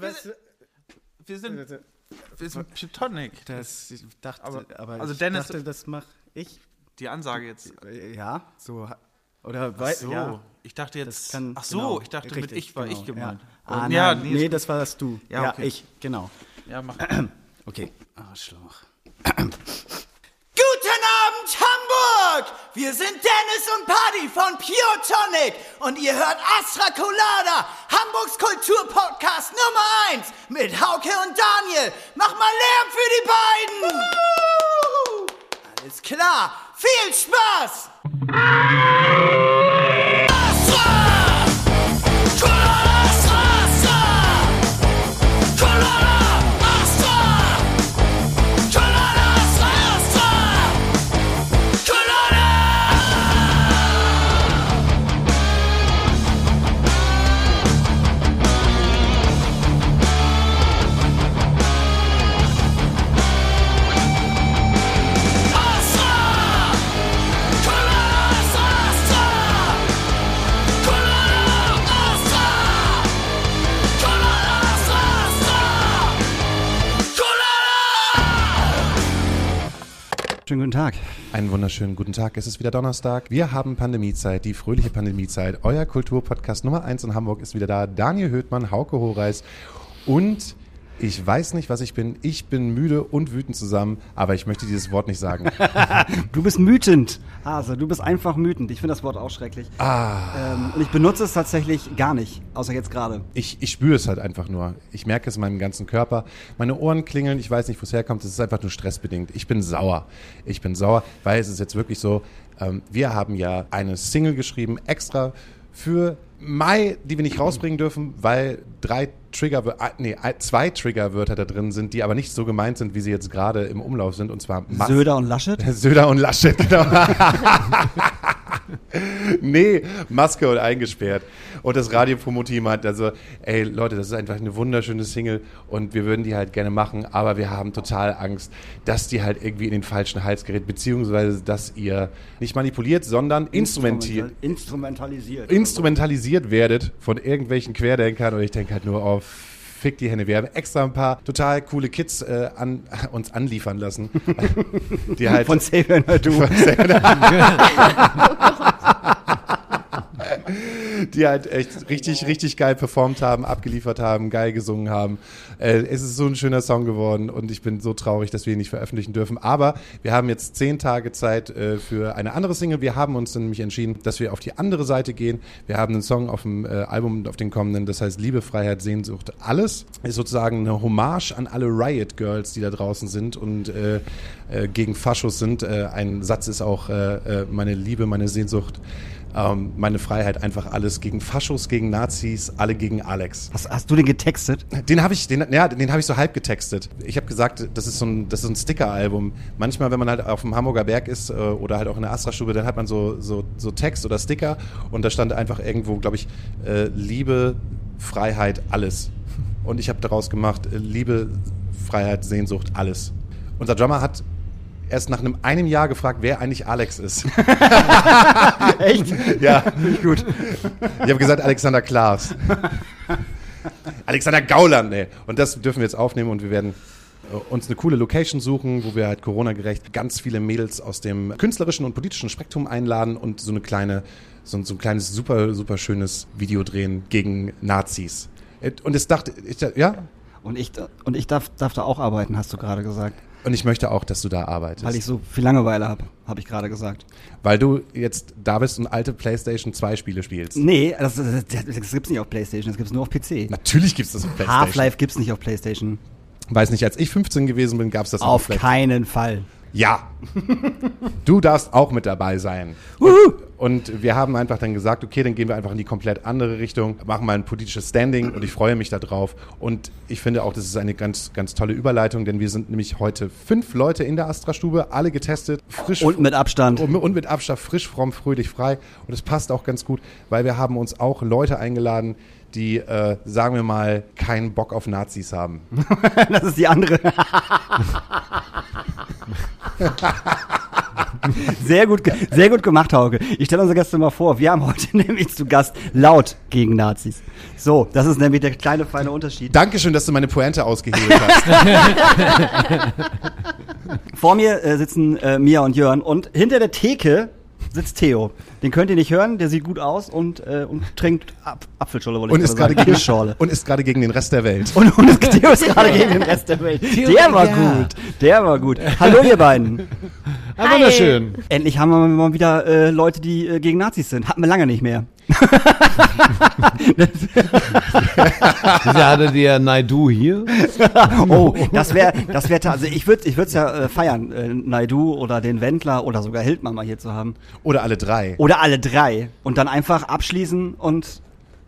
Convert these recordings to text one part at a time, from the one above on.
was, Wir sind, wir sind Pytonic. das, ich dachte, Aber- aber, also ich Dennis- dachte, das mache ich. Die Ansage jetzt. Ja, so. Oder Ach so, ja, ich dachte das jetzt. kann. ach so, genau, ich dachte mit richtig, ich war ich genau, gemeint. Ja. Ah, Und- ja, nein, nee, nee, das war das du. Ja, Ja, okay. ich, genau. Ja, mach. Okay. Arschloch. Hamburg! Wir sind Dennis und Paddy von Pure Tonic und ihr hört Astra Colada, Hamburgs Kulturpodcast Nummer 1 mit Hauke und Daniel. Mach mal Lärm für die beiden! Alles klar, viel Spaß! Colada! Schönen guten Tag. Einen wunderschönen guten Tag. Es ist wieder Donnerstag. Wir haben Pandemiezeit, die fröhliche Pandemiezeit. Euer Kulturpodcast Nummer 1 in Hamburg ist wieder da. Daniel Höhtmann, Hauke Horeis und ich weiß nicht, was ich bin. Ich bin müde und wütend zusammen, aber ich möchte dieses Wort nicht sagen. Du bist wütend. Hase, du bist einfach wütend. Ich finde das Wort auch schrecklich. Ah, Ähm, und ich benutze es tatsächlich gar nicht, außer jetzt gerade. ich, ich spüre es halt einfach nur. Ich merke es in meinem ganzen Körper. Meine Ohren klingeln. Ich weiß nicht, wo es herkommt. Es ist einfach nur stressbedingt. Ich bin sauer. Ich bin sauer, weil es ist jetzt wirklich so, ähm, wir haben ja eine Single geschrieben, extra für Mai, die wir nicht rausbringen dürfen, weil drei Trigger, nee, zwei Triggerwörter da drin sind, die aber nicht so gemeint sind, wie sie jetzt gerade im Umlauf sind, und zwar Mas- Söder und Laschet? Söder und Laschet, genau. nee, Maske und eingesperrt. Und das Radiopromo-Team hat also, ey Leute, das ist einfach eine wunderschöne Single und wir würden die halt gerne machen, aber wir haben total Angst, dass die halt irgendwie in den falschen Hals gerät, beziehungsweise dass ihr nicht manipuliert, sondern instrumentiert, Instrumentalisiert. instrumentalisiert werdet von irgendwelchen Querdenkern und ich denke halt nur auf Fick die Hände. Wir haben extra ein paar total coole Kids äh, an, uns anliefern lassen. die halt Von Xavier Naidu. die halt echt richtig, richtig geil performt haben, abgeliefert haben, geil gesungen haben. Äh, es ist so ein schöner Song geworden und ich bin so traurig, dass wir ihn nicht veröffentlichen dürfen. Aber wir haben jetzt zehn Tage Zeit äh, für eine andere Single. Wir haben uns nämlich entschieden, dass wir auf die andere Seite gehen. Wir haben einen Song auf dem äh, Album, auf den kommenden, das heißt Liebe, Freiheit, Sehnsucht, alles. Ist sozusagen eine Hommage an alle Riot Girls, die da draußen sind und äh, äh, gegen Faschos sind. Äh, ein Satz ist auch meine Liebe, meine Sehnsucht ähm, meine Freiheit, einfach alles gegen Faschos, gegen Nazis, alle gegen Alex. Hast, hast du den getextet? Den habe ich, den, ja, den habe ich so halb getextet. Ich habe gesagt, das ist so ein, das ist ein Sticker-Album. Manchmal, wenn man halt auf dem Hamburger Berg ist äh, oder halt auch in der Astra-Stube, dann hat man so, so, so Text oder Sticker und da stand einfach irgendwo, glaube ich, äh, Liebe, Freiheit, alles. Und ich habe daraus gemacht, äh, Liebe, Freiheit, Sehnsucht, alles. Unser Drummer hat erst nach einem, einem Jahr gefragt, wer eigentlich Alex ist. Echt? Ja, gut. Ich habe gesagt Alexander Klaas. Alexander Gauland, nee. Und das dürfen wir jetzt aufnehmen und wir werden äh, uns eine coole Location suchen, wo wir halt Corona-gerecht ganz viele Mädels aus dem künstlerischen und politischen Spektrum einladen und so eine kleine, so, ein- so ein kleines super, super schönes Video drehen gegen Nazis. Äh, Und es dachte, ich, ja, Und ich, und ich darf, darf da auch arbeiten, hast du gerade gesagt. Und ich möchte auch, dass du da arbeitest. Weil ich so viel Langeweile habe, habe ich gerade gesagt. weil du jetzt da bist und alte PlayStation 2 Spiele spielst. Nee, das, das, das gibt's nicht auf Playstation, das gibt's nur auf PC. Natürlich gibt's das auf PlayStation. Half-Life gibt's nicht auf Playstation. Weiß nicht, als ich 15 gewesen bin, gab's das Auf Playstation. keinen Fall. Ja. Du darfst auch mit dabei sein. Wuhu. Und wir haben einfach dann gesagt, okay, dann gehen wir einfach in die komplett andere Richtung, machen mal ein politisches Standing und ich freue mich darauf. Und ich finde auch, das ist eine ganz, ganz tolle Überleitung, denn wir sind nämlich heute fünf Leute in der Astra-Stube, alle getestet, frisch Und mit Abstand. und, und mit Abstand, frisch, fromm, fröhlich, frei. Und es passt auch ganz gut, weil wir haben uns auch Leute eingeladen, die, äh, sagen wir mal, keinen Bock auf Nazis haben. Das ist die andere. Sehr gut, sehr gut gemacht, Hauke. Ich stelle unsere Gäste mal vor. Wir haben heute nämlich zu Gast laut gegen Nazis. So, das ist nämlich der kleine feine Unterschied. Dankeschön, dass du meine Pointe ausgehebelt hast. Vor mir äh, sitzen äh, Mia und Jörn und hinter der Theke sitzt Theo. Den könnt ihr nicht hören, der sieht gut aus und, äh, und trinkt Ap Apfelschorle, wollte und, ich ist gerade sagen. gegen, und ist gerade gegen den Rest der Welt. Und, und Theo ist gerade gegen den Rest der Welt. Der war gut. Der war gut. Hallo, ihr beiden. Ah, wunderschön. Endlich haben wir mal wieder äh, Leute, die äh, gegen Nazis sind. Hatten wir lange nicht mehr. Wieso hatte der Naidu hier? Oh, das wäre, das wäre, also ich würde, ich würde es ja äh, feiern, äh, Naidu oder den Wendler oder sogar Hildmann mal hier zu haben. Oder alle drei. Oder alle drei. Und dann einfach abschließen und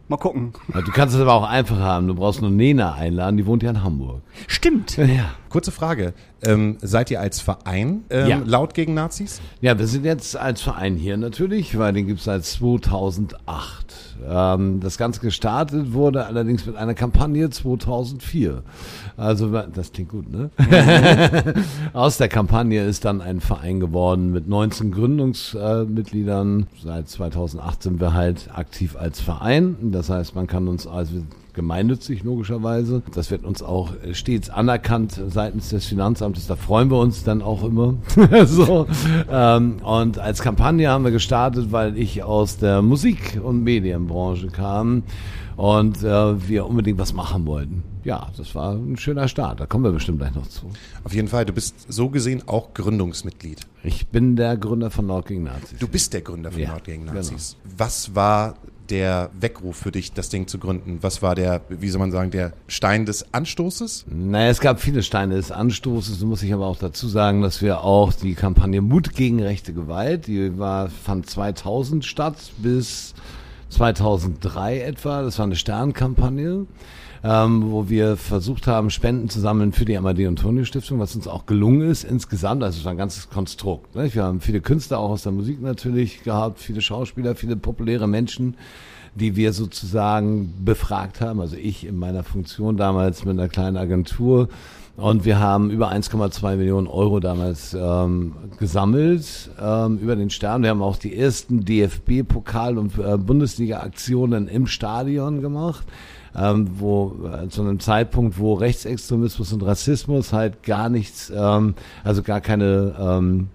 mal gucken. Du kannst es aber auch einfach haben. Du brauchst nur Nena einladen, die wohnt ja in Hamburg. Stimmt. Ja. Kurze Frage. Ähm, seid ihr als Verein ähm, Ja. laut gegen Nazis? Ja, wir sind jetzt als Verein hier natürlich, weil den gibt's seit 2008. Ähm, das Ganze gestartet wurde allerdings mit einer Kampagne 2004. Also das klingt gut, ne? Aus der Kampagne ist dann ein Verein geworden mit 19 Gründungsmitgliedern. Seit 2008 sind wir halt aktiv als Verein. Das heißt, man kann uns also gemeinnützig logischerweise. Das wird uns auch äh, stets anerkannt seitens des Finanzamtes. Da freuen wir uns dann auch immer. so. ähm, und als Kampagne haben wir gestartet, weil ich aus der Musik- und Medienbranche kam und äh, wir unbedingt was machen wollten. Ja, das war ein schöner Start. Da kommen wir bestimmt gleich noch zu. Auf jeden Fall. Du bist so gesehen auch Gründungsmitglied. Ich bin der Gründer von Nord gegen Nazis. Du bist der Gründer von Ja, Nord gegen Nazis. Was war der Weckruf für dich, das Ding zu gründen? Was war der, wie soll man sagen, der Stein des Anstoßes? Naja, es gab viele Steine des Anstoßes. Muss ich aber auch dazu sagen, dass wir auch die Kampagne Mut gegen rechte Gewalt, die war, fand 2000 statt bis 2003 etwa. Das war eine Sternkampagne. Ähm, wo wir versucht haben, Spenden zu sammeln für die Amadeo Antonio Stiftung, was uns auch gelungen ist insgesamt. Also es war ein ganzes Konstrukt. Ne? Wir haben viele Künstler auch aus der Musik natürlich gehabt, viele Schauspieler, viele populäre Menschen, die wir sozusagen befragt haben. Also ich in meiner Funktion damals mit einer kleinen Agentur. Und wir haben über 1,2 Millionen Euro damals ähm, gesammelt ähm, über den Stern. Wir haben auch die ersten DFB-Pokal- und äh, Bundesliga-Aktionen im Stadion gemacht. Ähm, wo äh, zu einem Zeitpunkt, wo Rechtsextremismus und Rassismus halt gar nichts, ähm, also gar keine ähm,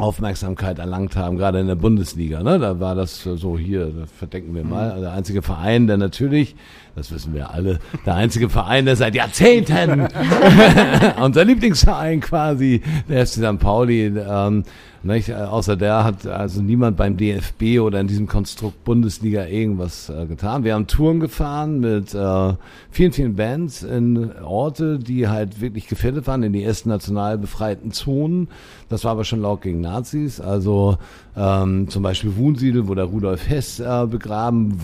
Aufmerksamkeit erlangt haben, gerade in der Bundesliga. Ne? Da war das so hier, da verdenken wir mal. Der einzige Verein, der natürlich, das wissen wir alle, der einzige Verein, der seit Jahrzehnten unser Lieblingsverein quasi, der FC St. Pauli, ähm, nicht? Äh, Außer der hat also niemand beim DFB oder in diesem Konstrukt Bundesliga irgendwas äh, getan. Wir haben Touren gefahren mit äh, vielen, vielen Bands in Orte, die halt wirklich gefährdet waren, in die ersten national befreiten Zonen. Das war aber schon laut gegen Nazis. Also ähm, zum Beispiel Wunsiedel, wo der Rudolf Hess äh, begraben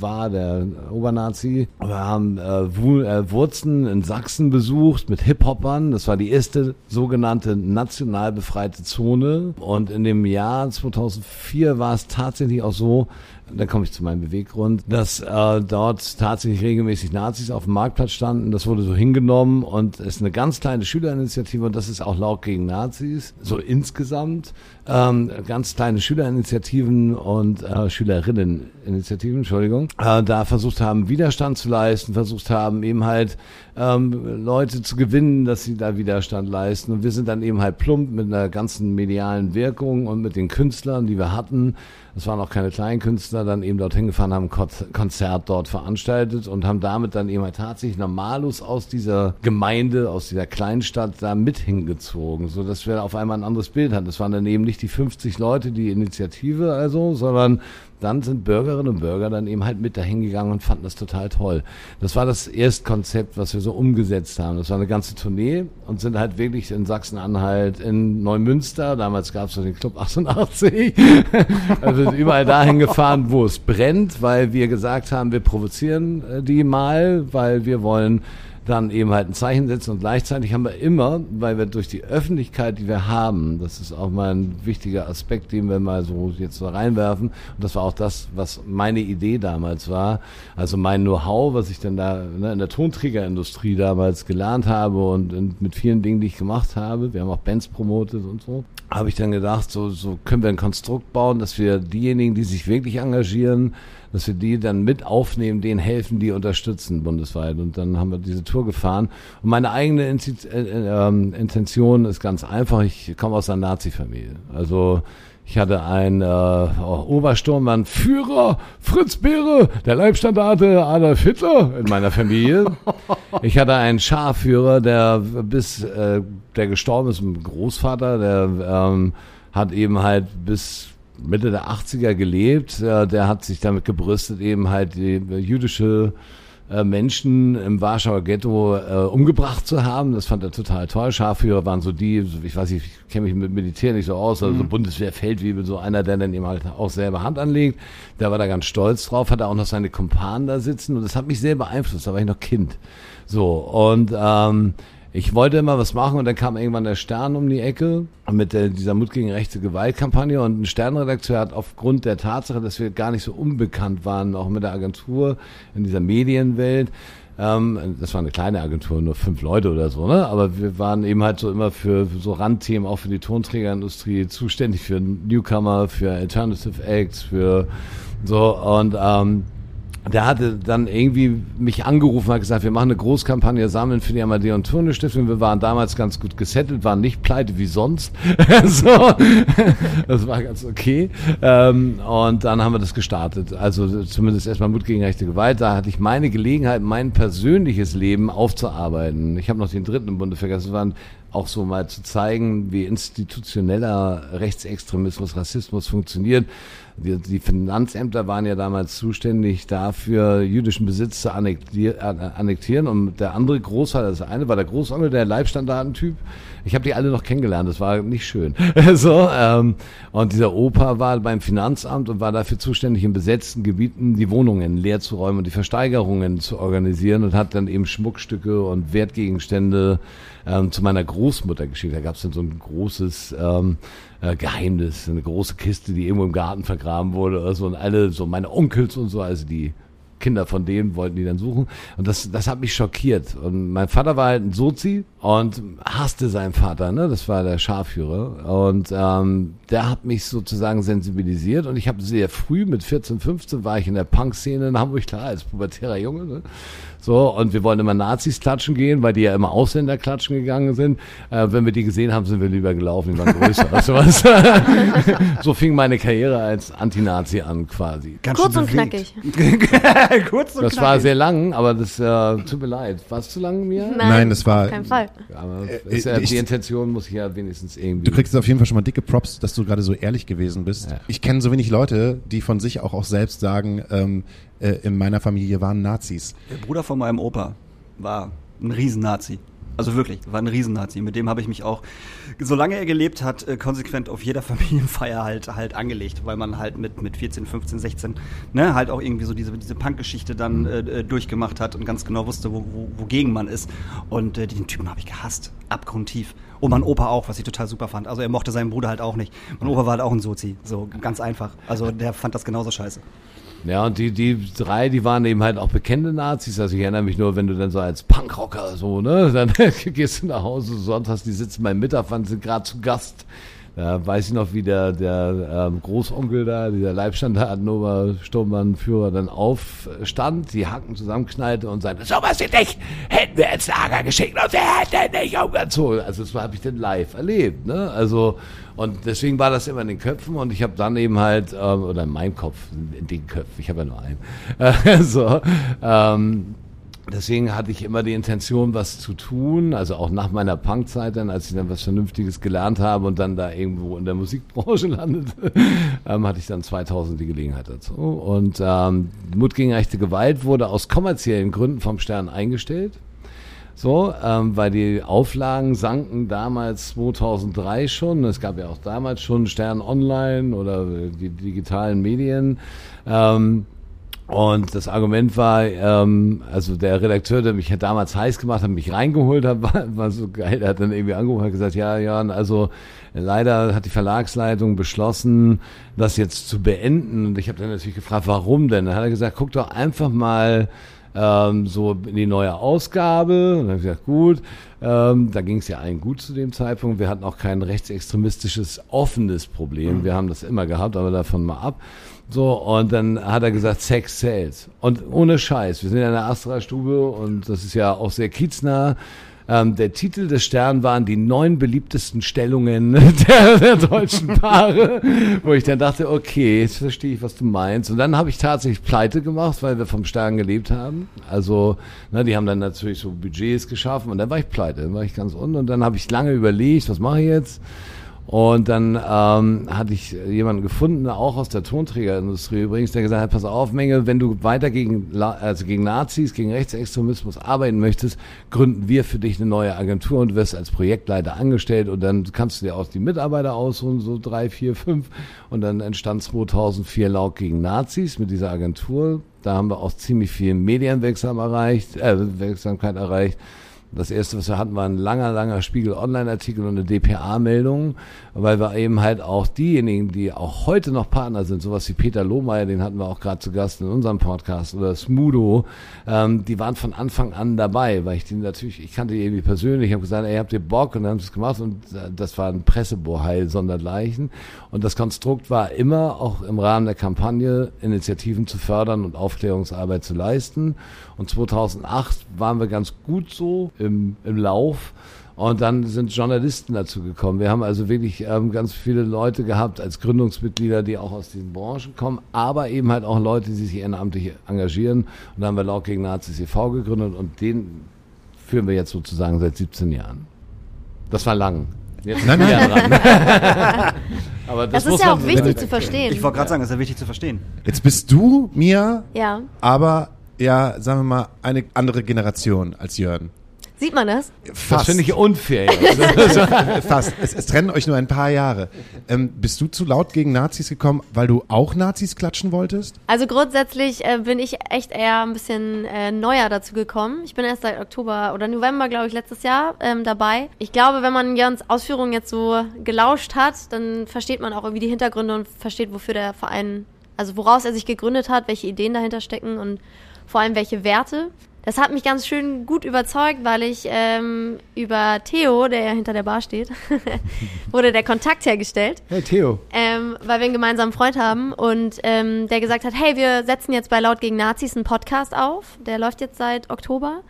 war, der Obernazi. Wir haben äh, äh, Wurzen in Sachsen besucht mit Hip-Hoppern. Das war die erste sogenannte national befreite Zone. Und in dem Jahr 2004 war es tatsächlich auch so, da komme ich zu meinem Beweggrund, dass äh, dort tatsächlich regelmäßig Nazis auf dem Marktplatz standen. Das wurde so hingenommen und es ist eine ganz kleine Schülerinitiative und das ist auch laut gegen Nazis, so insgesamt. Ähm, ganz kleine Schülerinitiativen und äh, Schülerinneninitiativen, Entschuldigung, äh, da versucht haben, Widerstand zu leisten, versucht haben, eben halt ähm, Leute zu gewinnen, dass sie da Widerstand leisten. Und wir sind dann eben halt plump mit einer ganzen medialen Wirkung und mit den Künstlern, die wir hatten, das waren auch keine kleinen Künstler, dann eben dorthin gefahren, haben Konzert dort veranstaltet und haben damit dann eben halt tatsächlich Normalus aus dieser Gemeinde, aus dieser Kleinstadt da mit hingezogen, so dass wir auf einmal ein anderes Bild hatten. Das waren dann eben nicht die 50 Leute, die Initiative also, sondern dann sind Bürgerinnen und Bürger dann eben halt mit dahin gegangen und fanden das total toll. Das war das Erstkonzept, was wir so umgesetzt haben. Das war eine ganze Tournee und sind halt wirklich in Sachsen-Anhalt, in Neumünster, damals gab es so den Club 88, also überall dahin gefahren, wo es brennt, weil wir gesagt haben, wir provozieren äh, die mal, weil wir wollen dann eben halt ein Zeichen setzen. Und gleichzeitig haben wir immer, weil wir durch die Öffentlichkeit, die wir haben, das ist auch mal ein wichtiger Aspekt, den wir mal so jetzt so reinwerfen. Und das war auch das, was meine Idee damals war, also mein Know-how, was ich dann da ne, in der Tonträgerindustrie damals gelernt habe und, und mit vielen Dingen, die ich gemacht habe, wir haben auch Bands promotet und so, habe ich dann gedacht, so, so können wir ein Konstrukt bauen, dass wir diejenigen, die sich wirklich engagieren, dass wir die dann mit aufnehmen, denen helfen, die unterstützen bundesweit. Und dann haben wir diese Tour gefahren. Und meine eigene äh, äh, ähm, Intention ist ganz einfach. Ich komme aus einer Nazi-Familie. Also ich hatte einen äh, Obersturmmann, Führer, Fritz Beere, der Leibstandarte Adolf Hitler in meiner Familie. Ich hatte einen Scharführer, der bis äh, der gestorben ist, ein Großvater, der ähm, hat eben halt bis Mitte der 80er gelebt. Äh, der hat sich damit gebrüstet, eben halt die äh, jüdische äh, Menschen im Warschauer Ghetto äh, umgebracht zu haben. Das fand er total toll. Scharführer waren so die, ich weiß nicht, ich kenne mich mit Militär nicht so aus, also so Bundeswehrfeldwebel, so einer, der dann eben halt auch selber Hand anlegt. Der war da ganz stolz drauf, hat er auch noch seine Kumpanen da sitzen und das hat mich sehr beeinflusst, da war ich noch Kind. So, und ähm, ich wollte immer was machen und dann kam irgendwann der Stern um die Ecke mit der, dieser Mut gegen rechte Gewaltkampagne und ein Sternredakteur hat aufgrund der Tatsache, dass wir gar nicht so unbekannt waren, auch mit der Agentur in dieser Medienwelt, ähm, das war eine kleine Agentur, nur fünf Leute oder so, ne? Aber wir waren eben halt so immer für so Randthemen, auch für die Tonträgerindustrie zuständig, für Newcomer, für Alternative Acts, für so und ähm, der hatte dann irgendwie mich angerufen, hat gesagt, wir machen eine Großkampagne sammeln für die Amadeon Turne Stiftung. Wir waren damals ganz gut gesettelt, waren nicht pleite wie sonst. so, das war ganz okay. Ähm, und dann haben wir das gestartet. Also zumindest erstmal Mut gegen rechte Gewalt. Da hatte ich meine Gelegenheit, mein persönliches Leben aufzuarbeiten. Ich habe noch den dritten im Bunde vergessen. Das waren auch so mal zu zeigen, wie institutioneller Rechtsextremismus, Rassismus funktioniert. Die, Finanzämter waren ja damals zuständig dafür, jüdischen Besitz zu äh, annektieren. Und der andere Großvater, das eine war der Großonkel, der Leibstandartentyp. Ich habe die alle noch kennengelernt, das war nicht schön. so, ähm, und dieser Opa war beim Finanzamt und war dafür zuständig, in besetzten Gebieten die Wohnungen leer zu räumen und die Versteigerungen zu organisieren und hat dann eben Schmuckstücke und Wertgegenstände ähm, zu meiner Großmutter geschickt. Da gab es dann so ein großes ähm, äh, Geheimnis, eine große Kiste, die irgendwo im Garten vergraben wurde oder so. Und alle, so meine Onkels und so, also die Kinder von denen wollten die dann suchen. Und das, das hat mich schockiert. Und mein Vater war halt ein Sozi und hasste seinen Vater, ne? Das war der Scharführer. Und ähm, der hat mich sozusagen sensibilisiert. Und ich habe sehr früh, mit 14, 15, war ich in der Punk-Szene in Hamburg, klar, als pubertärer Junge, ne? So, und wir wollten immer Nazis klatschen gehen, weil die ja immer Ausländer klatschen gegangen sind. Äh, wenn wir die gesehen haben, sind wir lieber gelaufen, die waren größer. weißt du was? so fing meine Karriere als Anti-Nazi an, quasi. Ganz Kurz und knackig. Kurz und Das war sehr lang, aber das äh, tut mir leid. War es zu lang mir? Nein, das war- Auf keinen Fall. Aber Äh, das ist ja, ich- die Intention muss ich ja wenigstens irgendwie. Du kriegst auf jeden Fall schon mal dicke Props, dass du gerade so ehrlich gewesen bist. Ja. Ich kenne so wenig Leute, die von sich auch, auch selbst sagen, ähm, äh, in meiner Familie waren Nazis. Der Bruder von meinem Opa war ein Riesennazi. Also wirklich, war ein Riesennazi. Mit dem habe ich mich auch, solange er gelebt hat, äh, konsequent auf jeder Familienfeier halt, halt angelegt, weil man halt mit, mit 14, 15, 16, ne, halt auch irgendwie so diese, diese Punk-Geschichte dann äh, äh, durchgemacht hat und ganz genau wusste, wo, wo, wogegen man ist. Und äh, den Typen habe ich gehasst. Abgrundtief. Und mein Opa auch, was ich total super fand. Also er mochte seinen Bruder halt auch nicht. Mein Opa war halt auch ein Sozi. So ganz einfach. Also der fand das genauso scheiße. Ja, und die, die drei, die waren eben halt auch bekannte Nazis. Also ich erinnere mich nur, wenn du dann so als Punkrocker so, ne, dann gehst du nach Hause sonntags, die sitzen beim Mittag, sind gerade zu Gast. Da weiß ich noch, wie der, der ähm, Großonkel da, dieser Leibstandard Obersturmbannführer dann aufstand, die Hacken zusammenknallte und sagte, so was wie dich hätten wir ins Lager geschickt und wir hätten nicht umgezogen. Also das habe ich dann live erlebt, ne? Also und deswegen war das immer in den Köpfen und ich habe dann eben halt, ähm, oder in meinem Kopf, in den Köpfen, ich habe ja nur einen, äh, so, ähm, Deswegen hatte ich immer die Intention, was zu tun, also auch nach meiner Punkzeit dann, als ich dann was Vernünftiges gelernt habe und dann da irgendwo in der Musikbranche landete, ähm, hatte ich dann 2000 die Gelegenheit dazu. Und ähm, Mut gegen rechte Gewalt wurde aus kommerziellen Gründen vom Stern eingestellt. So, ähm, weil die Auflagen sanken damals 2003 schon. Es gab ja auch damals schon Stern Online oder die digitalen Medien. Ähm, Und das Argument war, ähm, also der Redakteur, der mich damals heiß gemacht hat, mich reingeholt hat, war, war so geil. Er hat dann irgendwie angerufen und gesagt, ja, Jan, also leider hat die Verlagsleitung beschlossen, das jetzt zu beenden. Und ich habe dann natürlich gefragt, warum denn? Dann hat er gesagt, guck doch einfach mal ähm, so in die neue Ausgabe. Und dann habe ich gesagt, gut, ähm, da ging es ja allen gut zu dem Zeitpunkt. Wir hatten auch kein rechtsextremistisches offenes Problem. Wir haben das immer gehabt, aber davon mal ab. So, und dann hat er gesagt, Sex sells. Und ohne Scheiß, wir sind ja in der Astra-Stube und das ist ja auch sehr kieznah. Ähm, der Titel des Stern waren die neun beliebtesten Stellungen der, der deutschen Paare, wo ich dann dachte, okay, jetzt verstehe ich, was du meinst. Und dann habe ich tatsächlich Pleite gemacht, weil wir vom Stern gelebt haben. Also, ne, die haben dann natürlich so Budgets geschaffen und dann war ich pleite, dann war ich ganz unten und dann habe ich lange überlegt, was mache ich jetzt? Und dann ähm, hatte ich jemanden gefunden, auch aus der Tonträgerindustrie übrigens, der gesagt hat, pass auf, Menge, wenn du weiter gegen, also gegen Nazis, gegen Rechtsextremismus arbeiten möchtest, gründen wir für dich eine neue Agentur und wirst als Projektleiter angestellt und dann kannst du dir auch die Mitarbeiter aussuchen, so drei, vier, fünf. Und dann entstand 2004 Laut gegen Nazis mit dieser Agentur. Da haben wir auch ziemlich viel Medienwirksam erreicht, äh, Wirksamkeit erreicht. Das erste, was wir hatten, war ein langer, langer Spiegel-Online-Artikel und eine DPA-Meldung, weil wir eben halt auch diejenigen, die auch heute noch Partner sind, sowas wie Peter Lohmeier, den hatten wir auch gerade zu Gast in unserem Podcast, oder Smudo, ähm, die waren von Anfang an dabei, weil ich die natürlich, ich kannte die irgendwie persönlich, ich habe gesagt, ey, habt ihr Bock? Und dann haben sie es gemacht und äh, das war ein Pressebohai sondergleichen. Und das Konstrukt war immer, auch im Rahmen der Kampagne, Initiativen zu fördern und Aufklärungsarbeit zu leisten. Und 2008 waren wir ganz gut so im, im Lauf. Und dann sind Journalisten dazu gekommen. Wir haben also wirklich ähm, ganz viele Leute gehabt als Gründungsmitglieder, die auch aus diesen Branchen kommen, aber eben halt auch Leute, die sich ehrenamtlich engagieren. Und dann haben wir Laut gegen Nazis e.V. gegründet und den führen wir jetzt sozusagen seit 17 Jahren. Das war lang. Jetzt Nein, sind wir nein. dran. aber Das, muss ist ja auch wichtig zu verstehen. Ich wollte gerade sagen, das ist ja wichtig zu verstehen. Jetzt bist du, Mia, ja. aber ja, sagen wir mal, eine andere Generation als Jörn. Sieht man das? Das finde ich unfair. Fast. Es, es trennen euch nur ein paar Jahre. Ähm, bist du zu laut gegen Nazis gekommen, weil du auch Nazis klatschen wolltest? Also grundsätzlich äh, bin ich echt eher ein bisschen äh, neuer dazu gekommen. Ich bin erst seit Oktober oder November, glaube ich, letztes Jahr ähm, dabei. Ich glaube, wenn man Jörns Ausführungen jetzt so gelauscht hat, dann versteht man auch irgendwie die Hintergründe und versteht, wofür der Verein, also woraus er sich gegründet hat, welche Ideen dahinter stecken und vor allem welche Werte. Das hat mich ganz schön gut überzeugt, weil ich ähm, über Theo, der ja hinter der Bar steht, wurde der Kontakt hergestellt Hey Theo. ähm, weil wir einen gemeinsamen Freund haben und ähm, der gesagt hat, hey, wir setzen jetzt bei Laut gegen Nazis einen Podcast auf. Der läuft jetzt seit Oktober.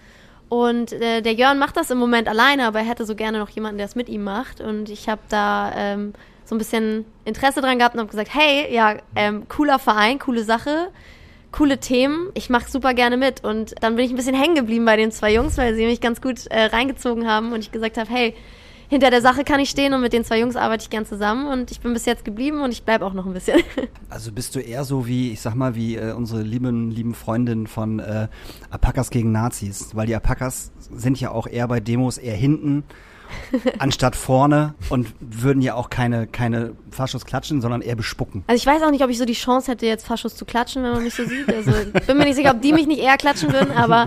Und äh, der Jörn macht das im Moment alleine, aber er hätte so gerne noch jemanden, der es mit ihm macht. Und ich habe da ähm, so ein bisschen Interesse dran gehabt und habe gesagt, hey, ja, ähm, cooler Verein, coole Sache, coole Themen. Ich mache super gerne mit. Und dann bin ich ein bisschen hängen geblieben bei den zwei Jungs, weil sie mich ganz gut äh, reingezogen haben und ich gesagt habe, hey, hinter der Sache kann ich stehen und mit den zwei Jungs arbeite ich gern zusammen und ich bin bis jetzt geblieben und ich bleibe auch noch ein bisschen. Also bist du eher so wie, ich sag mal, wie äh, unsere lieben, lieben Freundin von äh, Alpakas gegen Nazis. Weil die Alpakas sind ja auch eher bei Demos eher hinten anstatt vorne und würden ja auch keine, keine Faschos klatschen, sondern eher bespucken. Also ich weiß auch nicht, ob ich so die Chance hätte, jetzt Faschos zu klatschen, wenn man mich so sieht. Also bin mir nicht sicher, ob die mich nicht eher klatschen würden, aber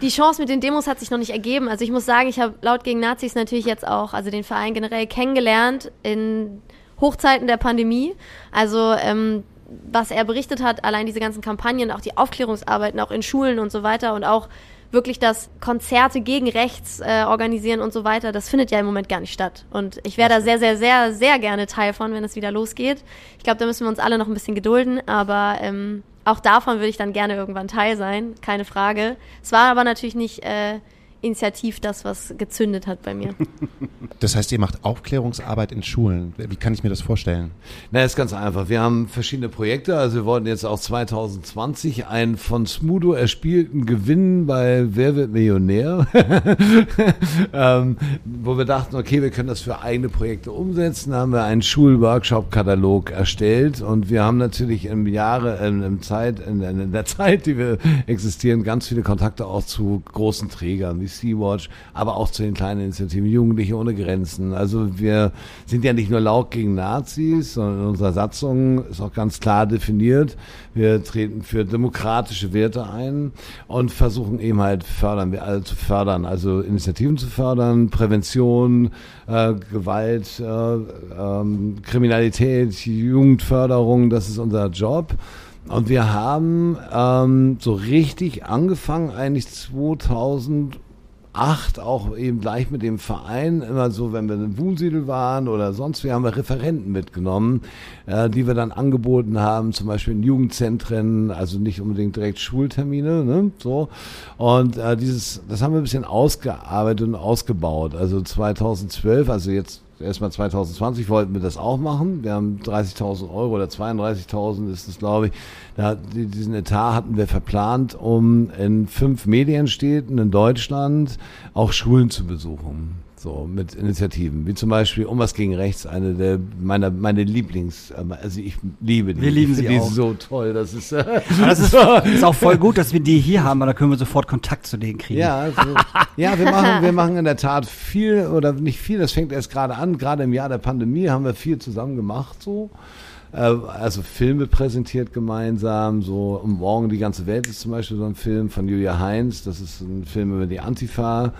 die Chance mit den Demos hat sich noch nicht ergeben. Also ich muss sagen, ich habe laut gegen Nazis natürlich jetzt auch, also den Verein generell kennengelernt in Hochzeiten der Pandemie. Also ähm, was er berichtet hat, allein diese ganzen Kampagnen, auch die Aufklärungsarbeiten, auch in Schulen und so weiter und auch wirklich das Konzerte gegen rechts äh, organisieren und so weiter, das findet ja im Moment gar nicht statt. Und ich wäre da sehr, sehr, sehr, sehr gerne Teil von, wenn es wieder losgeht. Ich glaube, da müssen wir uns alle noch ein bisschen gedulden, aber ähm, auch davon würde ich dann gerne irgendwann Teil sein, keine Frage. Es war aber natürlich nicht äh, initiativ das, was gezündet hat bei mir. Das heißt, ihr macht Aufklärungsarbeit in Schulen. Wie kann ich mir das vorstellen? Na, ist ganz einfach. Wir haben verschiedene Projekte. Also wir wollten jetzt auch 2020 einen von Smudo erspielten Gewinn bei Wer wird Millionär? ähm, wo wir dachten, okay, wir können das für eigene Projekte umsetzen. Da haben wir einen Schulworkshop-Katalog erstellt und wir haben natürlich im Jahre, in, im Zeit, in, in der Zeit, die wir existieren, ganz viele Kontakte auch zu großen Trägern wie Sea-Watch, aber auch zu den kleinen Initiativen Jugendliche ohne Grenzen. Also wir sind ja nicht nur laut gegen Nazis, sondern in unserer Satzung ist auch ganz klar definiert, wir treten für demokratische Werte ein und versuchen eben halt fördern, wir alle zu fördern, also Initiativen zu fördern, Prävention, äh, Gewalt, äh, ähm, Kriminalität, Jugendförderung, das ist unser Job. Und wir haben ähm, so richtig angefangen, eigentlich 2000 acht auch eben gleich mit dem Verein, immer so, wenn wir in Wunsiedel waren oder sonst, wir haben wir Referenten mitgenommen, äh, die wir dann angeboten haben, zum Beispiel in Jugendzentren, also nicht unbedingt direkt Schultermine, ne, so. Und äh, dieses, das haben wir ein bisschen ausgearbeitet und ausgebaut. Also 2012, also jetzt erstmal 2020 wollten wir das auch machen. Wir haben 30.000 Euro oder 32.000 ist es, glaube ich. Da, diesen Etat hatten wir verplant, um in fünf Medienstädten in Deutschland auch Schulen zu besuchen. So, mit Initiativen, wie zum Beispiel Um was gegen Rechts, eine der meiner meine Lieblings, also ich liebe die. Wir lieben sie die auch. so toll, das ist, äh, Das ist, ist auch voll gut, dass wir die hier haben, weil da können wir sofort Kontakt zu denen kriegen. Ja, so, ja, wir machen, wir machen in der Tat viel oder nicht viel. Das fängt erst gerade an. Gerade im Jahr der Pandemie haben wir viel zusammen gemacht, so. Äh, Also Filme präsentiert gemeinsam, so um morgen die ganze Welt ist zum Beispiel so ein Film von Julia Heinz. Das ist ein Film über die Antifa.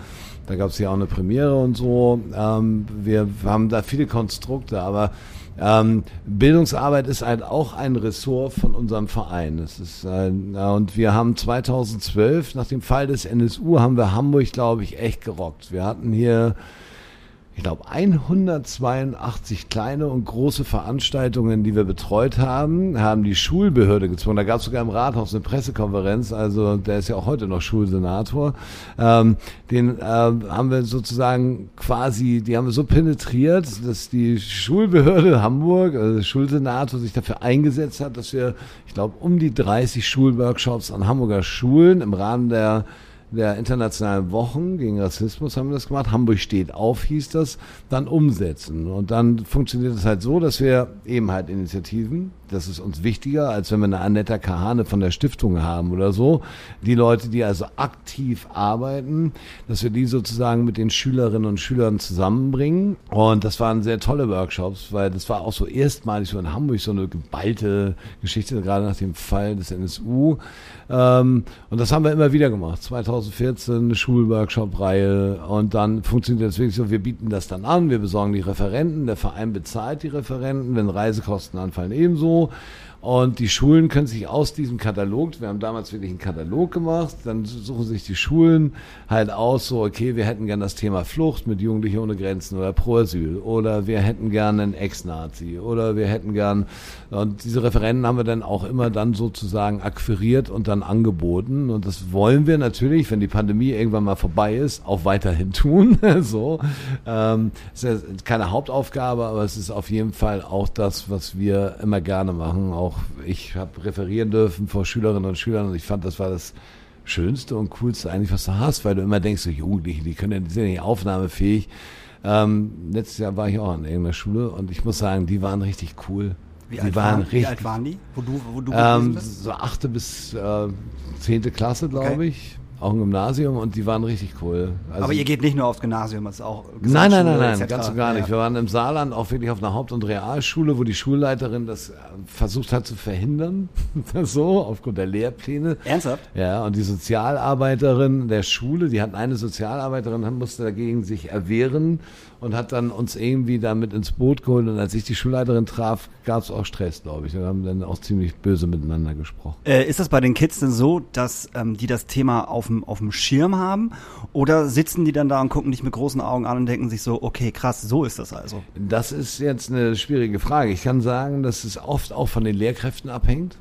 Da gab es ja auch eine Premiere und so. Ähm, wir haben da viele Konstrukte, aber ähm, Bildungsarbeit ist halt auch ein Ressort von unserem Verein. Das ist ja, und wir haben 2012 nach dem Fall des NSU haben wir Hamburg, glaube ich, echt gerockt. Wir hatten hier ich glaube, 182 kleine und große Veranstaltungen, die wir betreut haben, haben die Schulbehörde gezwungen. Da gab es sogar im Rathaus eine Pressekonferenz, also der ist ja auch heute noch Schulsenator. Ähm, den äh, haben wir sozusagen quasi, die haben wir so penetriert, dass die Schulbehörde Hamburg, also der Schulsenator, sich dafür eingesetzt hat, dass wir, ich glaube, um die 30 Schulworkshops an Hamburger Schulen im Rahmen der der internationalen Wochen gegen Rassismus haben wir das gemacht. Hamburg steht auf, hieß das, dann umsetzen. Und dann funktioniert es halt so, dass wir eben halt Initiativen, das ist uns wichtiger, als wenn wir eine Annetta Kahane von der Stiftung haben oder so. Die Leute, die also aktiv arbeiten, dass wir die sozusagen mit den Schülerinnen und Schülern zusammenbringen. Und das waren sehr tolle Workshops, weil das war auch so erstmalig so in Hamburg so eine geballte Geschichte, gerade nach dem Fall des NSU. Ähm, und das haben wir immer wieder gemacht. 2014 eine Schulworkshop-Reihe und dann funktioniert das wirklich so, wir bieten das dann an, wir besorgen die Referenten, der Verein bezahlt die Referenten, wenn Reisekosten anfallen ebenso. Und die Schulen können sich aus diesem Katalog, wir haben damals wirklich einen Katalog gemacht, dann suchen sich die Schulen halt aus, so, okay, wir hätten gern das Thema Flucht mit Jugendliche ohne Grenzen oder Pro-Asyl oder wir hätten gern einen Ex-Nazi oder wir hätten gern, und diese Referenten haben wir dann auch immer dann sozusagen akquiriert und dann angeboten. Und das wollen wir natürlich, wenn die Pandemie irgendwann mal vorbei ist, auch weiterhin tun. so. Ähm, ist ja keine Hauptaufgabe, aber es ist auf jeden Fall auch das, was wir immer gerne machen. Auch ich habe referieren dürfen vor Schülerinnen und Schülern und ich fand, das war das Schönste und Coolste eigentlich, was du hast, weil du immer denkst, so Jugendliche, die können ja, die sind ja nicht aufnahmefähig. Ähm, letztes Jahr war ich auch an irgendeiner Schule und ich muss sagen, die waren richtig cool. Wie, die alt waren waren, richtig wie alt waren die? Wo du, wo du ähm, bist? so achte bis äh, zehnte Klasse, glaube Okay. ich. Auch im Gymnasium und die waren richtig cool. Also, Aber ihr geht nicht nur aufs Gymnasium, das ist auch Nein, nein, nein, nein, ganz und gar nicht. Wir waren im Saarland auch wirklich auf einer Haupt- und Realschule, wo die Schulleiterin das äh, versucht hat zu verhindern. so, aufgrund der Lehrpläne. Ernsthaft? Ja, und die Sozialarbeiterin der Schule, die hat eine Sozialarbeiterin, musste dagegen sich erwehren und hat dann uns irgendwie damit ins Boot geholt. Und als ich die Schulleiterin traf, gab es auch Stress, glaube ich. Wir haben dann auch ziemlich böse miteinander gesprochen. Äh, ist das bei den Kids denn so, dass ähm, die das Thema auf dem auf dem Schirm haben? Oder sitzen die dann da und gucken dich mit großen Augen an und denken sich so, okay, krass, so ist das also? Das ist jetzt eine schwierige Frage. Ich kann sagen, dass es oft auch von den Lehrkräften abhängt.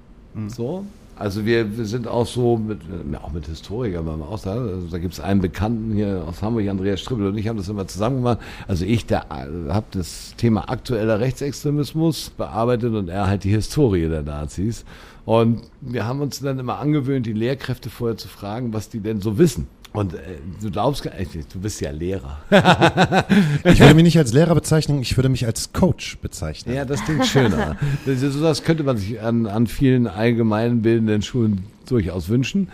So. Also wir, wir sind auch so mit, äh, auch mit Historikern beim Austausch. Also da gibt es einen Bekannten hier aus Hamburg, Andreas Stribbel und ich haben das immer zusammen gemacht. Also ich, äh, habe das Thema aktueller Rechtsextremismus bearbeitet und er halt die Historie der Nazis. Und wir haben uns dann immer angewöhnt, die Lehrkräfte vorher zu fragen, was die denn so wissen. Und äh, du glaubst gar nicht, du bist ja Lehrer. Ich würde mich nicht als Lehrer bezeichnen, ich würde mich als Coach bezeichnen. Ja, das klingt schöner. Das, das könnte man sich an, an vielen allgemeinbildenden Schulen durchaus wünschen.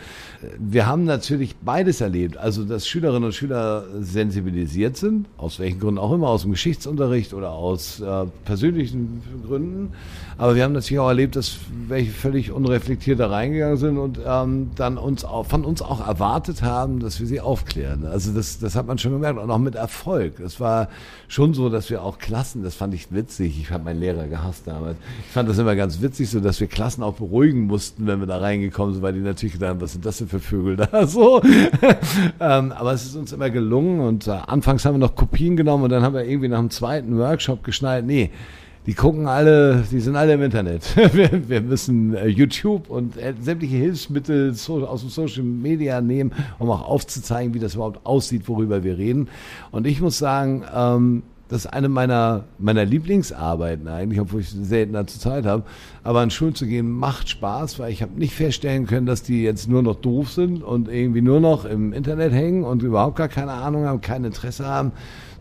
Wir haben natürlich beides erlebt. Also, dass Schülerinnen und Schüler sensibilisiert sind, aus welchen Gründen auch immer, aus dem Geschichtsunterricht oder aus äh, persönlichen Gründen. Aber wir haben natürlich auch erlebt, dass welche völlig unreflektiert da reingegangen sind und ähm, dann uns auch, von uns auch erwartet haben, dass wir sie aufklären. Also das, das hat man schon gemerkt und auch mit Erfolg. Es war schon so, dass wir auch Klassen, das fand ich witzig. Ich habe meinen Lehrer gehasst damals. Ich fand das immer ganz witzig, so dass wir Klassen auch beruhigen mussten, wenn wir da reingekommen sind, weil die natürlich gedacht haben, was sind das denn für Vögel da so. ähm, aber es ist uns immer gelungen und äh, anfangs haben wir noch Kopien genommen und dann haben wir irgendwie nach dem zweiten Workshop geschnallt, nee, die gucken alle, die sind alle im Internet. Wir, wir müssen äh, YouTube und äh, sämtliche Hilfsmittel so, aus dem Social Media nehmen, um auch aufzuzeigen, wie das überhaupt aussieht, worüber wir reden. Und ich muss sagen, ähm, das ist eine meiner, meiner Lieblingsarbeiten eigentlich, obwohl ich selten dazu Zeit habe. Aber an Schulen zu gehen macht Spaß, weil ich habe nicht feststellen können, dass die jetzt nur noch doof sind und irgendwie nur noch im Internet hängen und überhaupt gar keine Ahnung haben, kein Interesse haben,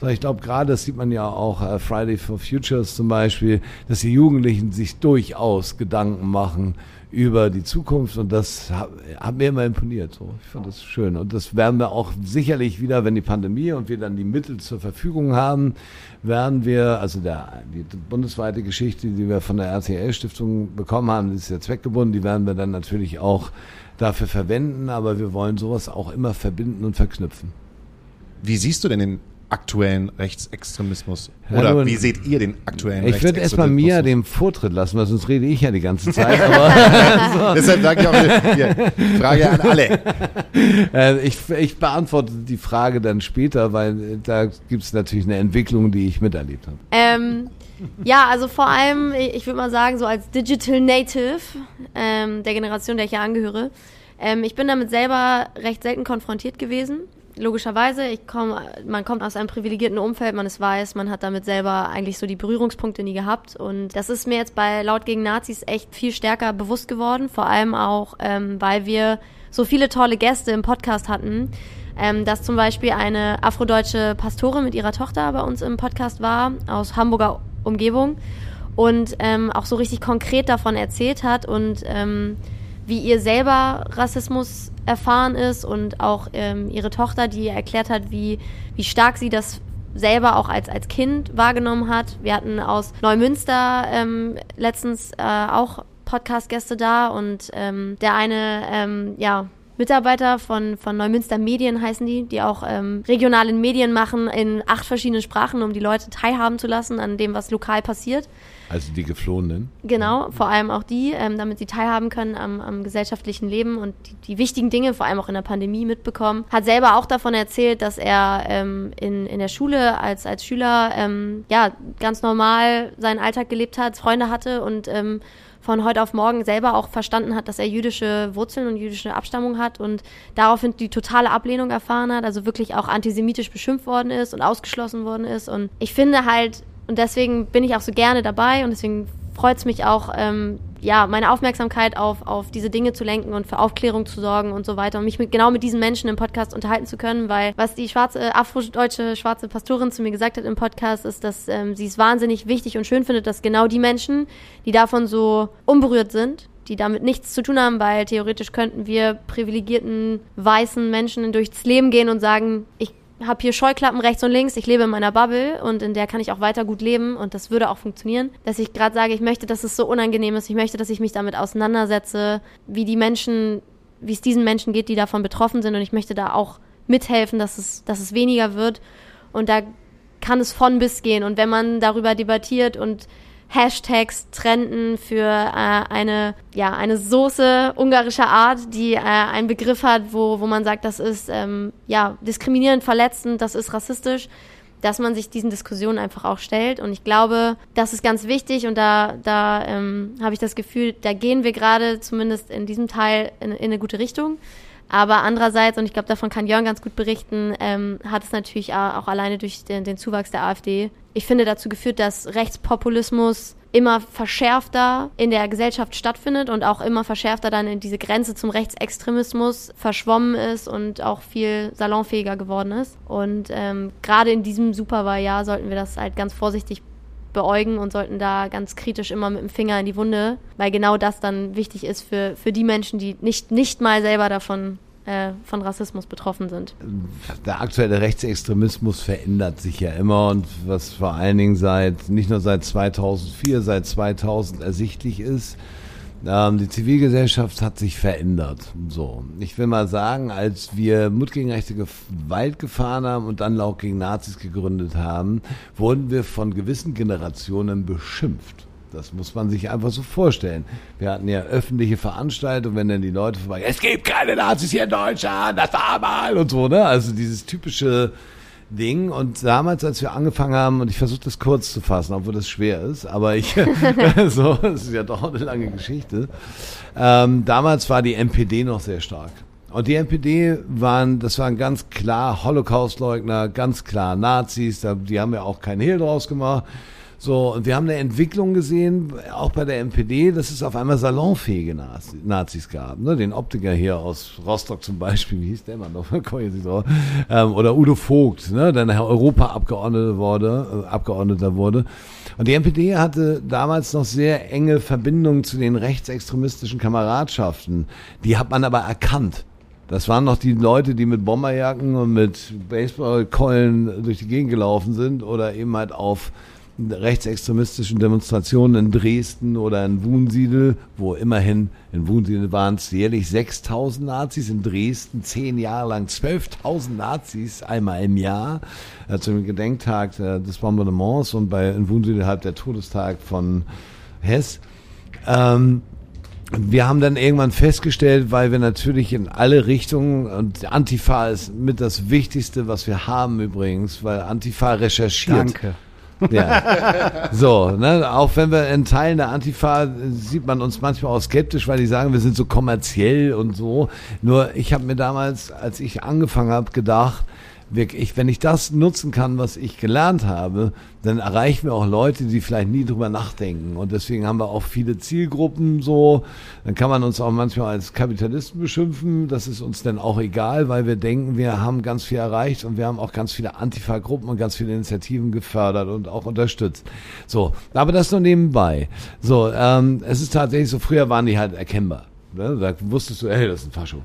ich glaube, gerade das sieht man ja auch äh, Friday for Futures zum Beispiel, dass die Jugendlichen sich durchaus Gedanken machen über die Zukunft und das hat, hat mir immer imponiert. So. Ich fand das schön und das werden wir auch sicherlich wieder, wenn die Pandemie und wir dann die Mittel zur Verfügung haben, werden wir, also der, die bundesweite Geschichte, die wir von der RTL-Stiftung bekommen haben, die ist ja zweckgebunden, die werden wir dann natürlich auch dafür verwenden, aber wir wollen sowas auch immer verbinden und verknüpfen. Wie siehst du denn den aktuellen Rechtsextremismus? Oder ja, wie seht ihr den aktuellen Ich würde erstmal mir den Vortritt lassen, weil sonst rede ich ja die ganze Zeit. so. Deshalb sage ich auch hier, Frage an alle. Äh, ich, ich beantworte die Frage dann später, weil da gibt es natürlich eine Entwicklung, die ich miterlebt habe. Ähm, ja, also vor allem, ich würde mal sagen, so als Digital Native ähm, der Generation, der ich ja angehöre, ähm, ich bin damit selber recht selten konfrontiert gewesen logischerweise, ich komme, man kommt aus einem privilegierten Umfeld, man ist weiß, man hat damit selber eigentlich so die Berührungspunkte nie gehabt. Und das ist mir jetzt bei Laut gegen Nazis echt viel stärker bewusst geworden, vor allem auch, ähm, weil wir so viele tolle Gäste im Podcast hatten. Ähm, dass zum Beispiel eine afrodeutsche Pastorin mit ihrer Tochter bei uns im Podcast war, aus Hamburger Umgebung und ähm, auch so richtig konkret davon erzählt hat und ähm, wie ihr selber Rassismus erfahren ist und auch ähm, ihre Tochter, die erklärt hat, wie, wie stark sie das selber auch als, als Kind wahrgenommen hat. Wir hatten aus Neumünster ähm, letztens äh, auch Podcast-Gäste da und ähm, der eine, ähm, ja, Mitarbeiter von, von Neumünster Medien heißen die, die auch ähm, regionale Medien machen in acht verschiedenen Sprachen, um die Leute teilhaben zu lassen an dem, was lokal passiert. Also die Geflohenen. Genau, vor allem auch die, ähm, damit sie teilhaben können am, am gesellschaftlichen Leben und die, die, wichtigen Dinge, vor allem auch in der Pandemie, mitbekommen. Hat selber auch davon erzählt, dass er ähm, in, in der Schule als, als Schüler ähm, ja ganz normal seinen Alltag gelebt hat, Freunde hatte und ähm, von heute auf morgen selber auch verstanden hat, dass er jüdische Wurzeln und jüdische Abstammung hat und daraufhin die totale Ablehnung erfahren hat, also wirklich auch antisemitisch beschimpft worden ist und ausgeschlossen worden ist. Und ich finde halt, und deswegen bin ich auch so gerne dabei und deswegen freut es mich auch, ähm, ja, meine Aufmerksamkeit auf, auf diese Dinge zu lenken und für Aufklärung zu sorgen und so weiter und mich mit, genau mit diesen Menschen im Podcast unterhalten zu können, weil was die schwarze, afrodeutsche schwarze Pastorin zu mir gesagt hat im Podcast, ist, dass ähm, sie es wahnsinnig wichtig und schön findet, dass genau die Menschen, die davon so unberührt sind, die damit nichts zu tun haben, weil theoretisch könnten wir privilegierten weißen Menschen durchs Leben gehen und sagen, ich habe hier Scheuklappen rechts und links, ich lebe in meiner Bubble und in der kann ich auch weiter gut leben und das würde auch funktionieren. Dass ich gerade sage, ich möchte, dass es so unangenehm ist, ich möchte, dass ich mich damit auseinandersetze, wie die Menschen, wie es diesen Menschen geht, die davon betroffen sind. Und ich möchte da auch mithelfen, dass es, dass es weniger wird. Und da kann es von bis gehen. Und wenn man darüber debattiert und Hashtags trenden für äh, eine, ja, eine Soße ungarischer Art, die äh, einen Begriff hat, wo, wo man sagt, das ist ähm, ja, diskriminierend, verletzend, das ist rassistisch, dass man sich diesen Diskussionen einfach auch stellt. Und ich glaube, das ist ganz wichtig und da, da ähm, habe ich das Gefühl, da gehen wir gerade zumindest in diesem Teil in, in eine gute Richtung. Aber andererseits, und ich glaube, davon kann Jörn ganz gut berichten, ähm, hat es natürlich auch alleine durch den, den Zuwachs der AfD, ich finde, dazu geführt, dass Rechtspopulismus immer verschärfter in der Gesellschaft stattfindet und auch immer verschärfter dann in diese Grenze zum Rechtsextremismus verschwommen ist und auch viel salonfähiger geworden ist. Und ähm, gerade in diesem Superwahljahr sollten wir das halt ganz vorsichtig beäugen und sollten da ganz kritisch immer mit dem Finger in die Wunde, weil genau das dann wichtig ist für, für die Menschen, die nicht, nicht mal selber davon äh, von Rassismus betroffen sind. Der aktuelle Rechtsextremismus verändert sich ja immer und was vor allen Dingen seit, nicht nur seit 2004, seit 2000 ersichtlich ist, ähm, die Zivilgesellschaft hat sich verändert. So, ich will mal sagen, als wir Mut gegen rechte Gewalt gefahren haben und dann Laut gegen Nazis gegründet haben, wurden wir von gewissen Generationen beschimpft. Das muss man sich einfach so vorstellen. Wir hatten ja öffentliche Veranstaltungen, wenn dann die Leute vorbei, es gibt keine Nazis hier in Deutschland, das war mal und so, ne? Also dieses typische Ding. Und damals, als wir angefangen haben, und ich versuche das kurz zu fassen, obwohl das schwer ist, aber ich, so, das ist ja doch eine lange Geschichte. Ähm, damals war die NPD noch sehr stark. Und die NPD waren, das waren ganz klar Holocaustleugner, ganz klar Nazis, die haben ja auch keinen Hehl draus gemacht. So, und wir haben eine Entwicklung gesehen, auch bei der NPD, dass es auf einmal salonfähige Nazis gab. Ne? Den Optiker hier aus Rostock zum Beispiel, wie hieß der Mann noch? ähm, oder Udo Vogt, ne? der nachher Europaabgeordneter wurde, äh, Abgeordneter wurde. Und die NPD hatte damals noch sehr enge Verbindungen zu den rechtsextremistischen Kameradschaften. Die hat man aber erkannt. Das waren noch die Leute, die mit Bomberjacken und mit Baseballkeulen durch die Gegend gelaufen sind oder eben halt auf rechtsextremistischen Demonstrationen in Dresden oder in Wunsiedel, wo immerhin in Wunsiedel waren es jährlich 6000 Nazis, in Dresden zehn Jahre lang 12.000 Nazis einmal im Jahr äh, zum Gedenktag äh, des Bombardements und bei in Wunsiedel halt der Todestag von Hess. Ähm, wir haben dann irgendwann festgestellt, weil wir natürlich in alle Richtungen, und Antifa ist mit das Wichtigste, was wir haben übrigens, weil Antifa recherchiert. Danke. Ja. So, ne, auch wenn wir in Teilen der Antifa sieht man uns manchmal auch skeptisch, weil die sagen, wir sind so kommerziell und so. Nur ich habe mir damals, als ich angefangen habe, gedacht, ich, wenn ich das nutzen kann, was ich gelernt habe, dann erreichen wir auch Leute, die vielleicht nie drüber nachdenken. Und deswegen haben wir auch viele Zielgruppen so. Dann kann man uns auch manchmal als Kapitalisten beschimpfen. Das ist uns dann auch egal, weil wir denken, wir haben ganz viel erreicht und wir haben auch ganz viele Antifa-Gruppen und ganz viele Initiativen gefördert und auch unterstützt. So, aber das nur nebenbei. So, ähm, es ist tatsächlich so, früher waren die halt erkennbar. Ne? Da wusstest du, ey, das ist ein Fascho.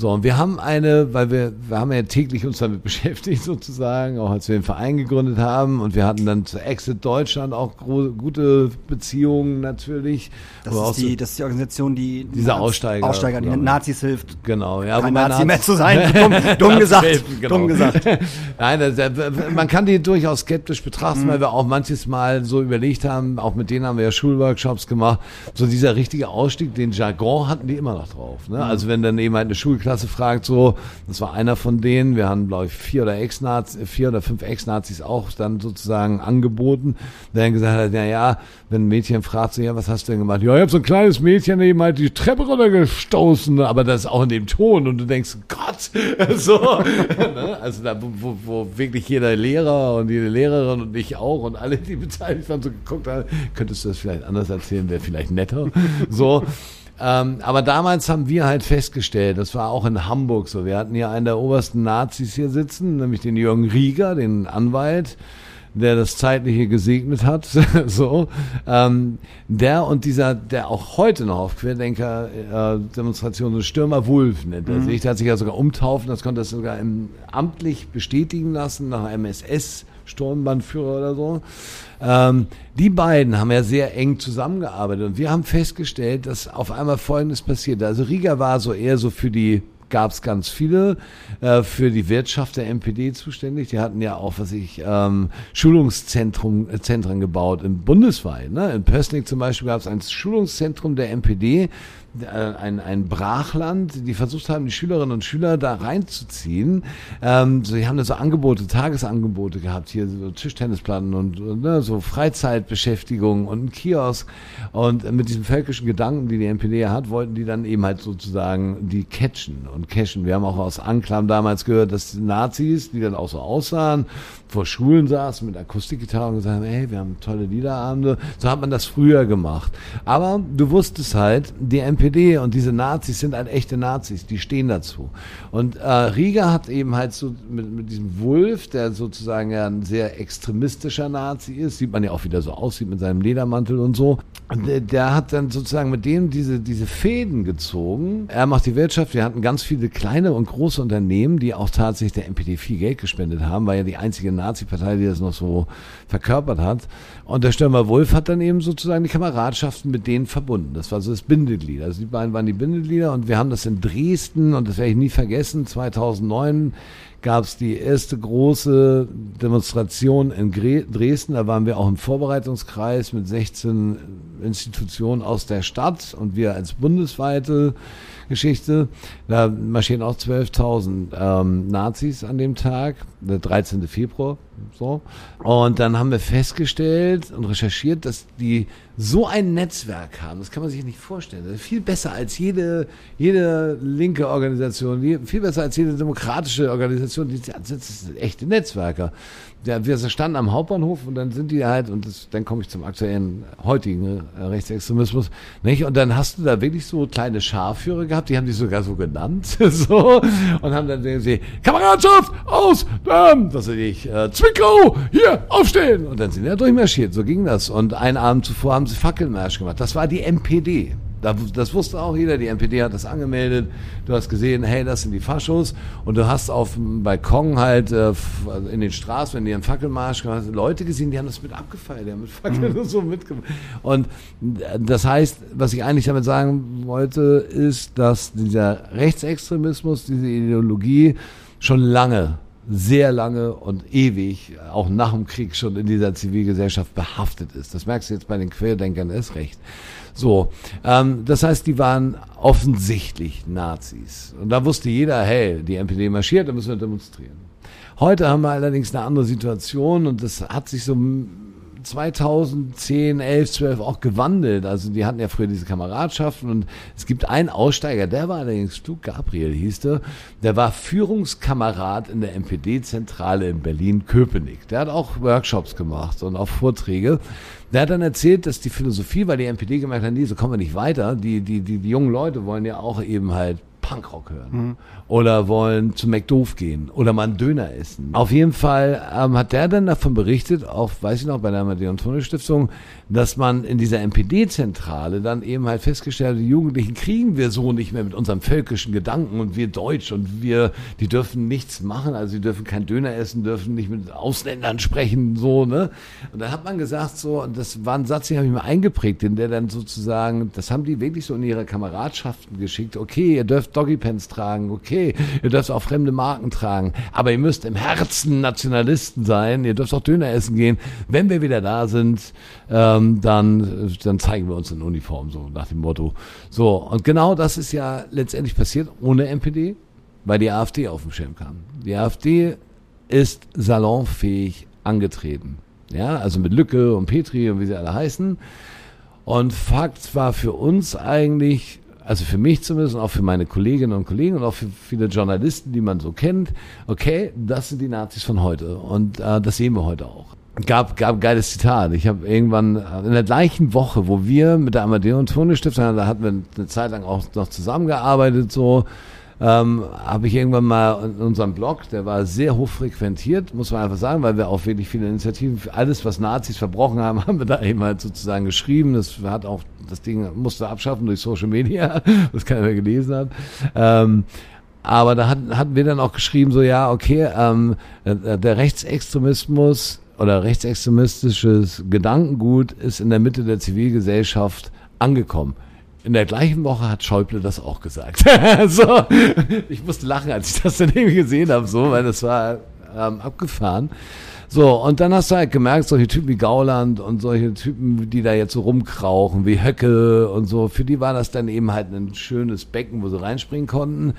So, und wir haben eine, weil wir, wir haben ja täglich uns damit beschäftigt sozusagen, auch als wir den Verein gegründet haben und wir hatten dann zu Exit Deutschland auch gute Beziehungen natürlich. Das, ist die, das ist die Organisation, die diese Aussteiger, Aussteiger die. Nazis hilft. Genau, ja. Kein Nazi mehr zu sein, dumm, dumm gesagt. Helfen, genau. Dumm gesagt. Nein, das, man kann die durchaus skeptisch betrachten, mhm. weil wir auch manches Mal so überlegt haben, auch mit denen haben wir ja Schulworkshops gemacht, so dieser richtige Ausstieg, den Jargon hatten die immer noch drauf. Ne? Mhm. Also wenn dann eben halt eine Schulklasse Klasse fragt, so, das war einer von denen, wir haben, glaube ich, vier oder Ex-Nazis, vier oder fünf Ex-Nazis auch dann sozusagen angeboten, der dann gesagt hat, ja, ja, wenn ein Mädchen fragt, so, ja, was hast du denn gemacht? Ja, ich habe so ein kleines Mädchen eben halt die Treppe runtergestoßen, aber das ist auch in dem Ton und du denkst, Gott, so, ne? also da, wo, wo wirklich jeder Lehrer und jede Lehrerin und ich auch und alle, die beteiligt waren, so geguckt haben, könntest du das vielleicht anders erzählen, wäre vielleicht netter, so, ähm, aber damals haben wir halt festgestellt, das war auch in Hamburg so, wir hatten hier einen der obersten Nazis hier sitzen, nämlich den Jürgen Rieger, den Anwalt, der das Zeitliche gesegnet hat, so, ähm, der und dieser, der auch heute noch auf Querdenker-Demonstrationen, äh, Stürmer Wulf nennt er mhm. sich, der hat sich ja sogar umtaufen, das konnte er sogar im, amtlich bestätigen lassen, nach einem SS-Sturmbannführer oder so. Ähm, die beiden haben ja sehr eng zusammengearbeitet und wir haben festgestellt, dass auf einmal Folgendes passiert. Also Riga war so eher so für die gab es ganz viele äh, für die Wirtschaft der NPD zuständig. Die hatten ja auch, was ich, ähm, Schulungszentren äh, Zentren gebaut im bundesweit. Ne? In Pößling zum Beispiel gab es ein Schulungszentrum der äh, ein, ein Brachland, die versucht haben, die Schülerinnen und Schüler da reinzuziehen. Ähm, so, die haben da so Angebote, Tagesangebote gehabt, hier so Tischtennisplatten und, und ne, so Freizeitbeschäftigung und ein Kiosk. Und mit diesem völkischen Gedanken, die die NPD hat, wollten die dann eben halt sozusagen die catchen. und cashen. Wir haben auch aus Anklam damals gehört, dass die Nazis, die dann auch so aussahen, vor Schulen saßen mit Akustikgitarre und gesagt haben, hey, wir haben tolle Liederabende. So hat man das früher gemacht. Aber du wusstest halt, die NPD und diese Nazis sind halt echte Nazis, die stehen dazu. Und äh, Rieger hat eben halt so mit, mit diesem Wulf, der sozusagen ja ein sehr extremistischer Nazi ist, sieht man ja auch wieder so aussieht mit seinem Ledermantel und so. Und der, der hat dann sozusagen mit dem diese, diese Fäden gezogen. Er macht die Wirtschaft, wir hatten ganz viele kleine und große Unternehmen, die auch tatsächlich der NPD viel Geld gespendet haben, war ja die einzige Nazi-Partei, die das noch so verkörpert hat. Und der Stürmer Wolf hat dann eben sozusagen die Kameradschaften mit denen verbunden. Das war so das Bindeglied. Also die beiden waren die Bindeglieder und wir haben das in Dresden, und das werde ich nie vergessen, 2009 gab es die erste große Demonstration in Dresden. Da waren wir auch im Vorbereitungskreis mit 16 Institutionen aus der Stadt und wir als bundesweite Geschichte. Da marschieren auch 12.000 ähm, Nazis an dem Tag, der 13. Februar. So. Und dann haben wir festgestellt und recherchiert, dass die so ein Netzwerk haben. Das kann man sich nicht vorstellen. Das ist viel besser als jede, jede linke Organisation, viel besser als jede demokratische Organisation. Die, sind echte Netzwerker ja, wir standen am Hauptbahnhof und dann sind die halt, und das, dann komme ich zum aktuellen heutigen äh, Rechtsextremismus, nicht? Und dann hast du da wirklich so kleine Scharführer gehabt, die haben die sogar so genannt, so, und haben dann gesagt, Kameradschaft, aus, ähm, was weiß ich, äh, Zwickau, hier, aufstehen! Und dann sind die da durchmarschiert, so ging das. Und einen Abend zuvor haben sie Fackelmarsch gemacht. Das war die MPD. Das wusste auch jeder, die NPD hat das angemeldet. Du hast gesehen, hey, das sind die Faschos. Und du hast auf dem Balkon halt äh, in den Straßen, wenn die einen Fackelmarsch gemacht haben, Leute gesehen, die haben das mit abgefeiert, die haben mit Fackeln mhm. und so mitgemacht. Und äh, das heißt, was ich eigentlich damit sagen wollte, ist, dass dieser Rechtsextremismus, diese Ideologie schon lange sehr lange und ewig, auch nach dem Krieg schon in dieser Zivilgesellschaft behaftet ist. Das merkst du jetzt bei den Querdenkern erst recht. So, ähm, das heißt, die waren offensichtlich Nazis. Und da wusste jeder, hey, die NPD marschiert, da müssen wir demonstrieren. Heute haben wir allerdings eine andere Situation und das hat sich so 2010, 11, 12 auch gewandelt. Also die hatten ja früher diese Kameradschaften und es gibt einen Aussteiger, der war allerdings Stu Gabriel hieß der, der war Führungskamerad in der NPD-Zentrale in Berlin-Köpenick. Der hat auch Workshops gemacht und auch Vorträge. Der hat dann erzählt, dass die Philosophie, weil die NPD gemerkt hat, nee, so kommen wir nicht weiter. Die, die, die, die jungen Leute wollen ja auch eben halt Punkrock hören. Mhm. Oder wollen zu McDoof gehen oder mal einen Döner essen. Auf jeden Fall ähm, hat der dann davon berichtet, auch weiß ich noch bei der Antonio Stiftung, dass man in dieser NPD-Zentrale dann eben halt festgestellt hat, die Jugendlichen kriegen wir so nicht mehr mit unserem völkischen Gedanken und wir Deutsch und wir, die dürfen nichts machen, also sie dürfen kein Döner essen, dürfen nicht mit Ausländern sprechen, so, ne? Und da hat man gesagt, so, und das war ein Satz, den habe ich mir eingeprägt, in der dann sozusagen, das haben die wirklich so in ihre Kameradschaften geschickt, okay, ihr dürft Doggypants tragen, okay, ihr dürft auch fremde Marken tragen, aber ihr müsst im Herzen Nationalisten sein, ihr dürft auch Döner essen gehen. Wenn wir wieder da sind, ähm, dann, dann zeigen wir uns in Uniform, so nach dem Motto. So, und genau das ist ja letztendlich passiert ohne NPD, weil die AfD auf dem Schirm kam. Die AfD ist salonfähig angetreten. Ja, also mit Lücke und Petri und wie sie alle heißen. Und Fakt war für uns eigentlich, also für mich zumindest und auch für meine Kolleginnen und Kollegen und auch für viele Journalisten, die man so kennt, okay, das sind die Nazis von heute und äh, das sehen wir heute auch. Gab, gab geiles Zitat. Ich habe irgendwann äh, in der gleichen Woche, wo wir mit der Amadeo und Tone Stiftung, da hatten wir eine Zeit lang auch noch zusammengearbeitet, so, ähm, habe ich irgendwann mal in unserem Blog, der war sehr hoch frequentiert, muss man einfach sagen, weil wir auch wirklich viele Initiativen, alles, was Nazis verbrochen haben, haben wir da eben halt sozusagen geschrieben. Das hat auch, das Ding musste abschaffen durch Social Media, das keiner mehr gelesen hat. Ähm, aber da hatten, hatten wir dann auch geschrieben, so ja, okay, ähm, der Rechtsextremismus oder rechtsextremistisches Gedankengut ist in der Mitte der Zivilgesellschaft angekommen. In der gleichen Woche hat Schäuble das auch gesagt. so, ich musste lachen, als ich das dann irgendwie gesehen habe, so, weil das war ähm, abgefahren. So, und dann hast du halt gemerkt, solche Typen wie Gauland und solche Typen, die da jetzt so rumkrauchen, wie Höcke und so, für die war das dann eben halt ein schönes Becken, wo sie reinspringen konnten.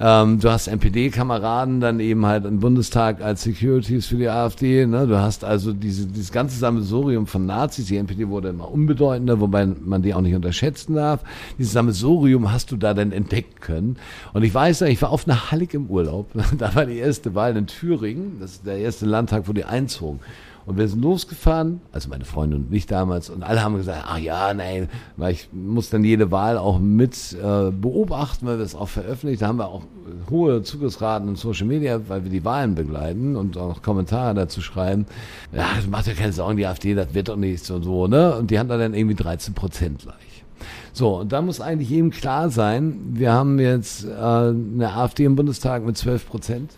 Ähm, du hast NPD-Kameraden dann eben halt im Bundestag als Securities für die AfD. Ne? Du hast also diese, dieses ganze Sammelsurium von Nazis. Die NPD wurde immer unbedeutender, wobei man die auch nicht unterschätzen darf. Dieses Sammelsurium hast du da dann entdecken können. Und ich weiß ja, ich war auf einer Hallig im Urlaub. da war die erste Wahl in Thüringen. Das ist der erste Landtag, wo die einzogen. Und wir sind losgefahren, also meine Freundin und ich damals, und alle haben gesagt, ach ja, nein, weil ich muss dann jede Wahl auch mit äh, beobachten, weil wir es auch veröffentlicht. Da haben wir auch hohe Zugriffsraten in Social Media, weil wir die Wahlen begleiten und auch Kommentare dazu schreiben. Ja, das macht ja keine Sorgen, die AfD, das wird doch nichts und so, ne? Und die haben da dann irgendwie 13 Prozent gleich. So, und da muss eigentlich jedem klar sein, wir haben jetzt äh, eine AfD im Bundestag mit 12 Prozent.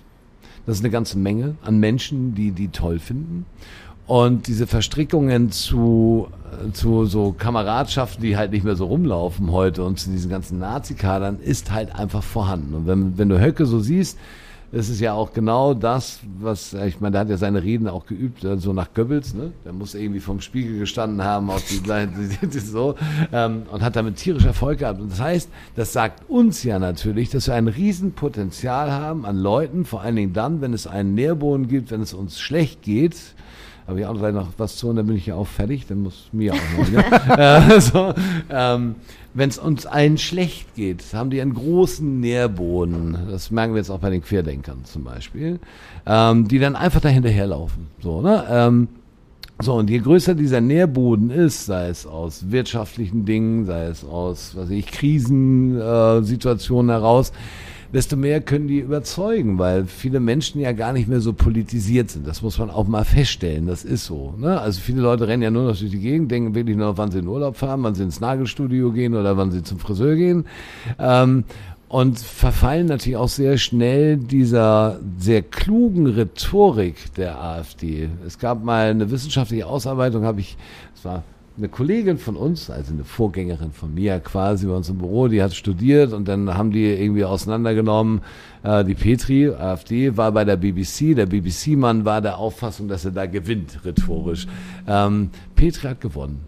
Das ist eine ganze Menge an Menschen, die die toll finden. Und diese Verstrickungen zu, zu so Kameradschaften, die halt nicht mehr so rumlaufen heute und zu diesen ganzen Nazi-Kadern ist halt einfach vorhanden. Und wenn, wenn du Höcke so siehst, das ist ja auch genau das, was, ich meine, der hat ja seine Reden auch geübt, so also nach Goebbels, ne? Der muss irgendwie vom Spiegel gestanden haben, auf die, die so, ähm, und hat damit tierisch Erfolg gehabt. Und das heißt, das sagt uns ja natürlich, dass wir ein Riesenpotenzial haben an Leuten, vor allen Dingen dann, wenn es einen Nährboden gibt, wenn es uns schlecht geht, habe ich auch noch was zu und dann bin ich ja auch fertig, dann muss mir auch noch. Ne? also, ähm, wenn es uns allen schlecht geht, haben die einen großen Nährboden. Das merken wir jetzt auch bei den Querdenkern zum Beispiel, ähm, die dann einfach dahinterherlaufen. So, ne? Ähm, so, und je größer dieser Nährboden ist, sei es aus wirtschaftlichen Dingen, sei es aus, was weiß ich, Krisensituationen heraus, desto mehr können die überzeugen, weil viele Menschen ja gar nicht mehr so politisiert sind. Das muss man auch mal feststellen. Das ist so. Ne? Also viele Leute rennen ja nur noch durch die Gegend, denken wirklich nur, wann sie in Urlaub fahren, wann sie ins Nagelstudio gehen oder wann sie zum Friseur gehen. Ähm, und verfallen natürlich auch sehr schnell dieser sehr klugen Rhetorik der AfD. Es gab mal eine wissenschaftliche Ausarbeitung, habe ich, es war eine Kollegin von uns, also eine Vorgängerin von mir quasi bei uns im Büro, die hat studiert und dann haben die irgendwie auseinandergenommen. Äh, die Petri, AfD, war bei der BBC. Der BBC-Mann war der Auffassung, dass er da gewinnt, rhetorisch. Ähm, Petri hat gewonnen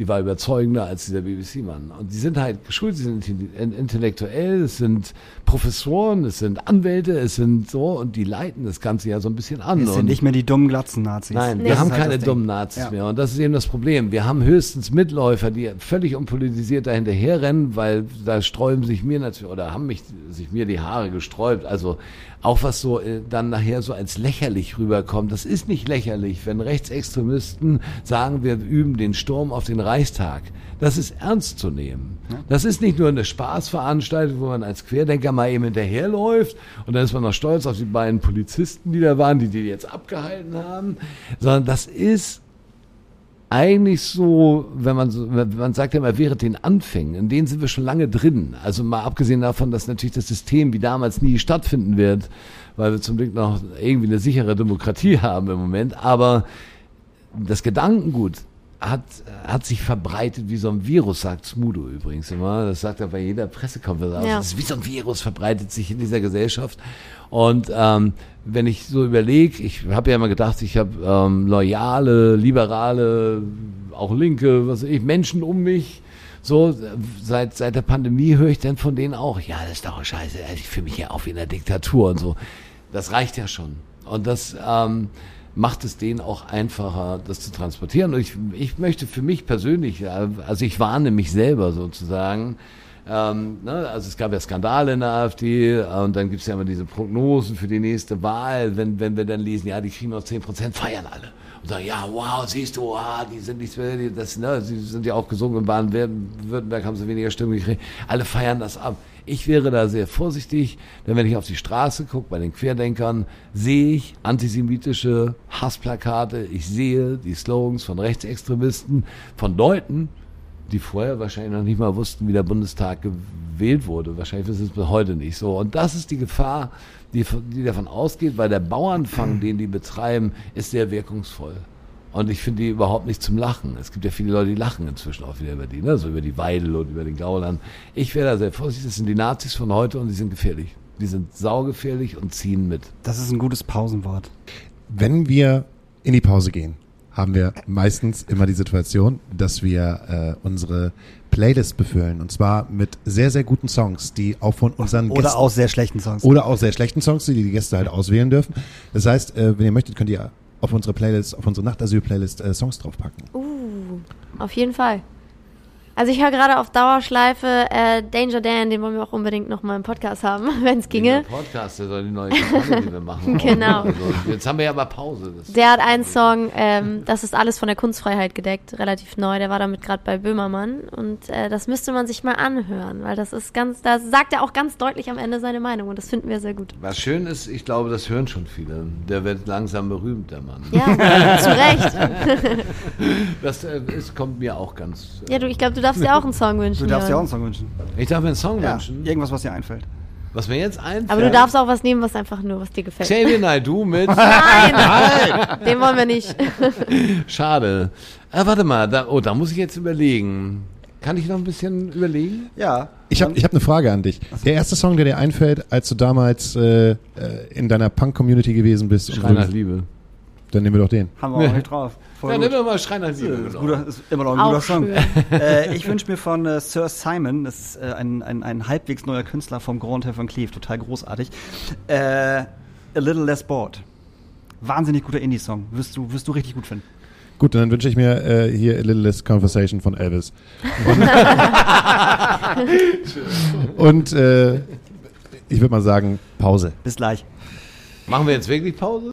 die war überzeugender als dieser BBC-Mann. Und die sind halt geschult, sie sind intellektuell, es sind Professoren, es sind Anwälte, es sind so, und die leiten das Ganze ja so ein bisschen an. Es sind nicht mehr die dummen Glatzen-Nazis. Nein, nee. wir haben halt keine dummen Nazis ja. mehr. Und das ist eben das Problem. Wir haben höchstens Mitläufer, die völlig unpolitisiert dahinter herrennen, weil da sträuben sich mir natürlich, oder haben mich, sich mir die Haare gesträubt. Also auch was so äh, dann nachher so als lächerlich rüberkommt. Das ist nicht lächerlich, wenn Rechtsextremisten sagen, wir üben den Sturm auf den Reichstag. Das ist ernst zu nehmen. Das ist nicht nur eine Spaßveranstaltung, wo man als Querdenker mal eben hinterherläuft und dann ist man noch stolz auf die beiden Polizisten, die da waren, die die jetzt abgehalten haben, sondern das ist eigentlich so, wenn man so, man sagt ja immer, während den Anfängen, in denen sind wir schon lange drin. Also mal abgesehen davon, dass natürlich das System wie damals nie stattfinden wird, weil wir zum Glück noch irgendwie eine sichere Demokratie haben im Moment. Aber das Gedankengut hat, hat sich verbreitet wie so ein Virus, sagt Smudo übrigens immer. Das sagt er bei jeder Pressekonferenz. Ja. Das ist wie so ein Virus, verbreitet sich in dieser Gesellschaft. Und ähm, wenn ich so überlege, ich habe ja immer gedacht, ich habe ähm, loyale, liberale, auch linke, was weiß ich, Menschen um mich. So, seit, seit der Pandemie höre ich dann von denen auch, ja, das ist doch scheiße, ich fühle mich ja auch wie in der Diktatur und so. Das reicht ja schon. Und das ähm, macht es denen auch einfacher, das zu transportieren. Und ich, ich möchte für mich persönlich, also ich warne mich selber sozusagen, ähm, ne, also es gab ja Skandale in der AfD und dann gibt es ja immer diese Prognosen für die nächste Wahl, wenn, wenn wir dann lesen, ja, die kriegen noch 10 Prozent, feiern alle. Und sagen, ja, wow, siehst du, ah, die sind nicht mehr, das, ne, sie sind ja auch gesungen in Baden-Württemberg, haben sie weniger Stimmen gekriegt. Alle feiern das ab. Ich wäre da sehr vorsichtig, denn wenn ich auf die Straße gucke, bei den Querdenkern, sehe ich antisemitische Hassplakate, ich sehe die Slogans von Rechtsextremisten, von Leuten, die vorher wahrscheinlich noch nicht mal wussten, wie der Bundestag gewählt wurde. Wahrscheinlich wissen es bis heute nicht so. Und das ist die Gefahr, die, die davon ausgeht, weil der Bauernfang, den die betreiben, ist sehr wirkungsvoll. Und ich finde die überhaupt nicht zum Lachen. Es gibt ja viele Leute, die lachen inzwischen auch wieder über die, ne? so über die Weidel und über den Gauland. Ich wäre da sehr vorsichtig. Das sind die Nazis von heute und die sind gefährlich. Die sind saugefährlich und ziehen mit. Das ist ein gutes Pausenwort. Wenn wir in die Pause gehen, haben wir meistens immer die Situation, dass wir äh, unsere Playlist befüllen. Und zwar mit sehr, sehr guten Songs, die auch von unseren Oder Gästen auch sehr schlechten Songs. oder auch sehr schlechten Songs, die die Gäste halt auswählen dürfen. Das heißt, äh, wenn ihr möchtet, könnt ihr auf unsere Playlist, auf unsere Nachtasyl-Playlist äh, Songs draufpacken. Uh, auf jeden Fall. Also ich höre gerade auf Dauerschleife äh, Danger Dan, den wollen wir auch unbedingt noch mal im Podcast haben, wenn es ginge. Der Podcast, das ist die neue Kampagne, die wir machen. Genau. Also, jetzt haben wir ja aber Pause. Der hat einen Song, ähm, das ist alles von der Kunstfreiheit gedeckt, relativ neu. Der war damit gerade bei Böhmermann und äh, das müsste man sich mal anhören, weil das ist ganz, da sagt er auch ganz deutlich am Ende seine Meinung und das finden wir sehr gut. Was schön ist, ich glaube, das hören schon viele. Der wird langsam berühmt, der Mann. Ja, zu Recht. Das äh, ist, kommt mir auch ganz. Ja, du, ich glaube, du darfst dir auch einen Song wünschen. Du darfst dir auch einen Song wünschen. Ich darf mir einen Song Ja, wünschen. irgendwas, was dir einfällt. Was mir jetzt einfällt. Aber du darfst auch was nehmen, was einfach nur, was dir gefällt. Xavier Naidoo mit. Nein, den wollen wir nicht. Schade. Äh, warte mal, da, oh, da muss ich jetzt überlegen. Kann ich noch ein bisschen überlegen? Ja. Ich habe ich hab eine Frage an dich. Der erste Song, der dir einfällt, als du damals äh, äh, in deiner Punk-Community gewesen bist, Schrei nach Liebe. Dann nehmen wir doch den. Haben wir auch nicht drauf. Voll Ja, gut. nimm doch mal Schrei nach Liebe. Ist, guter, ist immer noch ein Auch guter Song. äh, ich wünsche mir von äh, Sir Simon, das ist äh, ein, ein, ein halbwegs neuer Künstler vom Grand Hotel von Cleve, total großartig. Äh, A Little Less Bored. Wahnsinnig guter Indie-Song. Wirst du, wirst du richtig gut finden. Gut, dann wünsche ich mir äh, hier A Little Less Conversation von Elvis. Und, und äh, ich würde mal sagen, Pause. Bis gleich. Machen wir jetzt wirklich Pause?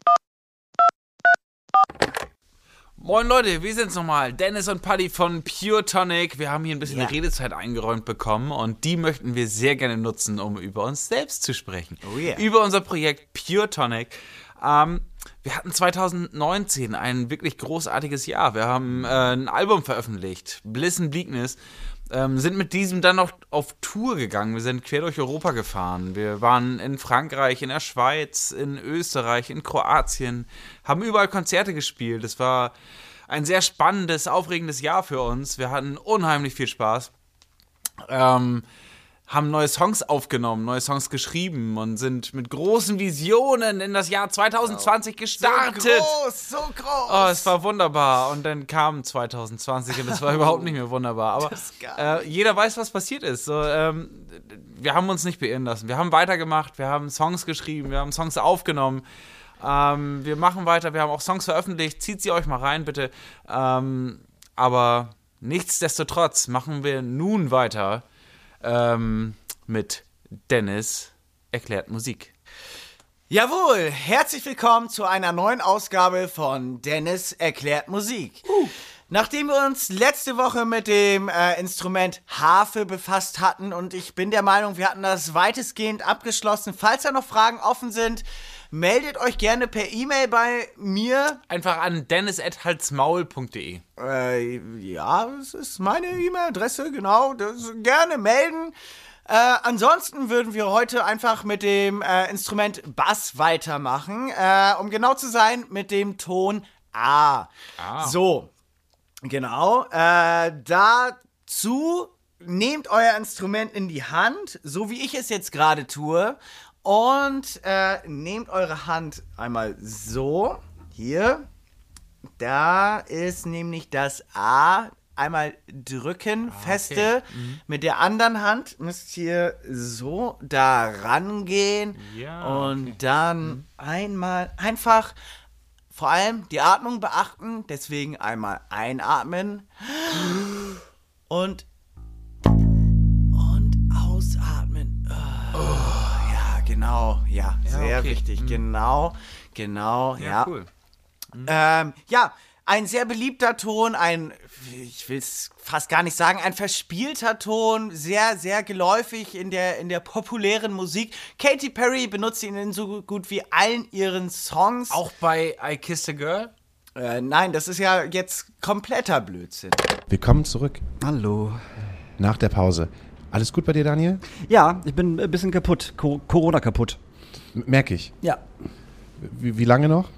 Moin Leute, wir sind's nochmal. Dennis und Paddy von Pure Tonic. Wir haben hier ein bisschen Redezeit eingeräumt bekommen und die möchten wir sehr gerne nutzen, um über uns selbst zu sprechen. Oh yeah. Über unser Projekt Pure Tonic. Ähm, wir hatten 2019 ein wirklich großartiges Jahr. Wir haben äh, ein Album veröffentlicht, Bliss and Bleakness. Ähm, sind mit diesem dann noch auf Tour gegangen. Wir sind quer durch Europa gefahren. Wir waren in Frankreich, in der Schweiz, in Österreich, in Kroatien, haben überall Konzerte gespielt. Es war ein sehr spannendes, aufregendes Jahr für uns. Wir hatten unheimlich viel Spaß. Ähm, haben neue Songs aufgenommen, neue Songs geschrieben und sind mit großen Visionen in das Jahr 2020 gestartet. groß, so groß. Oh, es war wunderbar. Und dann kam 2020 und es war überhaupt nicht mehr wunderbar. Aber äh, jeder weiß, was passiert ist. So, ähm, wir haben uns nicht beirren lassen. Wir haben weitergemacht, wir haben Songs geschrieben, wir haben Songs aufgenommen. Ähm, wir machen weiter, wir haben auch Songs veröffentlicht. Zieht sie euch mal rein, bitte. Ähm, aber nichtsdestotrotz machen wir nun weiter ähm, mit Dennis erklärt Musik. Jawohl, herzlich willkommen zu einer neuen Ausgabe von Dennis erklärt Musik. Nachdem wir uns letzte Woche mit dem äh, Instrument Harfe befasst hatten und ich bin der Meinung, wir hatten das weitestgehend abgeschlossen. Falls da noch Fragen offen sind, meldet euch gerne per E-Mail bei mir. Einfach an dennis.halsmaul.de. Äh, ja, das ist meine E-Mail-Adresse, genau. Das gerne melden. Äh, ansonsten würden wir heute einfach mit dem äh, Instrument Bass weitermachen. Äh, um genau zu sein, mit dem Ton A. So, genau. Äh, dazu nehmt euer Instrument in die Hand, so wie ich es jetzt gerade tue. Und äh, nehmt eure Hand einmal so. Hier. Da ist nämlich das A. Einmal drücken, feste. Mit der anderen Hand müsst ihr so da rangehen. Ja, und dann einmal einfach vor allem die Atmung beachten. Deswegen einmal einatmen. Und genau. Ja, sehr okay. wichtig. Genau, genau. Ja, cool. ähm, ja, ein sehr beliebter Ton, ein, ich will es fast gar nicht sagen, ein verspielter Ton, sehr, sehr geläufig in der, in der populären Musik. Katy Perry benutzt ihn in so gut wie allen ihren Songs. Auch bei I Kissed a Girl? Äh, nein, das ist ja jetzt kompletter Blödsinn. Willkommen zurück Hallo. nach der Pause. Alles gut bei dir, Daniel? Ja, ich bin ein bisschen kaputt. Co Corona kaputt. Merke ich. Ja. Wie, wie lange noch?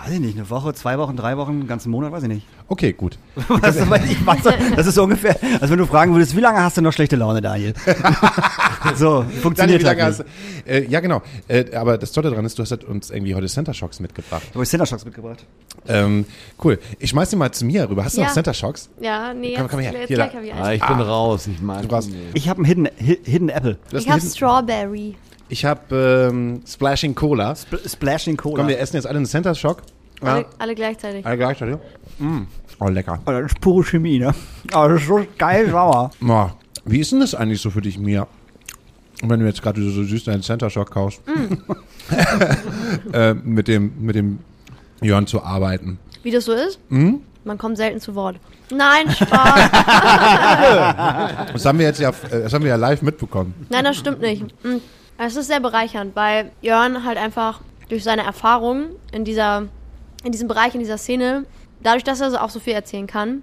Weiß ich nicht, eine Woche, zwei Wochen, drei Wochen, einen ganzen Monat, weiß ich nicht. Okay, gut. Was, ich weiß, das ist so ungefähr, als wenn du fragen würdest, wie lange hast du noch schlechte Laune, Daniel? so, Daniel, funktioniert wie lange halt hast nicht. du, äh, ja, genau. Äh, aber das Tolle daran ist, du hast halt uns irgendwie heute Center Shocks mitgebracht. Habe ich Center Shocks mitgebracht? Ähm, cool. Ich schmeiß dir mal zu mir rüber. Hast du Ja. noch Center Shocks? Ja, nee, Komm, komm her. jetzt Hier, gleich ich Ah, ich bin raus, ich mag Du brauchst- die nicht. Ich habe einen Hidden, Hi- Hidden Apple. Ich habe Strawberry. Ich habe ähm, Splashing Cola. Sp Splashing Cola. Komm, wir essen jetzt alle einen Center Shock. Ja. Alle, alle gleichzeitig. Alle gleichzeitig. Mm. Oh, lecker. Oh, das ist pure Chemie, ne? Oh, das ist so geil sauer. Oh, wie ist denn das eigentlich so für dich, Mia? Wenn du jetzt gerade so süß deinen Center Shock kaufst. äh, mit dem, mit dem Jörn zu arbeiten. Wie das so ist? Mhm. Man kommt selten zu Wort. Nein, Spaß. Das haben wir jetzt ja, äh, das haben wir ja live mitbekommen. Nein, das stimmt nicht. Es ist sehr bereichernd, weil Jörn halt einfach durch seine Erfahrungen in dieser, in diesem Bereich, in dieser Szene, dadurch, dass er so auch so viel erzählen kann,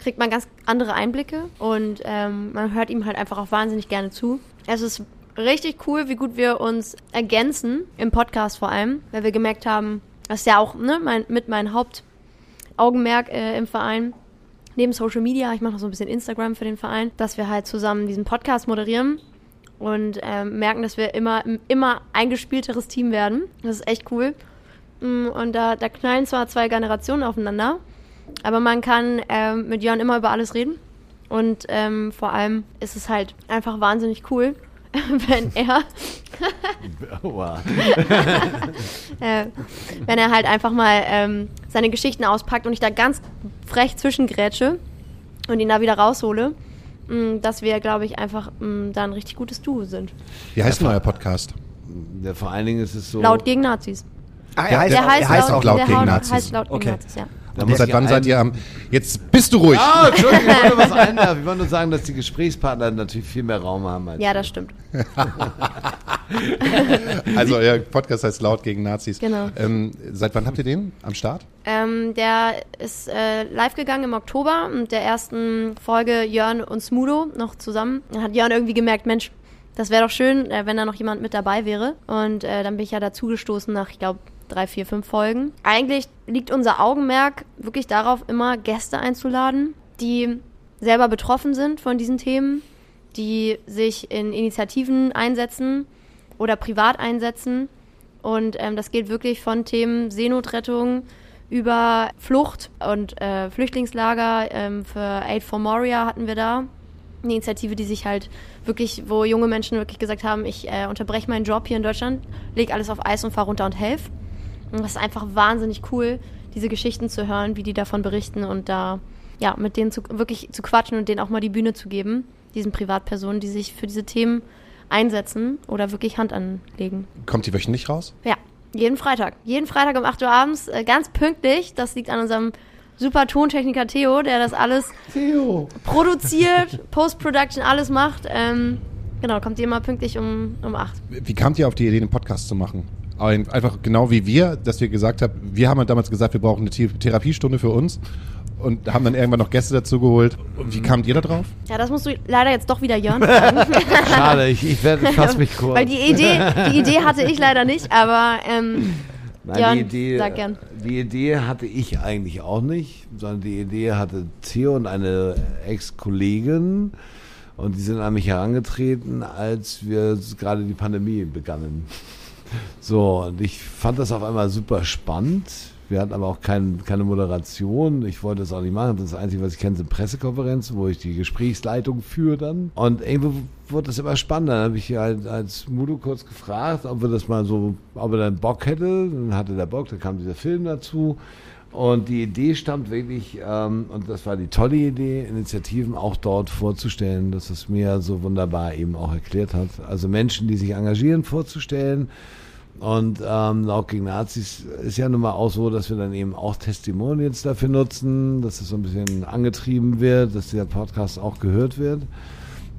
kriegt man ganz andere Einblicke und ähm, man hört ihm halt einfach auch wahnsinnig gerne zu. Es ist richtig cool, wie gut wir uns ergänzen, im Podcast vor allem, weil wir gemerkt haben, das ist ja auch ne, mein, mit mein Hauptaugenmerk äh, im Verein, neben Social Media, ich mache noch so ein bisschen Instagram für den Verein, dass wir halt zusammen diesen Podcast moderieren und ähm, merken, dass wir immer immer eingespielteres Team werden. Das ist echt cool. Mm, Und da, da knallen zwar zwei Generationen aufeinander, aber man kann ähm, mit Jörn immer über alles reden. Und ähm, vor allem ist es halt einfach wahnsinnig cool, wenn er, äh, wenn er halt einfach mal ähm, seine Geschichten auspackt und ich da ganz frech zwischengrätsche und ihn da wieder raushole, dass wir, glaube ich, einfach mm, da ein richtig gutes Duo sind. Wie heißt denn euer Podcast? Der, vor allen Dingen ist es so. Laut gegen Nazis. Ah, Der- er Der heißt, er heißt auch laut der gegen Nazis. Heißt laut gegen Okay. Nazis, ja. da Und seit wann seid ihr am. Jetzt bist du ruhig! Ah, Entschuldigung, ich wollte was einwerfen. Ich wollte nur sagen, dass die Gesprächspartner natürlich viel mehr Raum haben als Ja, das stimmt. Also, euer Podcast heißt Laut gegen Nazis. Genau. Ähm, seit wann habt ihr den am Start? Ähm, der ist äh, live gegangen im Oktober mit der ersten Folge Jörn und Smudo noch zusammen. Dann hat Jörn irgendwie gemerkt, Mensch, das wäre doch schön, äh, wenn da noch jemand mit dabei wäre. Und äh, dann bin ich ja dazugestoßen nach, ich glaube, drei, vier, fünf Folgen. Eigentlich liegt unser Augenmerk wirklich darauf, immer Gäste einzuladen, die selber betroffen sind von diesen Themen, die sich in Initiativen einsetzen oder privat einsetzen. Und ähm, das geht wirklich von Themen Seenotrettung über Flucht und äh, Flüchtlingslager. Ähm, für Aid for Moria hatten wir da eine Initiative, die sich halt wirklich, wo junge Menschen wirklich gesagt haben, ich äh, unterbreche meinen Job hier in Deutschland, leg alles auf Eis und fahr runter und helf. Und das ist einfach wahnsinnig cool, diese Geschichten zu hören, wie die davon berichten und da ja mit denen zu, wirklich zu quatschen und denen auch mal die Bühne zu geben, diesen Privatpersonen, die sich für diese Themen einsetzen oder wirklich Hand anlegen. Kommt die wöchentlich raus? Ja, jeden Freitag. Jeden Freitag um 8 Uhr abends, äh, ganz pünktlich. Das liegt an unserem super Tontechniker Theo, der das alles produziert, Post-Production, alles macht. Ähm, genau, kommt ihr immer pünktlich um, um 8. Wie kamt ihr auf die Idee, den Podcast zu machen? Ein- Einfach genau wie wir, dass wir gesagt haben, wir haben halt damals gesagt, wir brauchen eine The- Therapiestunde für uns und haben dann irgendwann noch Gäste dazu geholt. Und wie kamt ihr da drauf? Ja, das musst du leider jetzt doch wieder Jörn fragen. Schade, ich, ich werde fass mich kurz. Weil die Idee, die Idee hatte ich leider nicht, aber ähm, Nein, Jan, die Idee, sag gern. die Idee hatte ich eigentlich auch nicht, sondern die Idee hatte Theo und eine Ex-Kollegin. Und die sind an mich herangetreten, als wir gerade die Pandemie begannen. So, und ich fand das auf einmal super spannend. Wir hatten aber auch kein, keine Moderation. Ich wollte das auch nicht machen. Das Einzige, was ich kenne, sind Pressekonferenzen, wo ich die Gesprächsleitung führe dann. Und irgendwie wurde das immer spannender. Dann habe ich halt als Mudo kurz gefragt, ob wir das mal so, ob er dann Bock hätte. Dann hatte der Bock, dann kam dieser Film dazu. Und die Idee stammt wirklich, ähm, und das war die tolle Idee, Initiativen auch dort vorzustellen, dass es mir so wunderbar eben auch erklärt hat. Also Menschen, die sich engagieren, vorzustellen. Und ähm, laut gegen Nazis ist ja nun mal auch so, dass wir dann eben auch Testimonials dafür nutzen, dass es so ein bisschen angetrieben wird, dass der Podcast auch gehört wird.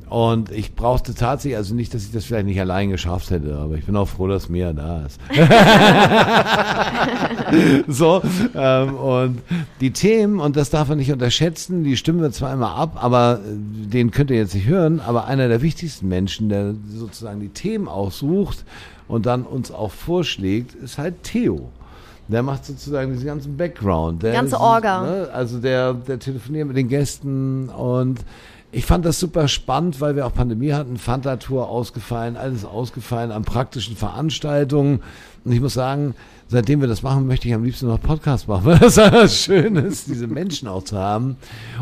Und ich brauchte tatsächlich, also nicht, dass ich das vielleicht nicht allein geschafft hätte, aber ich bin auch froh, dass Mia da ist. so, ähm, und die Themen, und das darf man nicht unterschätzen, die stimmen wir zwar immer ab, aber äh, den könnt ihr jetzt nicht hören, aber einer der wichtigsten Menschen, der sozusagen die Themen aussucht und dann uns auch vorschlägt, ist halt Theo. Der macht sozusagen diesen ganzen Background. Der Ganze ist, Orga. Ne, also der, der telefoniert mit den Gästen und ich fand das super spannend, weil wir auch Pandemie hatten, Fanta-Tour ausgefallen, alles ausgefallen an praktischen Veranstaltungen. Und ich muss sagen, seitdem wir das machen, möchte ich am liebsten noch Podcast machen, weil das einfach schön ist, diese Menschen auch zu haben.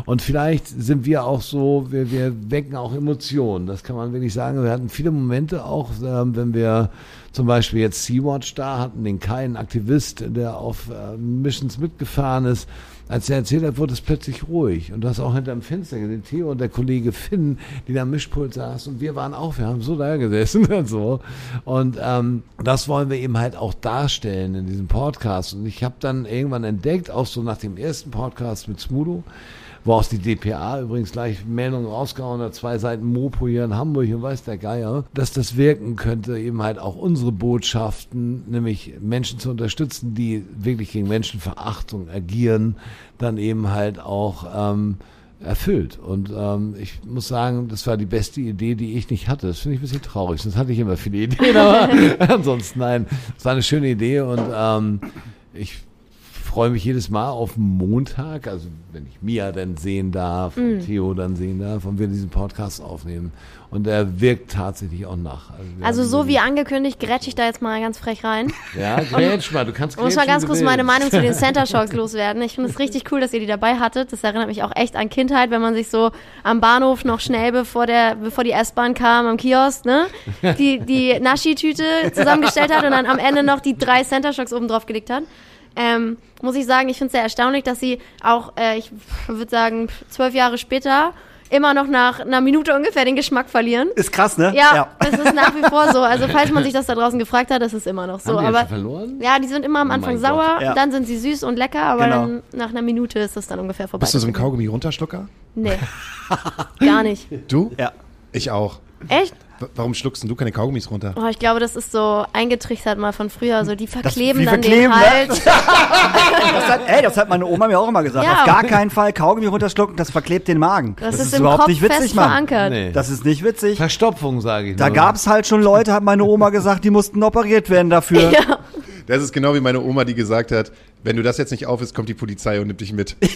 Und vielleicht sind wir auch so, wir, wir wecken auch Emotionen. Das kann man wirklich sagen. Wir hatten viele Momente auch, ähm, wenn wir zum Beispiel jetzt Sea-Watch da hatten, den Kai, einen Aktivist, der auf äh, Missions mitgefahren ist. Als er erzählt hat, wurde es plötzlich ruhig. Und du hast auch hinterm Fenster gesehen, Theo und der Kollege Finn, die da am Mischpult saßen. Und wir waren auch, wir haben so da gesessen und so. Und ähm, das wollen wir eben halt auch darstellen in diesem Podcast. Und ich habe dann irgendwann entdeckt, auch so nach dem ersten Podcast mit Smudo, wo auch die DPA übrigens gleich Meldungen rausgehauen hat, zwei Seiten Mopo hier in Hamburg und weiß der Geier, dass das wirken könnte, eben halt auch unsere Botschaften, nämlich Menschen zu unterstützen, die wirklich gegen Menschenverachtung agieren, dann eben halt auch ähm, erfüllt. Und ähm, ich muss sagen, das war die beste Idee, die ich nicht hatte. Das finde ich ein bisschen traurig. Sonst hatte ich immer viele Ideen, aber ansonsten nein. Es war eine schöne Idee und ähm, ich freue mich jedes Mal auf Montag, also wenn ich Mia dann sehen darf, und Theo dann sehen darf und wir diesen Podcast aufnehmen. Und er wirkt tatsächlich auch nach. Also haben so wie angekündigt, grätsch ich da jetzt mal ganz frech rein. Ja, grätsch mal, du kannst Ich muss mal grätschen, ganz kurz meine. Meinung zu den Center Shocks loswerden. Ich finde es richtig cool, dass ihr die dabei hattet. Das erinnert mich auch echt an Kindheit, wenn man sich so am Bahnhof noch schnell, bevor der, bevor die S-Bahn kam, am Kiosk, ne, die, die Naschi-Tüte zusammengestellt hat und dann am Ende noch die drei Center Shocks oben drauf gelegt hat. Ähm, muss ich sagen, ich finde es sehr erstaunlich, dass sie auch, äh, ich würde sagen, zwölf Jahre später immer noch nach einer Minute ungefähr den Geschmack verlieren. Ist krass, ne? Ja, das ist nach wie vor so. Also falls man sich das da draußen gefragt hat, das ist immer noch so. Haben die aber verloren? ja, die sind immer am Oh Anfang mein sauer. Ja. dann sind sie süß und lecker, aber Genau. dann nach einer Minute ist es dann ungefähr vorbei. Bist du so ein Kaugummi-Runterschlucker? Nee. Gar nicht. Du? Ja. Ich auch. Echt? Warum schluckst denn du keine Kaugummis runter? Oh, ich glaube, das ist so eingetrichtert mal von früher. So, die verkleben die dann verkleben, den ne? Hals. Das hat, ey, das hat meine Oma mir auch immer gesagt. Ja. Auf gar keinen Fall Kaugummi runterschlucken, das verklebt den Magen. Das, ist, im Kopf fest Mann. verankert. Nee. Das ist nicht witzig. Verstopfung, sage ich Da nur. gab's halt schon Leute, hat meine Oma gesagt, die mussten operiert werden dafür. Ja. Das ist genau wie meine Oma, die gesagt hat, wenn du das jetzt nicht auf ist, kommt die Polizei und nimmt dich mit.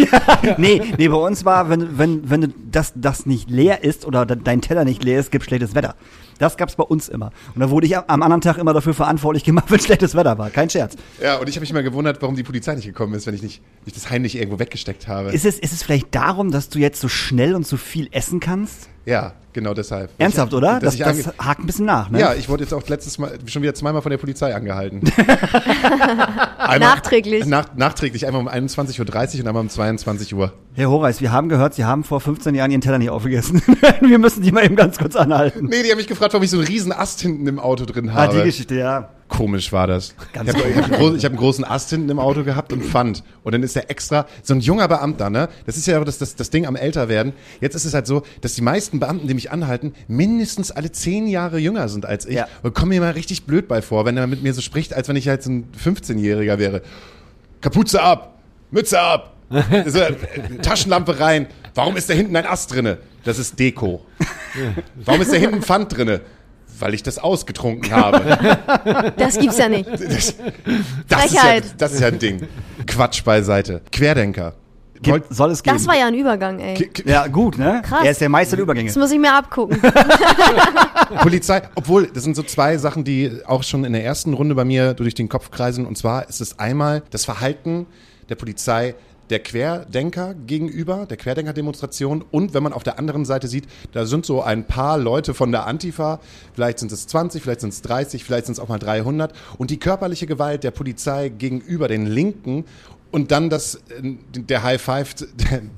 Nee, nee, bei uns war, wenn, wenn, wenn das, das nicht leer ist oder de- dein Teller nicht leer ist, gibt schlechtes Wetter. Das gab's bei uns immer. Und da wurde ich am, anderen Tag immer dafür verantwortlich gemacht, wenn schlechtes Wetter war. Kein Scherz. Ja, und ich habe mich mal gewundert, warum die Polizei nicht gekommen ist, wenn ich nicht, nicht das heimlich irgendwo weggesteckt habe. Ist es, ist es vielleicht darum, dass du jetzt so schnell und so viel essen kannst? Ja, genau deshalb. Ernsthaft, oder? Dass Das, ich das hakt ein bisschen nach, ne? Ja, ich wurde jetzt auch letztes Mal schon wieder zweimal von der Polizei angehalten. einmal, Nachträglich. Nach, nachträglich, einmal um 21.30 Uhr und einmal um 22 Uhr. Herr Horeis, wir haben gehört, Sie haben vor 15 Jahren Ihren Teller nicht aufgegessen. wir müssen die mal eben ganz kurz anhalten. Nee, die haben mich gefragt, warum ich so einen riesen Ast hinten im Auto drin Ah, habe. die Geschichte, ja. Komisch war das. Ganz ich habe hab einen, hab einen großen Ast hinten im Auto gehabt und Pfand. Und dann ist der extra, so ein junger Beamter, ne? Das ist ja das, das, das Ding am Älterwerden. Jetzt ist es halt so, dass die meisten Beamten, die mich anhalten, mindestens alle zehn Jahre jünger sind als ich. Ja. Und kommen mir mal richtig blöd bei vor, wenn er mit mir so spricht, als wenn ich halt so ein 15-Jähriger wäre. Kapuze ab, Mütze ab, so, äh, Taschenlampe rein. Warum ist da hinten ein Ast drinne? Das ist Deko. Warum ist da hinten Pfand drinne? Weil ich das ausgetrunken habe. Das gibt's ja nicht. Das, das, ist ja, das ist ja ein Ding. Quatsch beiseite. Querdenker. Gibt, soll es geben. Das war ja ein Übergang, ey. K- ja, gut, ne? Krass. Er ist der Meister der Übergänge. Das muss ich mir abgucken. Polizei, obwohl, das sind so zwei Sachen, die auch schon in der ersten Runde bei mir durch den Kopf kreisen. Und zwar ist es einmal das Verhalten der Polizei der Querdenker gegenüber, der Querdenker-Demonstration. Und wenn man auf der anderen Seite sieht, da sind so ein paar Leute von der Antifa, vielleicht sind es 20, vielleicht sind es 30, vielleicht sind es auch mal 300. Und die körperliche Gewalt der Polizei gegenüber den Linken und dann das, äh, der High Five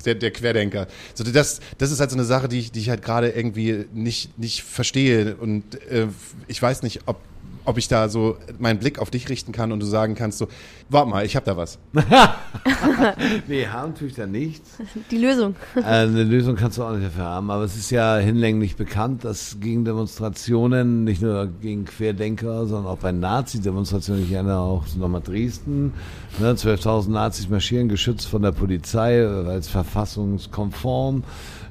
der, der, Querdenker. So, das, das ist halt so eine Sache, die ich, die ich halt gerade irgendwie nicht, nicht verstehe. Und äh, ich weiß nicht, ob, ob ich da so meinen Blick auf dich richten kann und du sagen kannst so, warte mal, ich hab da was. Nee, haben tue ich da nichts. Die Lösung. Äh, Eine Lösung kannst du auch nicht dafür haben, aber es ist ja hinlänglich bekannt, dass gegen Demonstrationen, nicht nur gegen Querdenker, sondern auch bei Nazi-Demonstrationen, ich erinnere auch nochmal Dresden, ne, 12.000 Nazis marschieren, geschützt von der Polizei, äh, als verfassungskonform.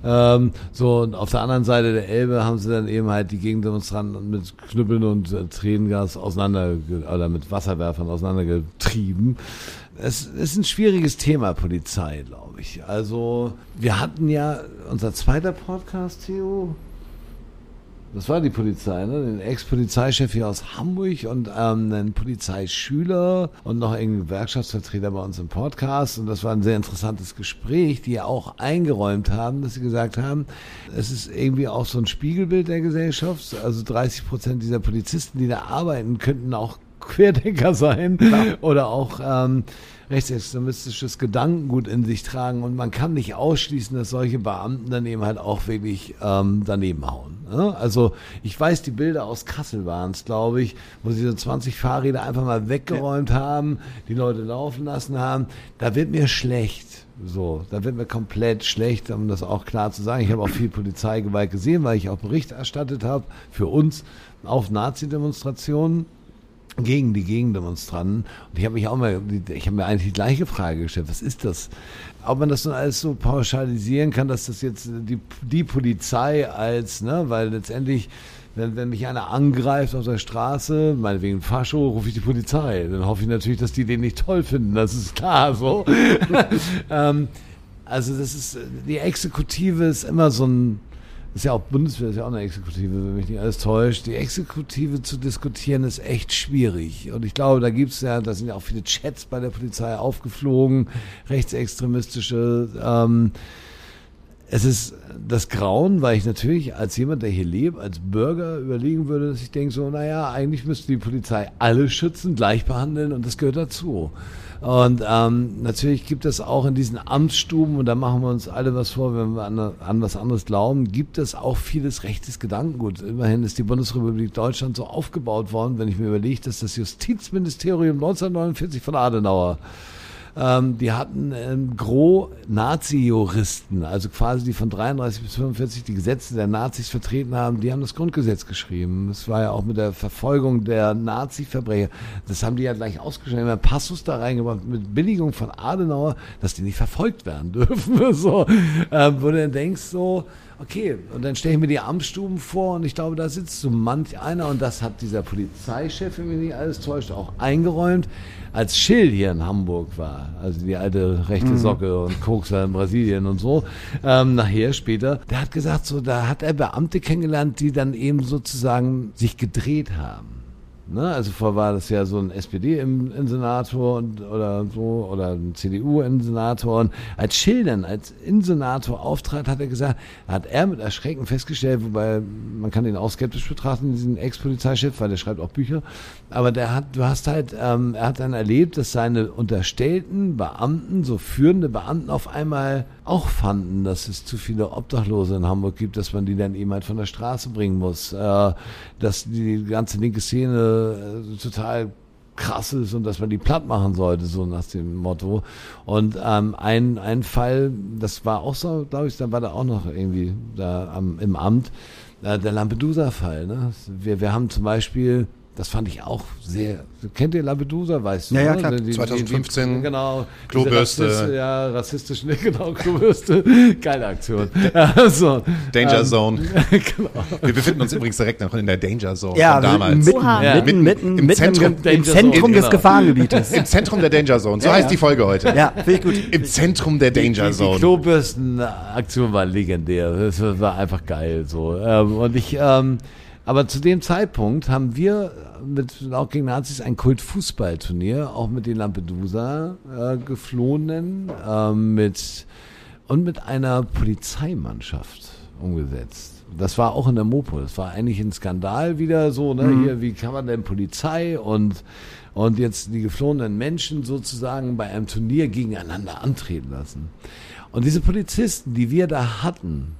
Ähm, so, und auf der anderen Seite der Elbe haben sie dann eben halt die Gegendemonstranten mit Knüppeln und äh, Tränen Tränengas auseinander oder mit Wasserwerfern auseinandergetrieben. Es ist ein schwieriges Thema, Polizei, glaube ich. Also, wir hatten ja unser zweiter Podcast, Theo, das war die Polizei, ne? Den Ex-Polizeichef hier aus Hamburg und ähm, einen Polizeischüler und noch einen Gewerkschaftsvertreter bei uns im Podcast. Und das war ein sehr interessantes Gespräch, die ja auch eingeräumt haben, dass sie gesagt haben, es ist irgendwie auch so ein Spiegelbild der Gesellschaft. Also 30 Prozent dieser Polizisten, die da arbeiten, könnten auch Querdenker sein ja. oder auch ähm, rechtsextremistisches Gedankengut in sich tragen und man kann nicht ausschließen, dass solche Beamten dann eben halt auch wirklich ähm, daneben hauen. Ne? Also ich weiß, die Bilder aus Kassel waren es, glaube ich, wo sie so 20 Fahrräder einfach mal weggeräumt haben, die Leute laufen lassen haben. Da wird mir schlecht. So, da wird mir komplett schlecht, um das auch klar zu sagen. Ich habe auch viel Polizeigewalt gesehen, weil ich auch Bericht erstattet habe für uns auf Nazi-Demonstrationen gegen die Gegendemonstranten. Und ich habe mich auch mal, ich habe mir eigentlich die gleiche Frage gestellt, was ist das? Ob man das nun alles so pauschalisieren kann, dass das jetzt die, die Polizei als, ne, weil letztendlich, wenn, wenn mich einer angreift auf der Straße, meinetwegen Fascho, rufe ich die Polizei. Dann hoffe ich natürlich, dass die den nicht toll finden, das ist klar so. ähm, also das ist, die Exekutive ist immer so ein, ist ja auch Bundeswehr, ist ja auch eine Exekutive, wenn mich nicht alles täuscht. Die Exekutive zu diskutieren ist echt schwierig. Und ich glaube, da gibt es ja, da sind ja auch viele Chats bei der Polizei aufgeflogen, rechtsextremistische. Ähm, es ist das Grauen, weil ich natürlich als jemand, der hier lebt, als Bürger überlegen würde, dass ich denke so, naja, eigentlich müsste die Polizei alle schützen, gleich behandeln und das gehört dazu. Und ähm, natürlich gibt es auch in diesen Amtsstuben, und da machen wir uns alle was vor, wenn wir an, an was anderes glauben, gibt es auch vieles rechtes Gedankengut. Immerhin ist die Bundesrepublik Deutschland so aufgebaut worden, wenn ich mir überlege, dass das Justizministerium 1949 von Adenauer ähm, die hatten ähm, Gros Nazi-Juristen, also quasi die von 33 bis 45 die Gesetze der Nazis vertreten haben, die haben das Grundgesetz geschrieben. Das war ja auch mit der Verfolgung der Nazi-Verbrecher. Das haben die ja gleich ausgeschrieben, haben Passus da reingebracht mit Billigung von Adenauer, dass die nicht verfolgt werden dürfen. so, ähm, wo du dann denkst so, Okay, und dann stelle ich mir die Amtsstuben vor und ich glaube, da sitzt so manch einer und das hat dieser Polizeichef, wenn mich nicht alles täuscht, auch eingeräumt, als Schill hier in Hamburg war, also die alte rechte mhm. Socke und Kokser in Brasilien und so, ähm, nachher später, der hat gesagt, so, da hat er Beamte kennengelernt, die dann eben sozusagen sich gedreht haben. Ne? Also vorher war das ja so ein SPD-Insenator oder so oder ein CDU-Insenator. Und als Schildern, als Insenator auftrat, hat er gesagt, hat er mit Erschrecken festgestellt, wobei man kann ihn auch skeptisch betrachten, diesen Ex-Polizeichef, weil der schreibt auch Bücher. Aber der hat, du hast halt, ähm, er hat dann erlebt, dass seine unterstellten Beamten, so führende Beamten auf einmal auch fanden, dass es zu viele Obdachlose in Hamburg gibt, dass man die dann eben halt von der Straße bringen muss, äh, dass die ganze linke Szene äh, total krass ist und dass man die platt machen sollte, so nach dem Motto. Und ähm, ein, ein Fall, das war auch so, glaube ich, da war da auch noch irgendwie da am, im Amt, äh, der Lampedusa-Fall. Ne? Wir, wir haben zum Beispiel das fand ich auch sehr. Kennt ihr Lampedusa, weißt du? Ja, ja, klar. Die, 2015. Die, die, genau. Klobürste. Rassist, ja, rassistisch, ne, genau, Klobürste. Geile Aktion. Also, Danger ähm, Zone. genau. Wir befinden uns übrigens direkt noch in der Danger Zone ja, von damals. Mitten, ja. mitten, mitten, im Zentrum, im, im Zentrum des genau. Gefahrengebietes. Im Zentrum der Danger Zone. So ja, heißt die Folge heute. Ja, finde ich gut. Im Zentrum der Danger Zone. Die, Klobürsten-Aktion war legendär. Das war einfach geil, so. Ähm, und ich, ähm, aber zu dem Zeitpunkt haben wir mit auch gegen Nazis ein Kult-Fußballturnier, auch mit den Lampedusa äh, geflohenen, äh, mit und mit einer Polizeimannschaft umgesetzt. Das war auch in der Mopo. Das war eigentlich ein Skandal wieder so, ne? Mhm. Hier, wie kann man denn Polizei und und jetzt die geflohenen Menschen sozusagen bei einem Turnier gegeneinander antreten lassen. Und diese Polizisten, die wir da hatten,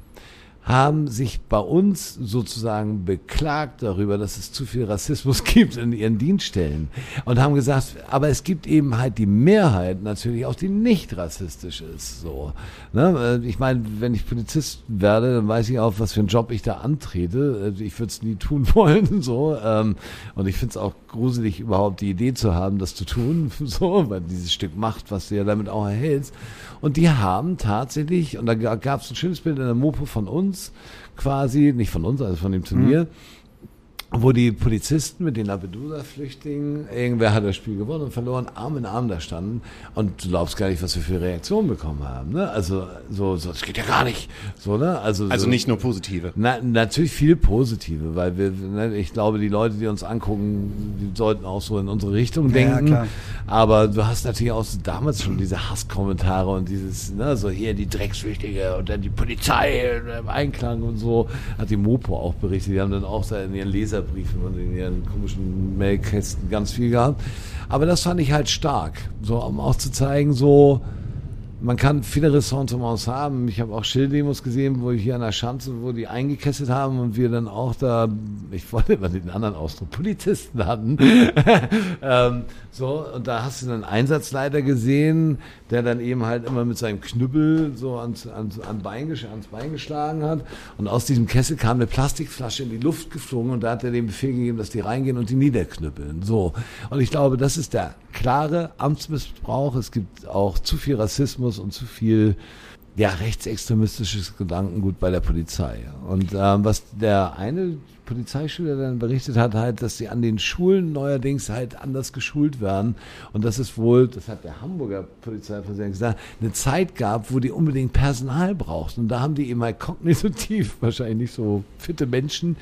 haben sich bei uns sozusagen beklagt darüber, dass es zu viel Rassismus gibt in ihren Dienststellen und haben gesagt, aber es gibt eben halt die Mehrheit natürlich auch, die nicht rassistisch ist. So, ne? Ich meine, wenn ich Polizist werde, dann weiß ich auch, was für einen Job ich da antrete. Ich würde es nie tun wollen, so. Ähm, und ich finde es auch gruselig, überhaupt die Idee zu haben, das zu tun, so, weil dieses Stück Macht, was du ja damit auch erhältst. Und die haben tatsächlich, und da gab es ein schönes Bild in der Mopo von uns, quasi, nicht von uns, also von dem Turnier, mhm. Wo die Polizisten mit den Lampedusa-Flüchtlingen, irgendwer hat das Spiel gewonnen und verloren, Arm in Arm da standen und du glaubst gar nicht, was wir für Reaktionen bekommen haben. Ne? Also so, so, das geht ja gar nicht. So, ne? Also, Also so, nicht nur positive. na, natürlich viel Positive, weil wir, ne, ich glaube, die Leute, die uns angucken, die sollten auch so in unsere Richtung Ja, ja, denken. klar. Aber du hast natürlich auch so damals schon diese Hasskommentare und dieses, ne, so hier die Drecksflüchtlinge und dann die Polizei im Einklang und so. Hat die Mopo auch berichtet. Die haben dann auch da in ihren Leserbriefen und in ihren komischen Mailkästen ganz viel gehabt. Aber das fand ich halt stark. So, um auch zu zeigen, so, man kann viele Ressentiments haben. Ich habe auch Schilddemos gesehen, wo ich hier an der Schanze, wo die eingekesselt haben und wir dann auch da, ich wollte immer den anderen Ausdruck, Polizisten hatten. ähm, so, und da hast du einen Einsatzleiter gesehen, der dann eben halt immer mit seinem Knüppel so ans, ans, an Bein, ans Bein geschlagen hat. Und aus diesem Kessel kam eine Plastikflasche in die Luft geflogen und da hat er den Befehl gegeben, dass die reingehen und die niederknüppeln. So. Und ich glaube, das ist der klare Amtsmissbrauch. Es gibt auch zu viel Rassismus und zu viel ja, rechtsextremistisches Gedankengut bei der Polizei. Und ähm, was der eine Polizeischüler dann berichtet hat, halt, dass sie an den Schulen neuerdings halt anders geschult werden. Und dass es wohl, das hat der Hamburger Polizeipräsident gesagt, eine Zeit gab, wo die unbedingt Personal brauchten. Und da haben die eben halt kognitiv wahrscheinlich nicht so fitte Menschen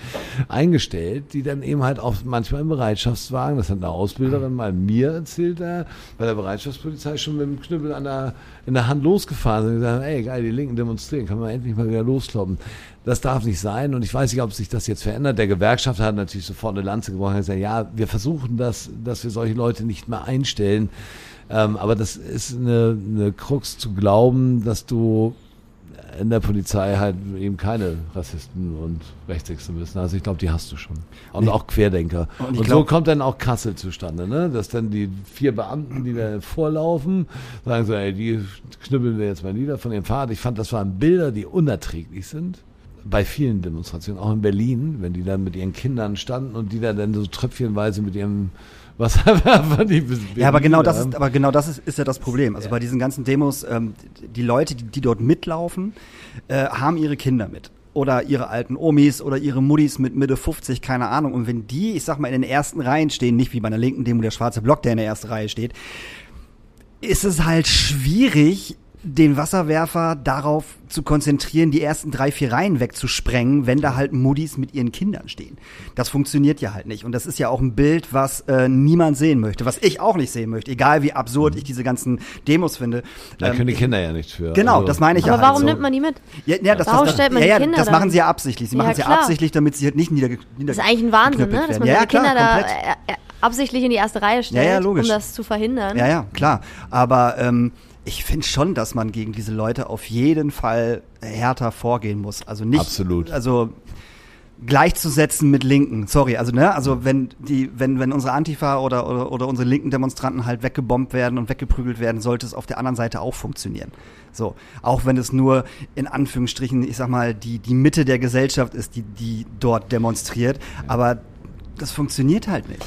eingestellt, die dann eben halt auch manchmal im Bereitschaftswagen, das hat eine Ausbilderin mal mir erzählt, da bei der Bereitschaftspolizei schon mit dem Knüppel an der, in der Hand losgefahren sind und gesagt, ey geil, die Linken demonstrieren, kann man endlich mal wieder loskloppen. Das darf nicht sein und ich weiß nicht, ob sich das jetzt verändert. Der Gewerkschaft hat natürlich sofort eine Lanze gebrochen und gesagt, ja, wir versuchen das, dass wir solche Leute nicht mehr einstellen. Ähm, aber das ist eine, eine Krux zu glauben, dass du in der Polizei halt eben keine Rassisten und Rechtsextremisten. Also ich glaube, die hast du schon. Und auch Querdenker. Und Und, ich so glaub- kommt dann auch Kassel zustande, ne? Dass dann die vier Beamten, die da vorlaufen, sagen so, ey, die knüppeln wir jetzt mal nieder von ihrem Fahrrad. Ich fand, das waren Bilder, die unerträglich sind. Bei vielen Demonstrationen, auch in Berlin, wenn die dann mit ihren Kindern standen und die da dann so tröpfchenweise mit ihrem Wasserwerfer die Ja, aber genau das ist, aber genau das ist, ist ja das Problem. Also bei diesen ganzen Demos, ähm, die Leute, die, die dort mitlaufen, äh, haben ihre Kinder mit. Oder ihre alten Omis oder ihre Muttis mit Mitte 50, keine Ahnung. Und wenn die, ich sag mal, in den ersten Reihen stehen, nicht wie bei einer linken Demo der schwarze Block, der in der ersten Reihe steht, ist es halt schwierig, den Wasserwerfer darauf zu konzentrieren, die ersten drei, vier Reihen wegzusprengen, wenn da halt Muddis mit ihren Kindern stehen. Das funktioniert ja halt nicht. Und das ist ja auch ein Bild, was äh, niemand sehen möchte, was ich auch nicht sehen möchte, egal wie absurd ich diese ganzen Demos finde. Da Ähm, können die Kinder ja nichts für. Genau, Also- das meine ich ja Aber halt warum so. nimmt man die mit? Ja, ja, das, Warum das, stellt man ja, die ja, Kinder das dann? machen sie ja absichtlich. Sie Ja, machen es ja klar. absichtlich, damit sie halt nicht nieder, nieder Das ist eigentlich ein Wahnsinn, ne? dass man werden. seine Kinder da komplett. äh, äh, absichtlich in die erste Reihe stellt, Ja, ja, logisch. um das zu verhindern. Ja, ja, klar. Aber ähm, ich finde schon, dass man gegen diese Leute auf jeden Fall härter vorgehen muss. Also nicht. Absolut. Also gleichzusetzen mit Linken. Sorry, also ne, also wenn die, wenn wenn unsere Antifa oder oder, oder unsere linken Demonstranten halt weggebombt werden und weggeprügelt werden, sollte es auf der anderen Seite auch funktionieren. So, auch wenn es nur in Anführungsstrichen, ich sag mal, die die Mitte der Gesellschaft ist, die die dort demonstriert, aber das funktioniert halt nicht.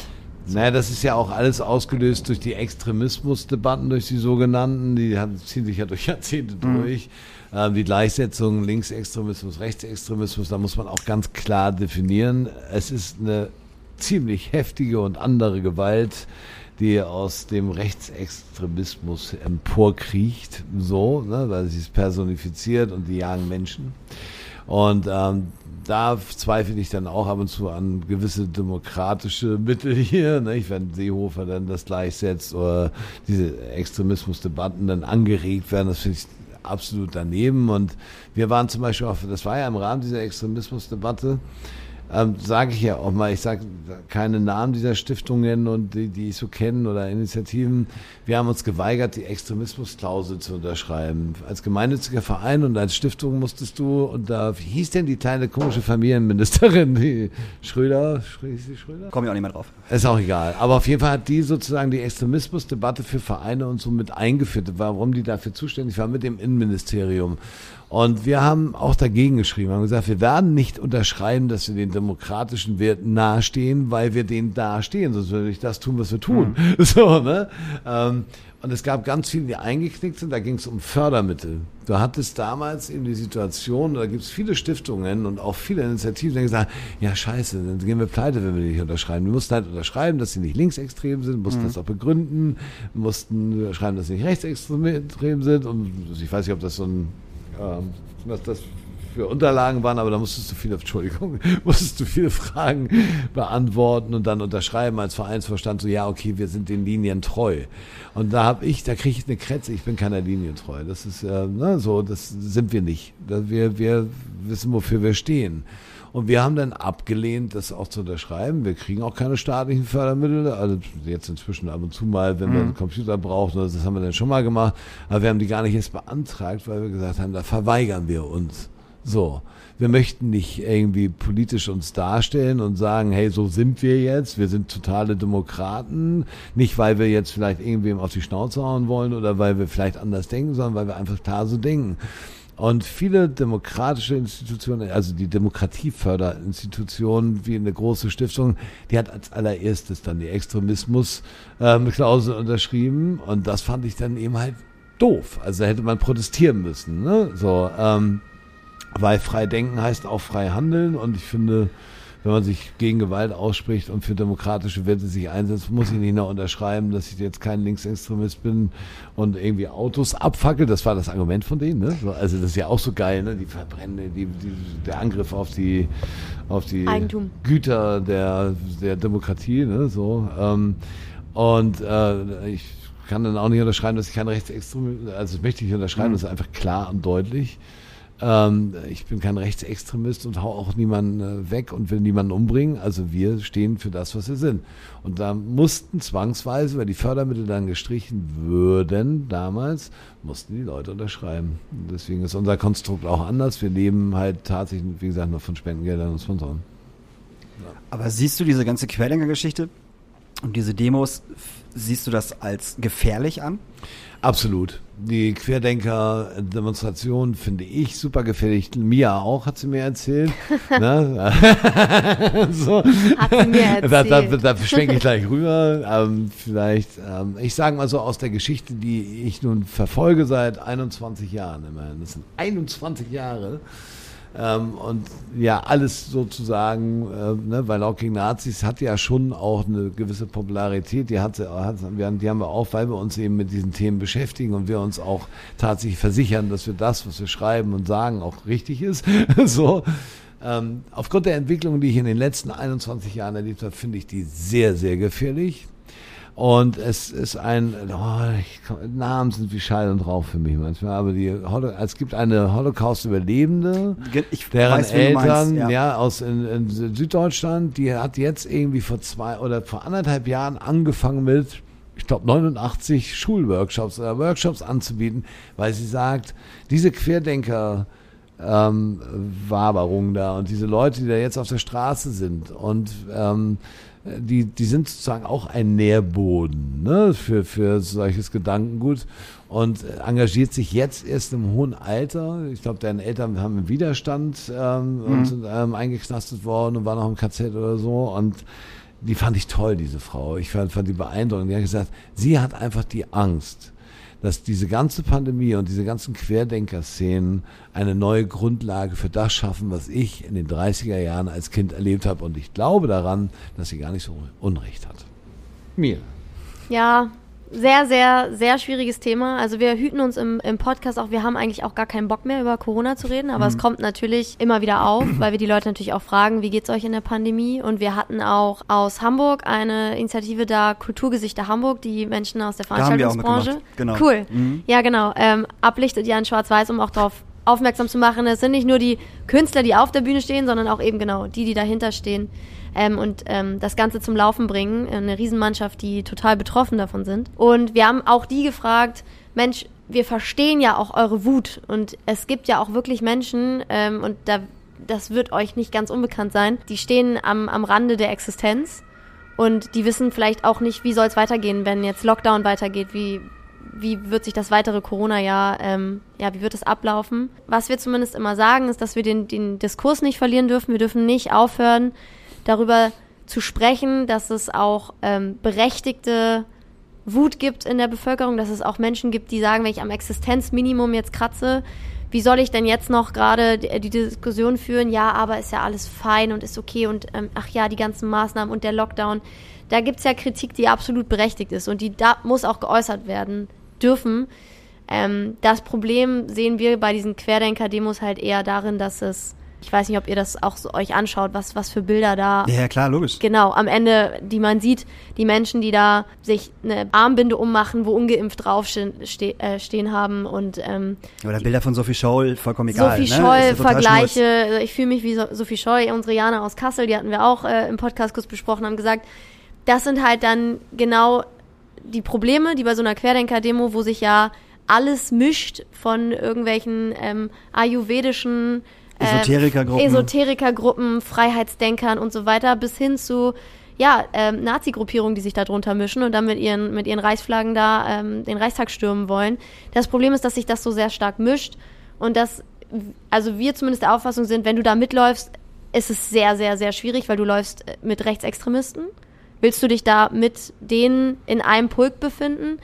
Naja, das ist ja auch alles ausgelöst durch die Extremismusdebatten, durch die sogenannten, die haben, ziehen sich ja durch Jahrzehnte durch. Ähm, die Gleichsetzung Linksextremismus, Rechtsextremismus, da muss man auch ganz klar definieren. Es ist eine ziemlich heftige und andere Gewalt, die aus dem Rechtsextremismus emporkriecht, so, ne, weil sie es personifiziert und die jagen Menschen. Und ähm, da zweifle ich dann auch ab und zu an gewisse demokratische Mittel hier, nicht? wenn Seehofer dann das gleichsetzt oder diese Extremismusdebatten dann angeregt werden, das finde ich absolut daneben. Und wir waren zum Beispiel auch, das war ja im Rahmen dieser Extremismusdebatte, ähm, sage ich ja auch mal, ich sage keine Namen dieser Stiftungen und die, die ich so kenne oder Initiativen. Wir haben uns geweigert, die Extremismusklausel zu unterschreiben. Als gemeinnütziger Verein und als Stiftung musstest du, und da wie hieß denn die kleine komische Familienministerin, die Schröder, Schrö- hieß die Schröder? Komme ich auch nicht mehr drauf. Ist auch egal. Aber auf jeden Fall hat die sozusagen die Extremismusdebatte für Vereine und so mit eingeführt, warum die dafür zuständig war mit dem Innenministerium. Und wir haben auch dagegen geschrieben, haben gesagt, wir werden nicht unterschreiben, dass wir den demokratischen Werten nahestehen, weil wir denen nahestehen, sonst würde ich das tun, was wir tun. So, ne? Ähm, Und es gab ganz viele, die eingeknickt sind, da ging es um Fördermittel. Du hattest damals eben die Situation, da gibt es viele Stiftungen und auch viele Initiativen, die gesagt ja scheiße, dann gehen wir pleite, wenn wir die nicht unterschreiben. Wir mussten halt unterschreiben, dass sie nicht linksextrem sind, mussten mhm. das auch begründen, mussten schreiben, dass sie nicht rechtsextrem sind und ich weiß nicht, ob das so ein, äh, was das für Unterlagen waren, aber da musstest du viele, Entschuldigung, musstest du viele Fragen beantworten und dann unterschreiben als Vereinsvorstand, so ja, okay, wir sind den Linien treu. Und da habe ich, da kriege ich eine Kretze, ich bin keiner Linie treu. Das ist äh, ne, so, das sind wir nicht. Wir, wir wissen, wofür wir stehen. Und wir haben dann abgelehnt, das auch zu unterschreiben. Wir kriegen auch keine staatlichen Fördermittel. Also jetzt inzwischen ab und zu mal, wenn mhm. wir einen Computer brauchen, das haben wir dann schon mal gemacht. Aber wir haben die gar nicht erst beantragt, weil wir gesagt haben, da verweigern wir uns. So. Wir möchten nicht irgendwie politisch uns darstellen und sagen, hey, so sind wir jetzt, wir sind totale Demokraten. Nicht, weil wir jetzt vielleicht irgendwem auf die Schnauze hauen wollen oder weil wir vielleicht anders denken, sondern weil wir einfach klar so denken. Und viele demokratische Institutionen, also die Demokratieförderinstitutionen wie eine große Stiftung, die hat als allererstes dann die Extremismus-Klausel unterschrieben. Und das fand ich dann eben halt doof. Also da hätte man protestieren müssen. Ne? So, ähm, weil frei denken heißt auch frei handeln und ich finde, wenn man sich gegen Gewalt ausspricht und für demokratische Werte sich einsetzt, muss ich nicht noch unterschreiben, dass ich jetzt kein Linksextremist bin und irgendwie Autos abfackel. Das war das Argument von denen. Ne? Also das ist ja auch so geil, ne? die Verbrände, die, die, der Angriff auf die, auf die Eigentum. Güter der, der Demokratie. Ne? So, ähm, und äh, ich kann dann auch nicht unterschreiben, dass ich kein Rechtsextremist, also das möchte ich nicht unterschreiben, mhm. das ist einfach klar und deutlich. Ähm, ich bin kein Rechtsextremist und hau auch niemanden äh, weg und will niemanden umbringen. Also wir stehen für das, was wir sind. Und da mussten zwangsweise, weil die Fördermittel dann gestrichen würden damals, mussten die Leute unterschreiben. Deswegen ist unser Konstrukt auch anders. Wir leben halt tatsächlich, wie gesagt, nur von Spendengeldern und Sponsoren. Ja. Aber siehst du diese ganze Querdenker-Geschichte und diese Demos, siehst du das als gefährlich an? Absolut. Die Querdenker-Demonstration finde ich super gefährlich. Mia auch, hat sie mir erzählt. ne? so. Hat sie mir erzählt. Da, da, da schwenke ich gleich rüber. Ähm, vielleicht, ähm, ich sage mal so aus der Geschichte, die ich nun verfolge seit 21 Jahren immerhin. Das sind 21 Jahre. Ähm, und ja, alles sozusagen, äh, ne, weil gegen Nazis hat ja schon auch eine gewisse Popularität. Die, hat, hat, die haben wir auch, weil wir uns eben mit diesen Themen beschäftigen und wir uns auch tatsächlich versichern, dass wir das, was wir schreiben und sagen, auch richtig ist. so. Ähm, aufgrund der Entwicklung, die ich in den letzten 21 Jahren erlebt habe, finde ich die sehr, sehr gefährlich. Und es ist ein, oh, Namen sind wie Schall und Rauch für mich manchmal, aber die, es gibt eine Holocaust-Überlebende, deren weiß, Eltern, meinst, ja. ja. aus in, in, Süddeutschland, die hat jetzt irgendwie vor zwei oder vor anderthalb Jahren angefangen mit, ich glaube 89 Schulworkshops oder Workshops anzubieten, weil sie sagt, diese Querdenker, ähm, Waberung da und diese Leute, die da jetzt auf der Straße sind und ähm, die, die sind sozusagen auch ein Nährboden ne, für, für solches Gedankengut und engagiert sich jetzt erst im hohen Alter. Ich glaube, deren Eltern haben im Widerstand ähm, mhm. und sind ähm, eingeknastet worden und waren auch im KZ oder so. Und die fand ich toll, diese Frau. Ich fand, fand die beeindruckend. Die hat gesagt, sie hat einfach die Angst, dass diese ganze Pandemie und diese ganzen Querdenker-Szenen eine neue Grundlage für das schaffen, was ich in den 30er Jahren als Kind erlebt habe. Und ich glaube daran, dass sie gar nicht so Unrecht hat. Mir. Ja, sehr, sehr, sehr schwieriges Thema. Also wir hüten uns im, im Podcast auch, wir haben eigentlich auch gar keinen Bock mehr über Corona zu reden, aber mhm. es kommt natürlich immer wieder auf, weil wir die Leute natürlich auch fragen, wie geht's euch in der Pandemie? Und wir hatten auch aus Hamburg eine Initiative da, Kulturgesichter Hamburg, die Menschen aus der Veranstaltungsbranche. Genau. Cool. Mhm. Ja, genau. Ähm, ablichtet ja in Schwarz-Weiß, um auch darauf aufmerksam zu machen. Es sind nicht nur die Künstler, die auf der Bühne stehen, sondern auch eben genau die, die dahinter stehen ähm, und ähm, das Ganze zum Laufen bringen. Eine Riesenmannschaft, die total betroffen davon sind. Und wir haben auch die gefragt, Mensch, wir verstehen ja auch eure Wut und es gibt ja auch wirklich Menschen ähm, und da, das wird euch nicht ganz unbekannt sein, die stehen am, am Rande der Existenz und die wissen vielleicht auch nicht, wie soll es weitergehen, wenn jetzt Lockdown weitergeht, wie, wie wird sich das weitere Corona-Jahr, ähm, ja, wie wird es ablaufen? Was wir zumindest immer sagen, ist, dass wir den, den Diskurs nicht verlieren dürfen. Wir dürfen nicht aufhören, darüber zu sprechen, dass es auch ähm, berechtigte Wut gibt in der Bevölkerung, dass es auch Menschen gibt, die sagen, wenn ich am Existenzminimum jetzt kratze, wie soll ich denn jetzt noch gerade die, die Diskussion führen? Ja, aber ist ja alles fein und ist okay und ähm, ach ja, die ganzen Maßnahmen und der Lockdown. Da gibt's ja Kritik, die absolut berechtigt ist und die da muss auch geäußert werden dürfen. Ähm, das Problem sehen wir bei diesen Querdenker-Demos halt eher darin, dass es, ich weiß nicht, ob ihr das auch so euch anschaut, was, was für Bilder da Ja, klar, logisch. genau am Ende, die man sieht, die Menschen, die da sich eine Armbinde ummachen, wo ungeimpft draufstehen ste äh, stehen haben und ähm, Oder Bilder von Sophie Scholl, vollkommen egal. Sophie ne? Scholl, Vergleiche, also ich fühle mich wie so Sophie Scholl, unsere Jana aus Kassel, die hatten wir auch äh, im Podcast kurz besprochen, haben gesagt, das sind halt dann genau die Probleme, die bei so einer Querdenker-Demo, wo sich ja alles mischt von irgendwelchen ähm, ayurvedischen Esoterikergruppen. Esoterikergruppen, Freiheitsdenkern und so weiter, bis hin zu ja, ähm, Nazi-Gruppierungen, die sich da drunter mischen und dann mit ihren, mit ihren Reichsflaggen da ähm, den Reichstag stürmen wollen. Das Problem ist, dass sich das so sehr stark mischt und dass, also wir zumindest der Auffassung sind, wenn du da mitläufst, ist es sehr, sehr, sehr schwierig, weil du läufst äh, mit Rechtsextremisten. Willst du dich da mit denen in einem Pulk befinden?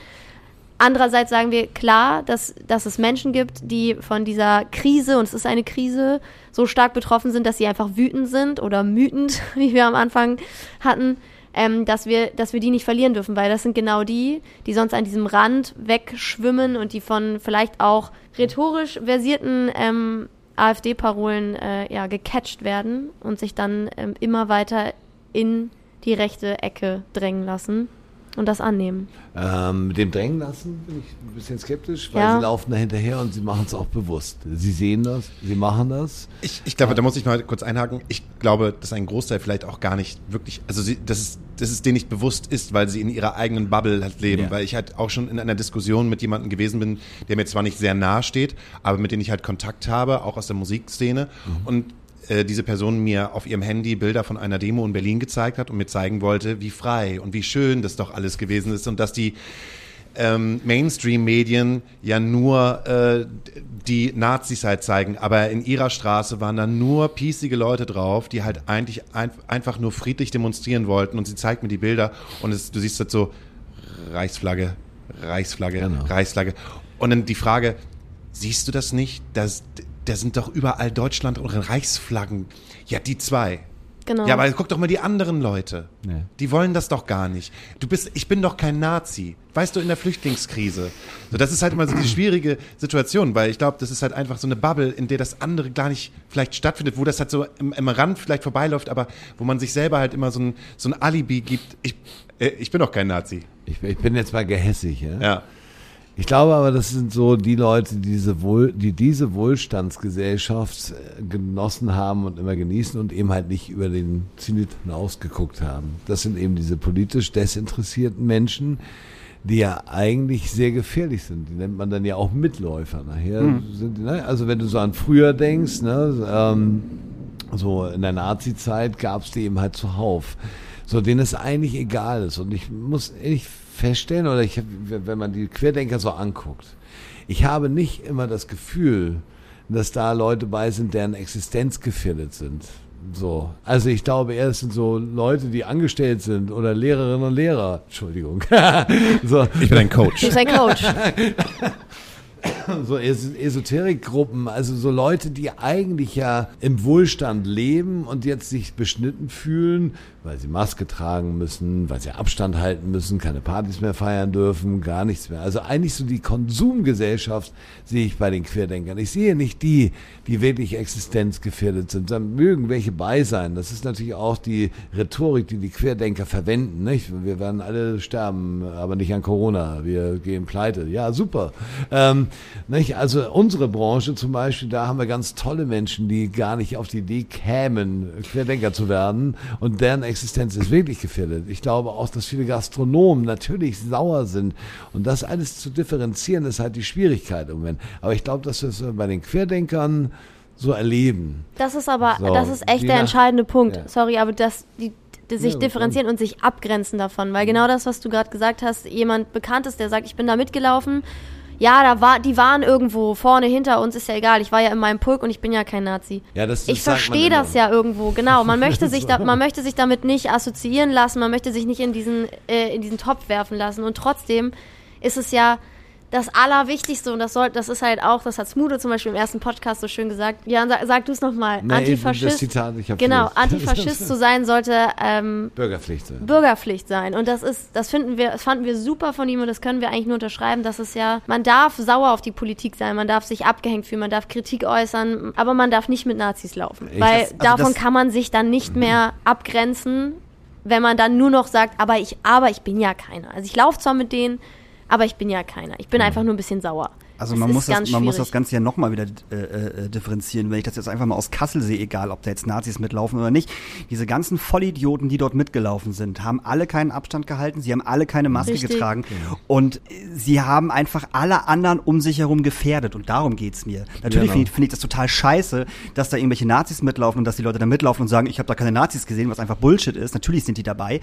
Andererseits sagen wir klar, dass, dass es Menschen gibt, die von dieser Krise, und es ist eine Krise, so stark betroffen sind, dass sie einfach wütend sind oder mütend, wie wir am Anfang hatten, ähm, dass, wir, dass wir die nicht verlieren dürfen, weil das sind genau die, die sonst an diesem Rand wegschwimmen und die von vielleicht auch rhetorisch versierten ähm, AfD-Parolen äh, ja, gecatcht werden und sich dann ähm, immer weiter in die rechte Ecke drängen lassen und das annehmen. Ähm, mit dem Drängen lassen bin ich ein bisschen skeptisch, weil Ja. sie laufen da hinterher und sie machen es auch bewusst. Sie sehen das, sie machen das. Ich, ich glaube, da muss ich noch kurz einhaken. Ich glaube, dass ein Großteil vielleicht auch gar nicht wirklich, also sie, dass es, dass es denen nicht bewusst ist, weil sie in ihrer eigenen Bubble halt leben. Ja. Weil ich halt auch schon in einer Diskussion mit jemandem gewesen bin, der mir zwar nicht sehr nahe steht, aber mit dem ich halt Kontakt habe, auch aus der Musikszene. Und äh, diese Person mir auf ihrem Handy Bilder von einer Demo in Berlin gezeigt hat und mir zeigen wollte, wie frei und wie schön das doch alles gewesen ist und dass die ähm, Mainstream-Medien ja nur äh, die Nazis halt zeigen, aber in ihrer Straße waren dann nur piesige Leute drauf, die halt eigentlich ein, einfach nur friedlich demonstrieren wollten und sie zeigt mir die Bilder und es, du siehst das so Reichsflagge, Reichsflagge, Genau. Reichsflagge und dann die Frage, siehst du das nicht? Das, da sind doch überall Deutschland und Reichsflaggen. Ja, die zwei. Genau. Ja, aber guck doch mal die anderen Leute. Nee. Die wollen das doch gar nicht. Du bist, ich bin doch kein Nazi. Weißt du, in der Flüchtlingskrise. So, das ist halt immer so die schwierige Situation, weil ich glaube, das ist halt einfach so eine Bubble, in der das andere gar nicht vielleicht stattfindet, wo das halt so im, im Rand vielleicht vorbeiläuft, aber wo man sich selber halt immer so ein, so ein Alibi gibt. Ich, äh, ich bin doch kein Nazi. Ich, ich bin jetzt mal gehässig. Ja? Ja. Ich glaube aber, das sind so die Leute, die diese, Wohl, die diese Wohlstandsgesellschaft äh, genossen haben und immer genießen und eben halt nicht über den Zenit hinausgeguckt haben. Das sind eben diese politisch desinteressierten Menschen, die ja eigentlich sehr gefährlich sind. Die nennt man dann ja auch Mitläufer. Nachher sind die, ne? Also wenn du so an früher denkst, ne, ähm, so in der Nazi-Zeit gab es die eben halt zuhauf. So, denen es eigentlich egal ist. Und ich muss ehrlich feststellen, oder ich, wenn man die Querdenker so anguckt, ich habe nicht immer das Gefühl, dass da Leute bei sind, deren Existenz gefährdet sind. So. Also ich glaube eher, es sind so Leute, die angestellt sind oder Lehrerinnen und Lehrer. Entschuldigung. so. Ich bin ein Coach. Du bist ein Coach. so Es- Esoterikgruppen, also so Leute, die eigentlich ja im Wohlstand leben und jetzt sich beschnitten fühlen, weil sie Maske tragen müssen, weil sie Abstand halten müssen, keine Partys mehr feiern dürfen, gar nichts mehr. Also eigentlich so die Konsumgesellschaft sehe ich bei den Querdenkern. Ich sehe nicht die, die wirklich existenzgefährdet sind. Da mögen welche bei sein. Das ist natürlich auch die Rhetorik, die die Querdenker verwenden. Nicht? Wir werden alle sterben, aber nicht an Corona. Wir gehen pleite. Ja, super. Ähm, nicht? Also unsere Branche zum Beispiel, da haben wir ganz tolle Menschen, die gar nicht auf die Idee kämen, Querdenker zu werden. Und deren Existenz ist wirklich gefährdet. Ich glaube auch, dass viele Gastronomen natürlich sauer sind. Und das alles zu differenzieren, ist halt die Schwierigkeit im Moment. Aber ich glaube, dass wir es bei den Querdenkern so erleben. Das ist aber, So, das ist echt der nach- entscheidende Punkt. Ja. Sorry, aber dass die, die sich Ja, differenzieren und sich abgrenzen davon. Weil genau das, was du gerade gesagt hast, jemand bekannt ist, der sagt, ich bin da mitgelaufen. Ja, da war, die waren irgendwo vorne hinter uns, ist ja egal. Ich war ja in meinem Pulk und ich bin ja kein Nazi. Ja, das- das ich verstehe das ja irgendwo, genau. Man möchte sich da, man möchte sich damit nicht assoziieren lassen, man möchte sich nicht in diesen, äh, in diesen Topf werfen lassen. Und trotzdem ist es ja das Allerwichtigste und das soll, das ist halt auch, das hat Smudo zum Beispiel im ersten Podcast so schön gesagt. Ja, sag, sag du es nochmal. Nee, das Antifaschist. Zitat, genau. Antifaschist zu sein sollte ähm, Bürgerpflicht. Bürgerpflicht sein. Und das ist, das finden wir, das fanden wir super von ihm und das können wir eigentlich nur unterschreiben, dass es ja, man darf sauer auf die Politik sein, man darf sich abgehängt fühlen, man darf Kritik äußern, aber man darf nicht mit Nazis laufen. Ich- weil das- also davon das- kann man sich dann nicht mehr abgrenzen, wenn man dann nur noch sagt, aber ich, aber ich bin ja keiner. Also ich laufe zwar mit denen, aber ich bin ja keiner. Ich bin einfach nur ein bisschen sauer. Also Es man muss, das, man muss das Ganze ja nochmal wieder äh, äh, differenzieren. Wenn ich das jetzt einfach mal aus Kassel sehe, egal ob da jetzt Nazis mitlaufen oder nicht, diese ganzen Vollidioten, die dort mitgelaufen sind, haben alle keinen Abstand gehalten, sie haben alle keine Maske Richtig. getragen und sie haben einfach alle anderen um sich herum gefährdet und darum geht's mir. Natürlich Genau. finde ich, finde ich das total scheiße, dass da irgendwelche Nazis mitlaufen und dass die Leute da mitlaufen und sagen, ich habe da keine Nazis gesehen, was einfach Bullshit ist. Natürlich sind die dabei.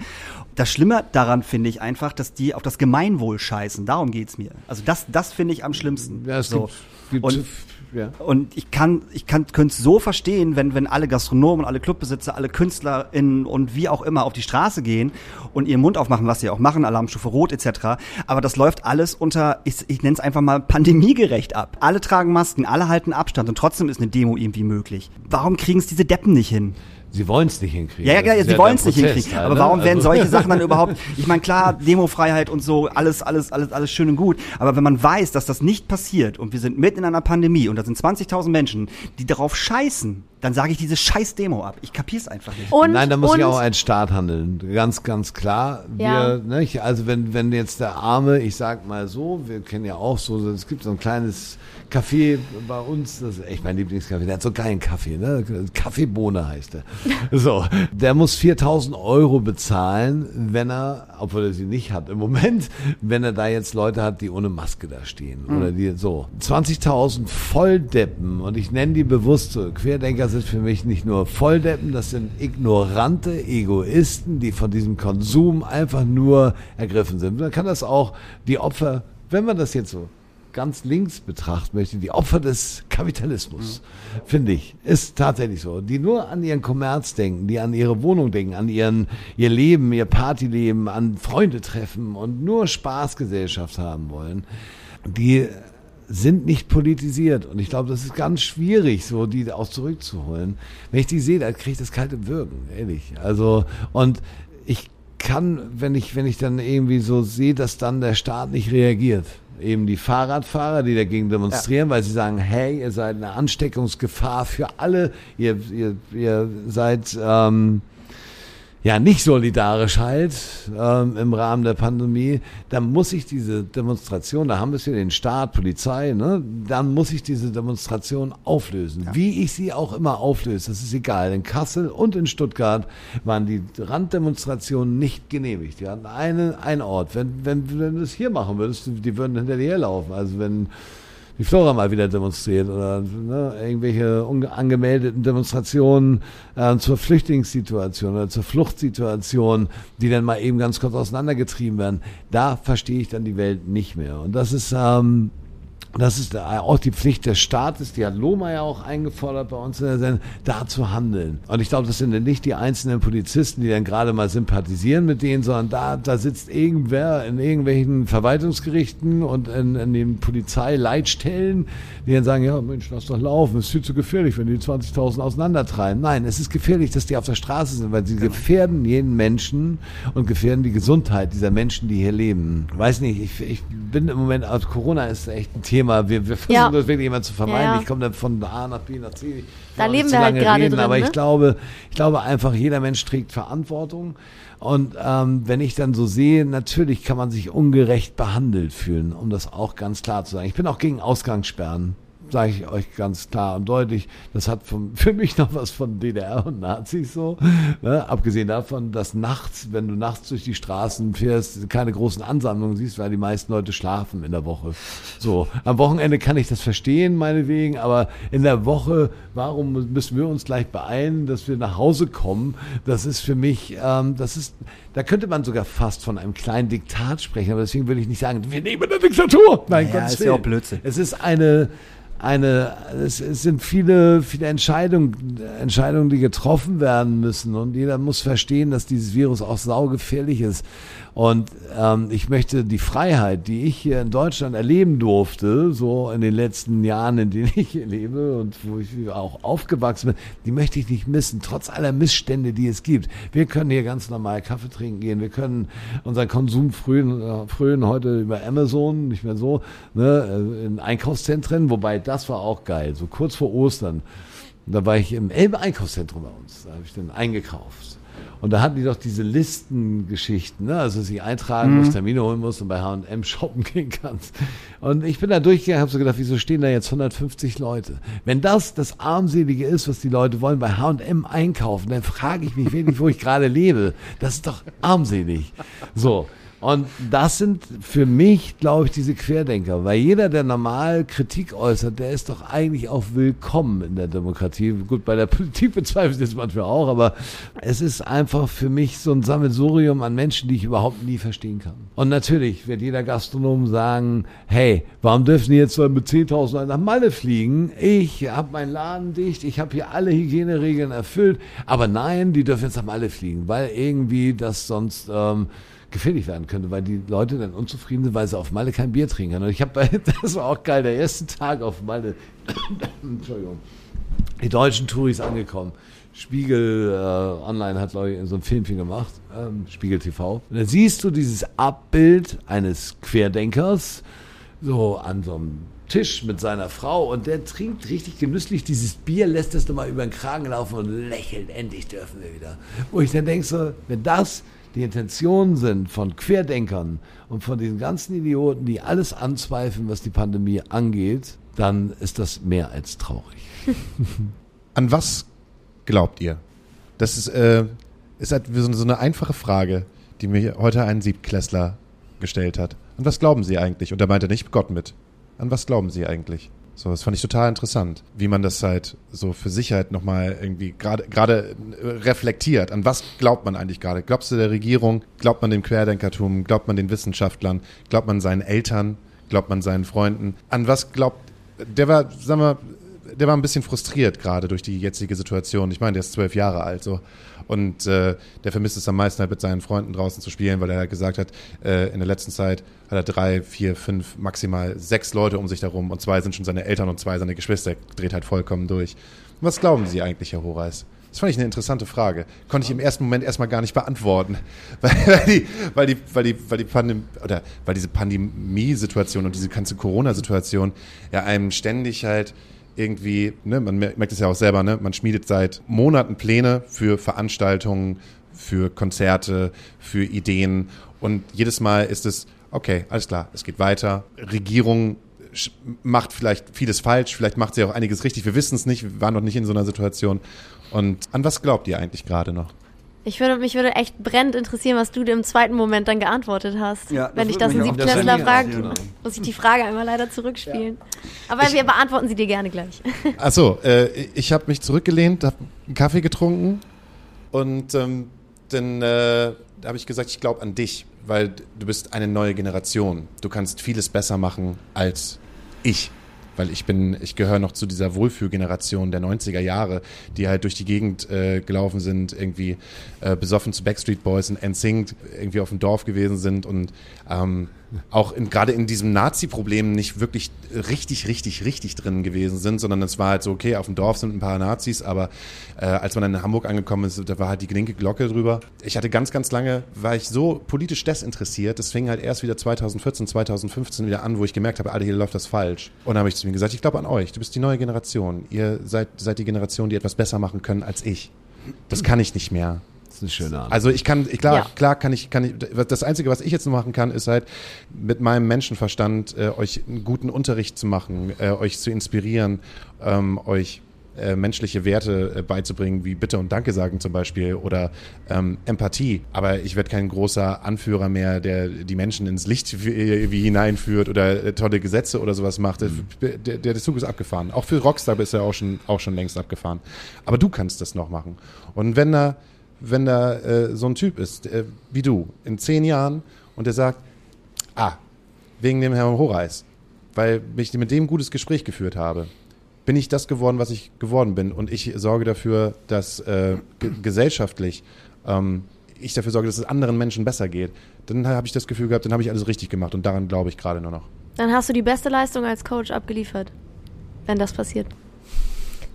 Das Schlimme daran finde ich einfach, dass die auf das Gemeinwohl scheißen. Darum geht's mir. Also das, das finde ich am schlimmsten. Ja, es so. gibt, gibt Und- ja. Und ich kann, ich kann, könnte es so verstehen, wenn, wenn alle Gastronomen, alle Clubbesitzer, alle KünstlerInnen und wie auch immer auf die Straße gehen und ihren Mund aufmachen, was sie auch machen, Alarmstufe Rot etc. Aber das läuft alles unter, ich, ich nenne es einfach mal pandemiegerecht ab. Alle tragen Masken, alle halten Abstand und trotzdem ist eine Demo irgendwie möglich. Warum kriegen es diese Deppen nicht hin? Sie wollen es nicht hinkriegen. Ja, ja, ja sie wollen es nicht hinkriegen. halt, Aber ne? warum werden Also- solche Sachen dann überhaupt? Ich meine, klar, Demofreiheit und so, alles, alles, alles, alles schön und gut. Aber wenn man weiß, dass das nicht passiert und wir sind mitten in einer Pandemie und da sind 20.000 Menschen, die darauf scheißen, dann sage ich diese scheiß Demo ab. Ich kapier's einfach nicht. Und, Nein, da muss und, ja auch ein Staat handeln. Ganz, ganz klar. Ja. Wir, nicht? Also wenn, wenn jetzt der Arme, ich sag mal so, wir kennen ja auch so, es gibt so ein kleines Café bei uns, das ist echt mein Lieblingscafé, der hat so geilen Kaffee, ne? Kaffeebohne heißt der. So, der muss 4000 Euro bezahlen, wenn er, obwohl er sie nicht hat im Moment, wenn er da jetzt Leute hat, die ohne Maske da stehen. Oder die so. 20.000 Volldeppen, und ich nenne die bewusst so, Querdenker sind für mich nicht nur Volldeppen, das sind ignorante Egoisten, die von diesem Konsum einfach nur ergriffen sind. Man kann das auch, die Opfer, wenn man das jetzt so ganz links betrachten möchte, die Opfer des Kapitalismus, finde ich, ist tatsächlich so. Die nur an ihren Kommerz denken, die an ihre Wohnung denken, an ihren, ihr Leben, ihr Partyleben, an Freunde treffen und nur Spaßgesellschaft haben wollen, die sind nicht politisiert. Und ich glaube, das ist ganz schwierig, so die auch zurückzuholen. Wenn ich die sehe, da kriege ich das kalte Würgen, ehrlich. Also, und ich kann, wenn ich, wenn ich dann irgendwie so sehe, dass dann der Staat nicht reagiert. Eben die Fahrradfahrer, die dagegen demonstrieren, weil sie sagen, hey, ihr seid eine Ansteckungsgefahr für alle, ihr, ihr, ihr seid ähm, ja nicht solidarisch halt ähm, im Rahmen der Pandemie, dann muss ich diese Demonstration, da haben wir es hier den Staat, Polizei, ne, dann muss ich diese Demonstration auflösen. Wie ich sie auch immer auflöse, das ist egal. In Kassel und in Stuttgart waren die Randdemonstrationen nicht genehmigt. Die hatten einen, einen Ort. Wenn, wenn, wenn du es hier machen würdest, die würden hinter dir herlaufen. Also wenn die Flora mal wieder demonstriert oder ne, irgendwelche angemeldeten Demonstrationen äh, zur Flüchtlingssituation oder zur Fluchtsituation, die dann mal eben ganz kurz auseinandergetrieben werden. Da verstehe ich dann die Welt nicht mehr. Und das ist ähm, das ist auch die Pflicht des Staates, die hat Lohmeier ja auch eingefordert bei uns in der Sendung, da zu handeln. Und ich glaube, das sind dann nicht die einzelnen Polizisten, die dann gerade mal sympathisieren mit denen, sondern da, da sitzt irgendwer in irgendwelchen Verwaltungsgerichten und in, in den Polizeileitstellen, die dann sagen, ja Mensch, lass doch laufen, es ist viel zu gefährlich, wenn die 20.000 auseinandertreiben. Nein, es ist gefährlich, dass die auf der Straße sind, weil sie gefährden jeden Menschen und gefährden die Gesundheit dieser Menschen, die hier leben. Weiß nicht, ich, ich bin im Moment, also Corona ist echt ein Thema. Wir, wir versuchen Ja. das wirklich immer zu vermeiden. Ja. Ich komme dann von A nach B nach C. Da leben wir halt gerade drin, Aber ne? ich glaube, ich glaube einfach, jeder Mensch trägt Verantwortung. Und ähm, wenn ich dann so sehe, natürlich kann man sich ungerecht behandelt fühlen, um das auch ganz klar zu sagen. Ich bin auch gegen Ausgangssperren. Sage ich euch ganz klar und deutlich, das hat von, für mich noch was von DDR und Nazis so. Ne? Abgesehen davon, dass nachts, wenn du nachts durch die Straßen fährst, keine großen Ansammlungen siehst, weil die meisten Leute schlafen in der Woche. So, am Wochenende kann ich das verstehen, meinetwegen, aber in der Woche, warum müssen wir uns gleich beeilen, dass wir nach Hause kommen? Das ist für mich, ähm, das ist, da könnte man sogar fast von einem kleinen Diktat sprechen, aber deswegen will ich nicht sagen, wir nehmen eine Diktatur. Nein, Ja, Gottes ist ja auch. Blödsinn. Es ist eine, eine, es, es sind viele, viele Entscheidungen, Entscheidungen, die getroffen werden müssen und jeder muss verstehen, dass dieses Virus auch saugefährlich ist. Und ähm, ich möchte die Freiheit, die ich hier in Deutschland erleben durfte, so in den letzten Jahren, in denen ich hier lebe und wo ich auch aufgewachsen bin, die möchte ich nicht missen, trotz aller Missstände, die es gibt. Wir können hier ganz normal Kaffee trinken gehen, wir können unseren Konsum frühen, äh, frühen heute über Amazon, nicht mehr so, ne, äh, in Einkaufszentren, wobei das war auch geil, so kurz vor Ostern. Da war ich im Elbe Einkaufszentrum bei uns, da habe ich dann eingekauft. Und da hatten die doch diese Listengeschichten, ne? also dass ich eintragen muss, Termine holen muss und bei H&M shoppen gehen kannst. Und ich bin da durchgegangen, habe so gedacht, wieso stehen da jetzt 150 Leute? Wenn das das Armselige ist, was die Leute wollen, bei H&M einkaufen, dann frage ich mich wirklich, wo ich gerade lebe. Das ist doch armselig. So. Und das sind für mich, glaube ich, diese Querdenker. Weil jeder, der normal Kritik äußert, der ist doch eigentlich auch willkommen in der Demokratie. Gut, bei der Politik bezweifle ich das manchmal auch, aber es ist einfach für mich so ein Sammelsurium an Menschen, die ich überhaupt nie verstehen kann. Und natürlich wird jeder Gastronom sagen, hey, warum dürfen die jetzt mit 10.000 Leuten nach Malle fliegen? Ich habe meinen Laden dicht, ich habe hier alle Hygieneregeln erfüllt, aber nein, die dürfen jetzt nach Malle fliegen, weil irgendwie das sonst... Ähm, gefährlich werden könnte, weil die Leute dann unzufrieden sind, weil sie auf Malle kein Bier trinken können. Und ich habe, das war auch geil, der erste Tag auf Malle, Entschuldigung, die deutschen Touris angekommen. Spiegel äh, Online hat, glaube ich, so ein Filmchen gemacht, ähm, Spiegel TV. Und dann siehst du dieses Abbild eines Querdenkers, so an so einem Tisch mit seiner Frau und der trinkt richtig genüsslich dieses Bier, lässt es nochmal über den Kragen laufen und lächelt, endlich dürfen wir wieder. Wo ich dann denke so, wenn das die Intentionen sind von Querdenkern und von diesen ganzen Idioten, die alles anzweifeln, was die Pandemie angeht, dann ist das mehr als traurig. An was glaubt ihr? Das ist, äh, ist halt so eine einfache Frage, die mir heute ein Siebtklässler gestellt hat. An was glauben Sie eigentlich? Und da meinte nicht Gott mit. An was glauben Sie eigentlich? So, das fand ich total interessant, wie man das halt so für sich halt nochmal irgendwie gerade gerade äh, reflektiert. An was glaubt man eigentlich gerade? Glaubst du der Regierung? Glaubt man dem Querdenkertum? Glaubt man den Wissenschaftlern? Glaubt man seinen Eltern? Glaubt man seinen Freunden? An was glaubt der war, sagen wir, der war ein bisschen frustriert gerade durch die jetzige Situation. Ich meine, der ist zwölf Jahre alt so. Und äh, der vermisst es am meisten halt mit seinen Freunden draußen zu spielen, weil er halt gesagt hat, äh, in der letzten Zeit hat er drei, vier, fünf, maximal sechs Leute um sich herum und zwei sind schon seine Eltern und zwei seine Geschwister. Er dreht halt vollkommen durch. Was glauben Sie eigentlich, Herr Horeis? Das fand ich eine interessante Frage. Konnte ich im ersten Moment erstmal gar nicht beantworten. Weil, weil die, weil die, weil die, weil die Pandemie, oder weil diese Pandemiesituation und diese ganze Corona-Situation ja einem ständig halt irgendwie, ne, man mer- merkt es ja auch selber, ne, man schmiedet seit Monaten Pläne für Veranstaltungen, für Konzerte, für Ideen und jedes Mal ist es, okay, alles klar, es geht weiter. Regierung macht vielleicht vieles falsch, vielleicht macht sie auch einiges richtig, wir wissen es nicht, wir waren noch nicht in so einer Situation. Und an was glaubt ihr eigentlich gerade noch? Ich würde, mich würde echt brennend interessieren, was du dir im zweiten Moment dann geantwortet hast. Ja, Wenn würde das ein mich auch- das würde Siebtklässler interessieren. muss ich die Frage einmal leider zurückspielen. Aber wir beantworten sie dir gerne gleich. Achso, äh, ich habe mich zurückgelehnt, habe einen Kaffee getrunken und ähm, dann äh, habe ich gesagt, ich glaube an dich, weil du bist eine neue Generation. Du kannst vieles besser machen als ich. Weil ich bin, ich gehöre noch zu dieser Wohlfühlgeneration der 90er Jahre, die halt durch die Gegend äh, gelaufen sind, irgendwie äh, besoffen zu Backstreet Boys und NSYNC irgendwie auf dem Dorf gewesen sind und ähm, auch in, gerade in diesem Nazi-Problem nicht wirklich richtig, richtig, richtig drin gewesen sind, sondern es war halt so, okay, auf dem Dorf sind ein paar Nazis, aber äh, als man dann in Hamburg angekommen ist, da war halt die linke Glocke drüber. Ich hatte ganz, ganz lange, war ich so politisch desinteressiert, das fing halt erst wieder 2014, 2015 wieder an, wo ich gemerkt habe, alle hier läuft das falsch. Und dann habe ich zu mir gesagt, ich glaube an euch, du bist die neue Generation. Ihr seid, seid die Generation, die etwas besser machen können als ich. Das kann ich nicht mehr. Das ist eine schöne Antwort. Also ich kann, ich, klar, Ja. klar kann ich, kann ich, das Einzige, was ich jetzt nur machen kann, ist halt mit meinem Menschenverstand äh, euch einen guten Unterricht zu machen, äh, euch zu inspirieren, ähm, euch äh, menschliche Werte äh, beizubringen, wie Bitte und Danke sagen zum Beispiel oder ähm, Empathie. Aber ich werde kein großer Anführer mehr, der die Menschen ins Licht wie, wie hineinführt oder äh, tolle Gesetze oder sowas macht. Der, der, der Zug ist abgefahren. Auch für Rockstar ist er auch schon, auch schon längst abgefahren. Aber du kannst das noch machen. Und wenn da, wenn da äh, so ein Typ ist, äh, wie du, in zehn Jahren und der sagt, ah, wegen dem Herrn Horeis, weil ich mit dem gutes Gespräch geführt habe, bin ich das geworden, was ich geworden bin. Und ich sorge dafür, dass äh, ge gesellschaftlich ähm, ich dafür sorge, dass es anderen Menschen besser geht. Dann habe ich das Gefühl gehabt, dann habe ich alles richtig gemacht. Und daran glaube ich gerade nur noch. Dann hast du die beste Leistung als Coach abgeliefert, wenn das passiert.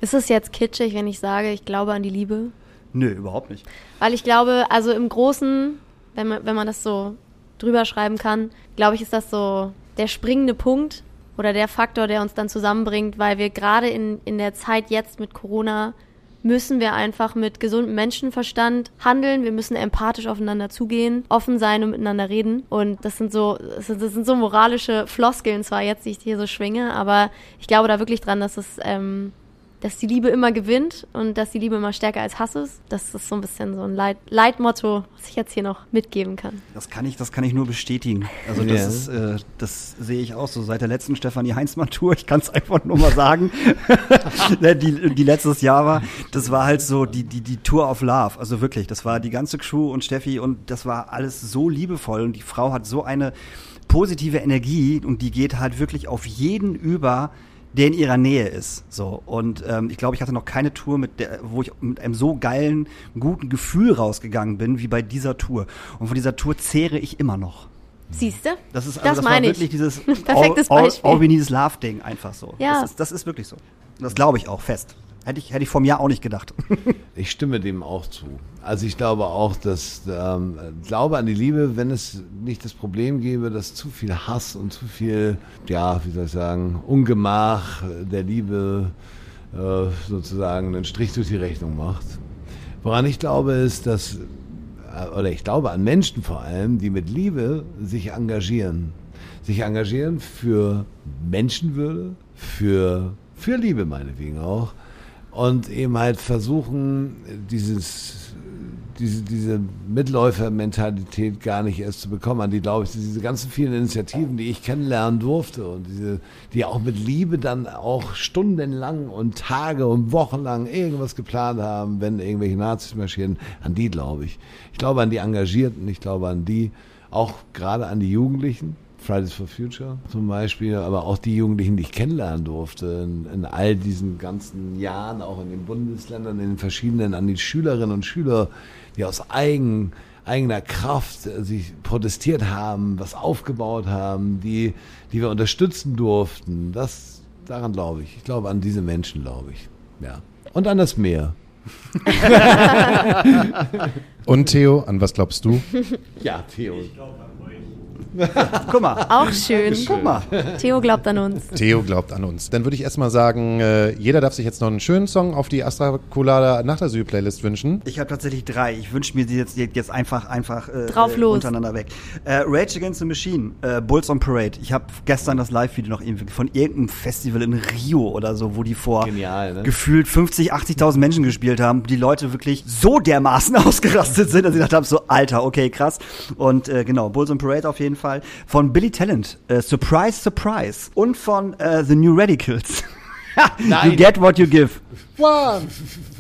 Ist es jetzt kitschig, wenn ich sage, ich glaube an die Liebe? Nö, überhaupt nicht. Weil ich glaube, also im Großen, wenn man, wenn man das so drüber schreiben kann, glaube ich, ist das so der springende Punkt oder der Faktor, der uns dann zusammenbringt, weil wir gerade in, in der Zeit jetzt mit Corona müssen wir einfach mit gesundem Menschenverstand handeln. Wir müssen empathisch aufeinander zugehen, offen sein und miteinander reden. Und das sind so, das sind, so moralische Floskeln zwar jetzt, die ich hier so schwinge, aber ich glaube da wirklich dran, dass es, ähm, dass die Liebe immer gewinnt und dass die Liebe immer stärker als Hass ist. Das ist so ein bisschen so ein Leit Leitmotto, was ich jetzt hier noch mitgeben kann. Das kann ich, das kann ich nur bestätigen. Also Ja. das ist, äh, das sehe ich auch so seit der letzten Stefanie Heinzmann Tour. Ich kann es einfach nur mal sagen, Ne, die, die letztes Jahr war. Das war halt so die die die Tour of Love. Also wirklich, das war die ganze Crew und Steffi und das war alles so liebevoll und die Frau hat so eine positive Energie und die geht halt wirklich auf jeden über der in ihrer Nähe ist. So und ähm, ich glaube, ich hatte noch keine Tour, mit der, wo ich mit einem so geilen, guten Gefühl rausgegangen bin wie bei dieser Tour. Und von dieser Tour zehre ich immer noch. Siehst du? Das ist Das also, das war meine ich. wirklich dieses Perfektes all, all, Beispiel. all we need is love Ding einfach so. Ja. Das ist, das ist wirklich so. Das glaube ich auch fest. Hätte ich, hätte ich vor mir auch nicht gedacht. Ich stimme dem auch zu. Also ich glaube auch, dass ähm, Glaube an die Liebe, wenn es nicht das Problem gäbe, dass zu viel Hass und zu viel, ja, wie soll ich sagen, Ungemach der Liebe äh, sozusagen einen Strich durch die Rechnung macht. Woran ich glaube, ist, dass, äh, oder ich glaube an Menschen vor allem, die mit Liebe sich engagieren. Sich engagieren für Menschenwürde, für, für Liebe meinetwegen auch. Und eben halt versuchen, dieses, diese, diese Mitläufermentalität gar nicht erst zu bekommen, an die glaube ich, diese ganzen vielen Initiativen, die ich kennenlernen durfte und diese, die auch mit Liebe dann auch stundenlang und Tage und Wochen lang irgendwas geplant haben, wenn irgendwelche Nazis marschieren, an die glaube ich. Ich glaube an die Engagierten, ich glaube an die, auch gerade an die Jugendlichen, Fridays for Future zum Beispiel, aber auch die Jugendlichen, die ich kennenlernen durfte, in, in all diesen ganzen Jahren, auch in den Bundesländern, in den verschiedenen, an die Schülerinnen und Schüler, die aus eigen, eigener Kraft äh, sich protestiert haben, was aufgebaut haben, die, die wir unterstützen durften. Das, daran glaube ich. Ich glaube an diese Menschen, glaube ich. Ja. Und an das Meer. Und Theo, an was glaubst du? Ja, Theo. Guck mal. Auch schön. Guck mal. Theo glaubt an uns. Theo glaubt an uns. Dann würde ich erstmal sagen, äh, jeder darf sich jetzt noch einen schönen Song auf die Astra Colada Nachtasyl-Playlist wünschen. Ich habe tatsächlich drei. Ich wünsche mir die jetzt, jetzt einfach, einfach äh, Drauf äh, los. untereinander weg. Äh, Rage Against the Machine, äh, Bulls on Parade. Ich habe gestern das Live-Video noch irgendwie von irgendeinem Festival in Rio oder so, wo die vor Genial, ne? gefühlt 50, 80.000 Menschen gespielt haben, die Leute wirklich so dermaßen ausgerastet sind, dass ich gedacht habe, so Alter, okay, krass. Und äh, genau, Bulls on Parade auf jeden Fall. Von Billy Talent, äh, Surprise, Surprise. Und von äh, The New Radicals. you get what you give. One,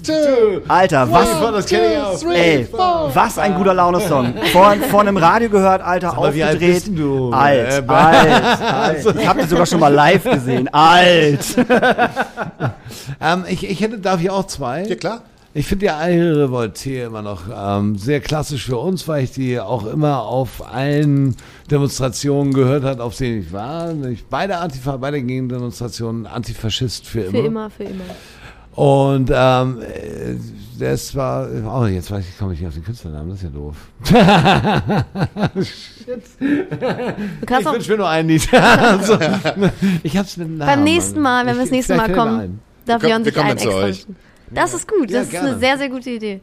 two, Alter, was? das kenne ich auch. Ey, was ein guter Laune-Song. Vor, vor einem Radio gehört, Alter, mal, wie alt aufgedreht. bist denn du? Alt, Äh, alt, alt. Ich habe die sogar schon mal live gesehen. Alt. Ähm, ich, ich hätte, darf ich auch zwei? Ja, klar. Ich finde die Aire Revolte immer noch ähm, sehr klassisch für uns, weil ich die auch immer auf allen Demonstrationen gehört hat, auf denen ich war. Ich, beide Antifa, beide Gegendemonstrationen, Antifaschist für immer. Für immer, für immer. Und ähm, äh, das war, oh, jetzt weiß ich, komme ich nicht auf den Künstlernamen, das ist ja doof. Du kannst Ich wünsche mir nur ein Lied. also, ich hab's mit dem Namen. beim nächsten Mal, wenn wir das nächste Mal kommen, ein. darf Wir kommen- sich wir kommen einen zu extra euch. Das ist gut, Ja, das ist gerne. eine sehr, sehr gute Idee.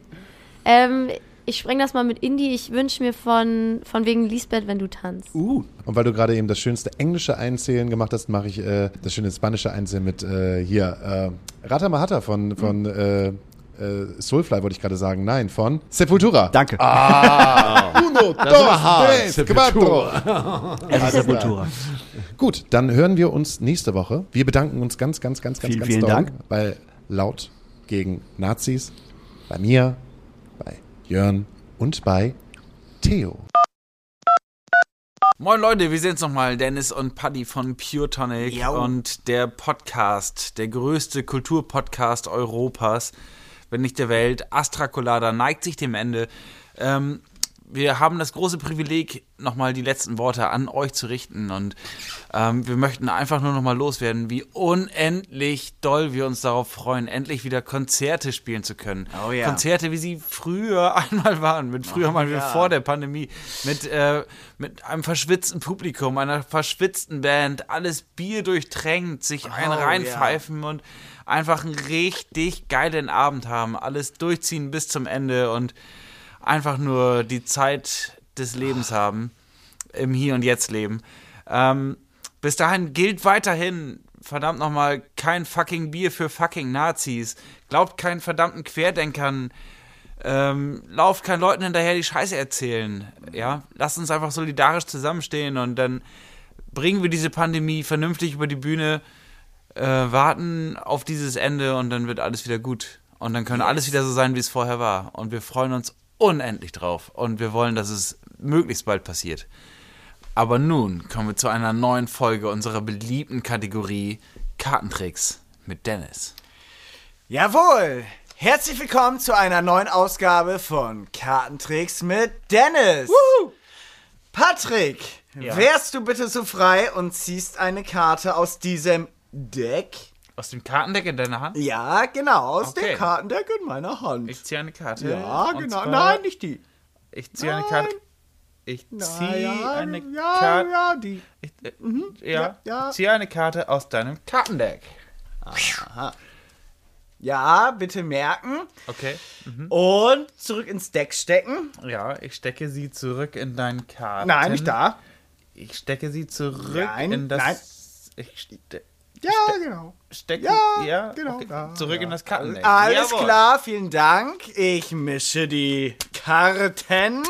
Ähm, ich spreng das mal mit Indie. Ich wünsche mir von, von wegen Lisbeth, wenn du tanzt. Uh, Und weil du gerade eben das schönste englische Einzählen gemacht hast, mache ich äh, das schöne spanische Einzählen mit äh, hier äh, Rata Mahata von, von äh, äh, Soulfly, wollte ich gerade sagen. Nein, von Sepultura. danke. Uno, war dos, tres, Sepultura. cuatro. es ist Sepultura. Gut, dann hören wir uns nächste Woche. Wir bedanken uns ganz, ganz, ganz, ganz, Vielen, ganz vielen doll, Dank. Bei Laut gegen Nazis, bei mir, Jörn und bei Theo. Moin Leute, wir sind's nochmal, Dennis und Paddy von Pure Tonic Jau. und der Podcast, der größte Kulturpodcast Europas, wenn nicht der Welt. Astra Colada neigt sich dem Ende. Ähm, wir haben das große Privileg, nochmal die letzten Worte an euch zu richten und ähm, wir möchten einfach nur nochmal loswerden, wie unendlich doll wir uns darauf freuen, endlich wieder Konzerte spielen zu können. Oh ja. Konzerte, wie sie früher einmal waren, mit früher mal ja. vor der Pandemie, mit, äh, mit einem verschwitzten Publikum, einer verschwitzten Band, alles Bier durchtränkt, sich einen Oh, reinpfeifen und einfach einen richtig geilen Abend haben, alles durchziehen bis zum Ende und einfach nur die Zeit des Lebens haben, im Hier und Jetzt leben. Ähm, bis dahin gilt weiterhin, verdammt nochmal, kein fucking Bier für fucking Nazis. Glaubt keinen verdammten Querdenkern. Ähm, lauft keinen Leuten hinterher, die Scheiße erzählen. Ja, lasst uns einfach solidarisch zusammenstehen und dann bringen wir diese Pandemie vernünftig über die Bühne, äh, warten auf dieses Ende und dann wird alles wieder gut. Und dann kann alles wieder so sein, wie es vorher war. Und wir freuen uns unendlich drauf. Und wir wollen, dass es möglichst bald passiert. Aber nun kommen wir zu einer neuen Folge unserer beliebten Kategorie Kartentricks mit Dennis. Jawohl! Herzlich willkommen zu einer neuen Ausgabe von Kartentricks mit Dennis. Patrick, wärst du bitte so frei und ziehst eine Karte aus diesem Deck? Aus dem Kartendeck in deiner Hand? Ja, genau, aus Okay. dem Kartendeck in meiner Hand. Ich ziehe eine Karte. ja, genau. Nein, nicht die. Ich ziehe eine. Karte. Ich ziehe ja, eine ja, Karte. ja, die. Ich, äh, ja, ja, ja. Ich ziehe eine Karte aus deinem Kartendeck. Ja, bitte merken. Okay. Und zurück ins Deck stecken. Ja, ich stecke sie zurück in deinen Karten. Nein, nicht da. Ich stecke sie zurück Nein, in das. nein. Ich ste Ja, Ste- genau. stecke. Ja, ja genau, okay. da, zurück ja. in das Kartendeck. Alles Jawohl. klar, vielen Dank. Ich mische die Karten.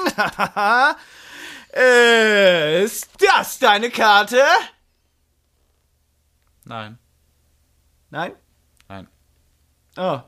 Ist das deine Karte? Nein. Nein? Nein. Oh,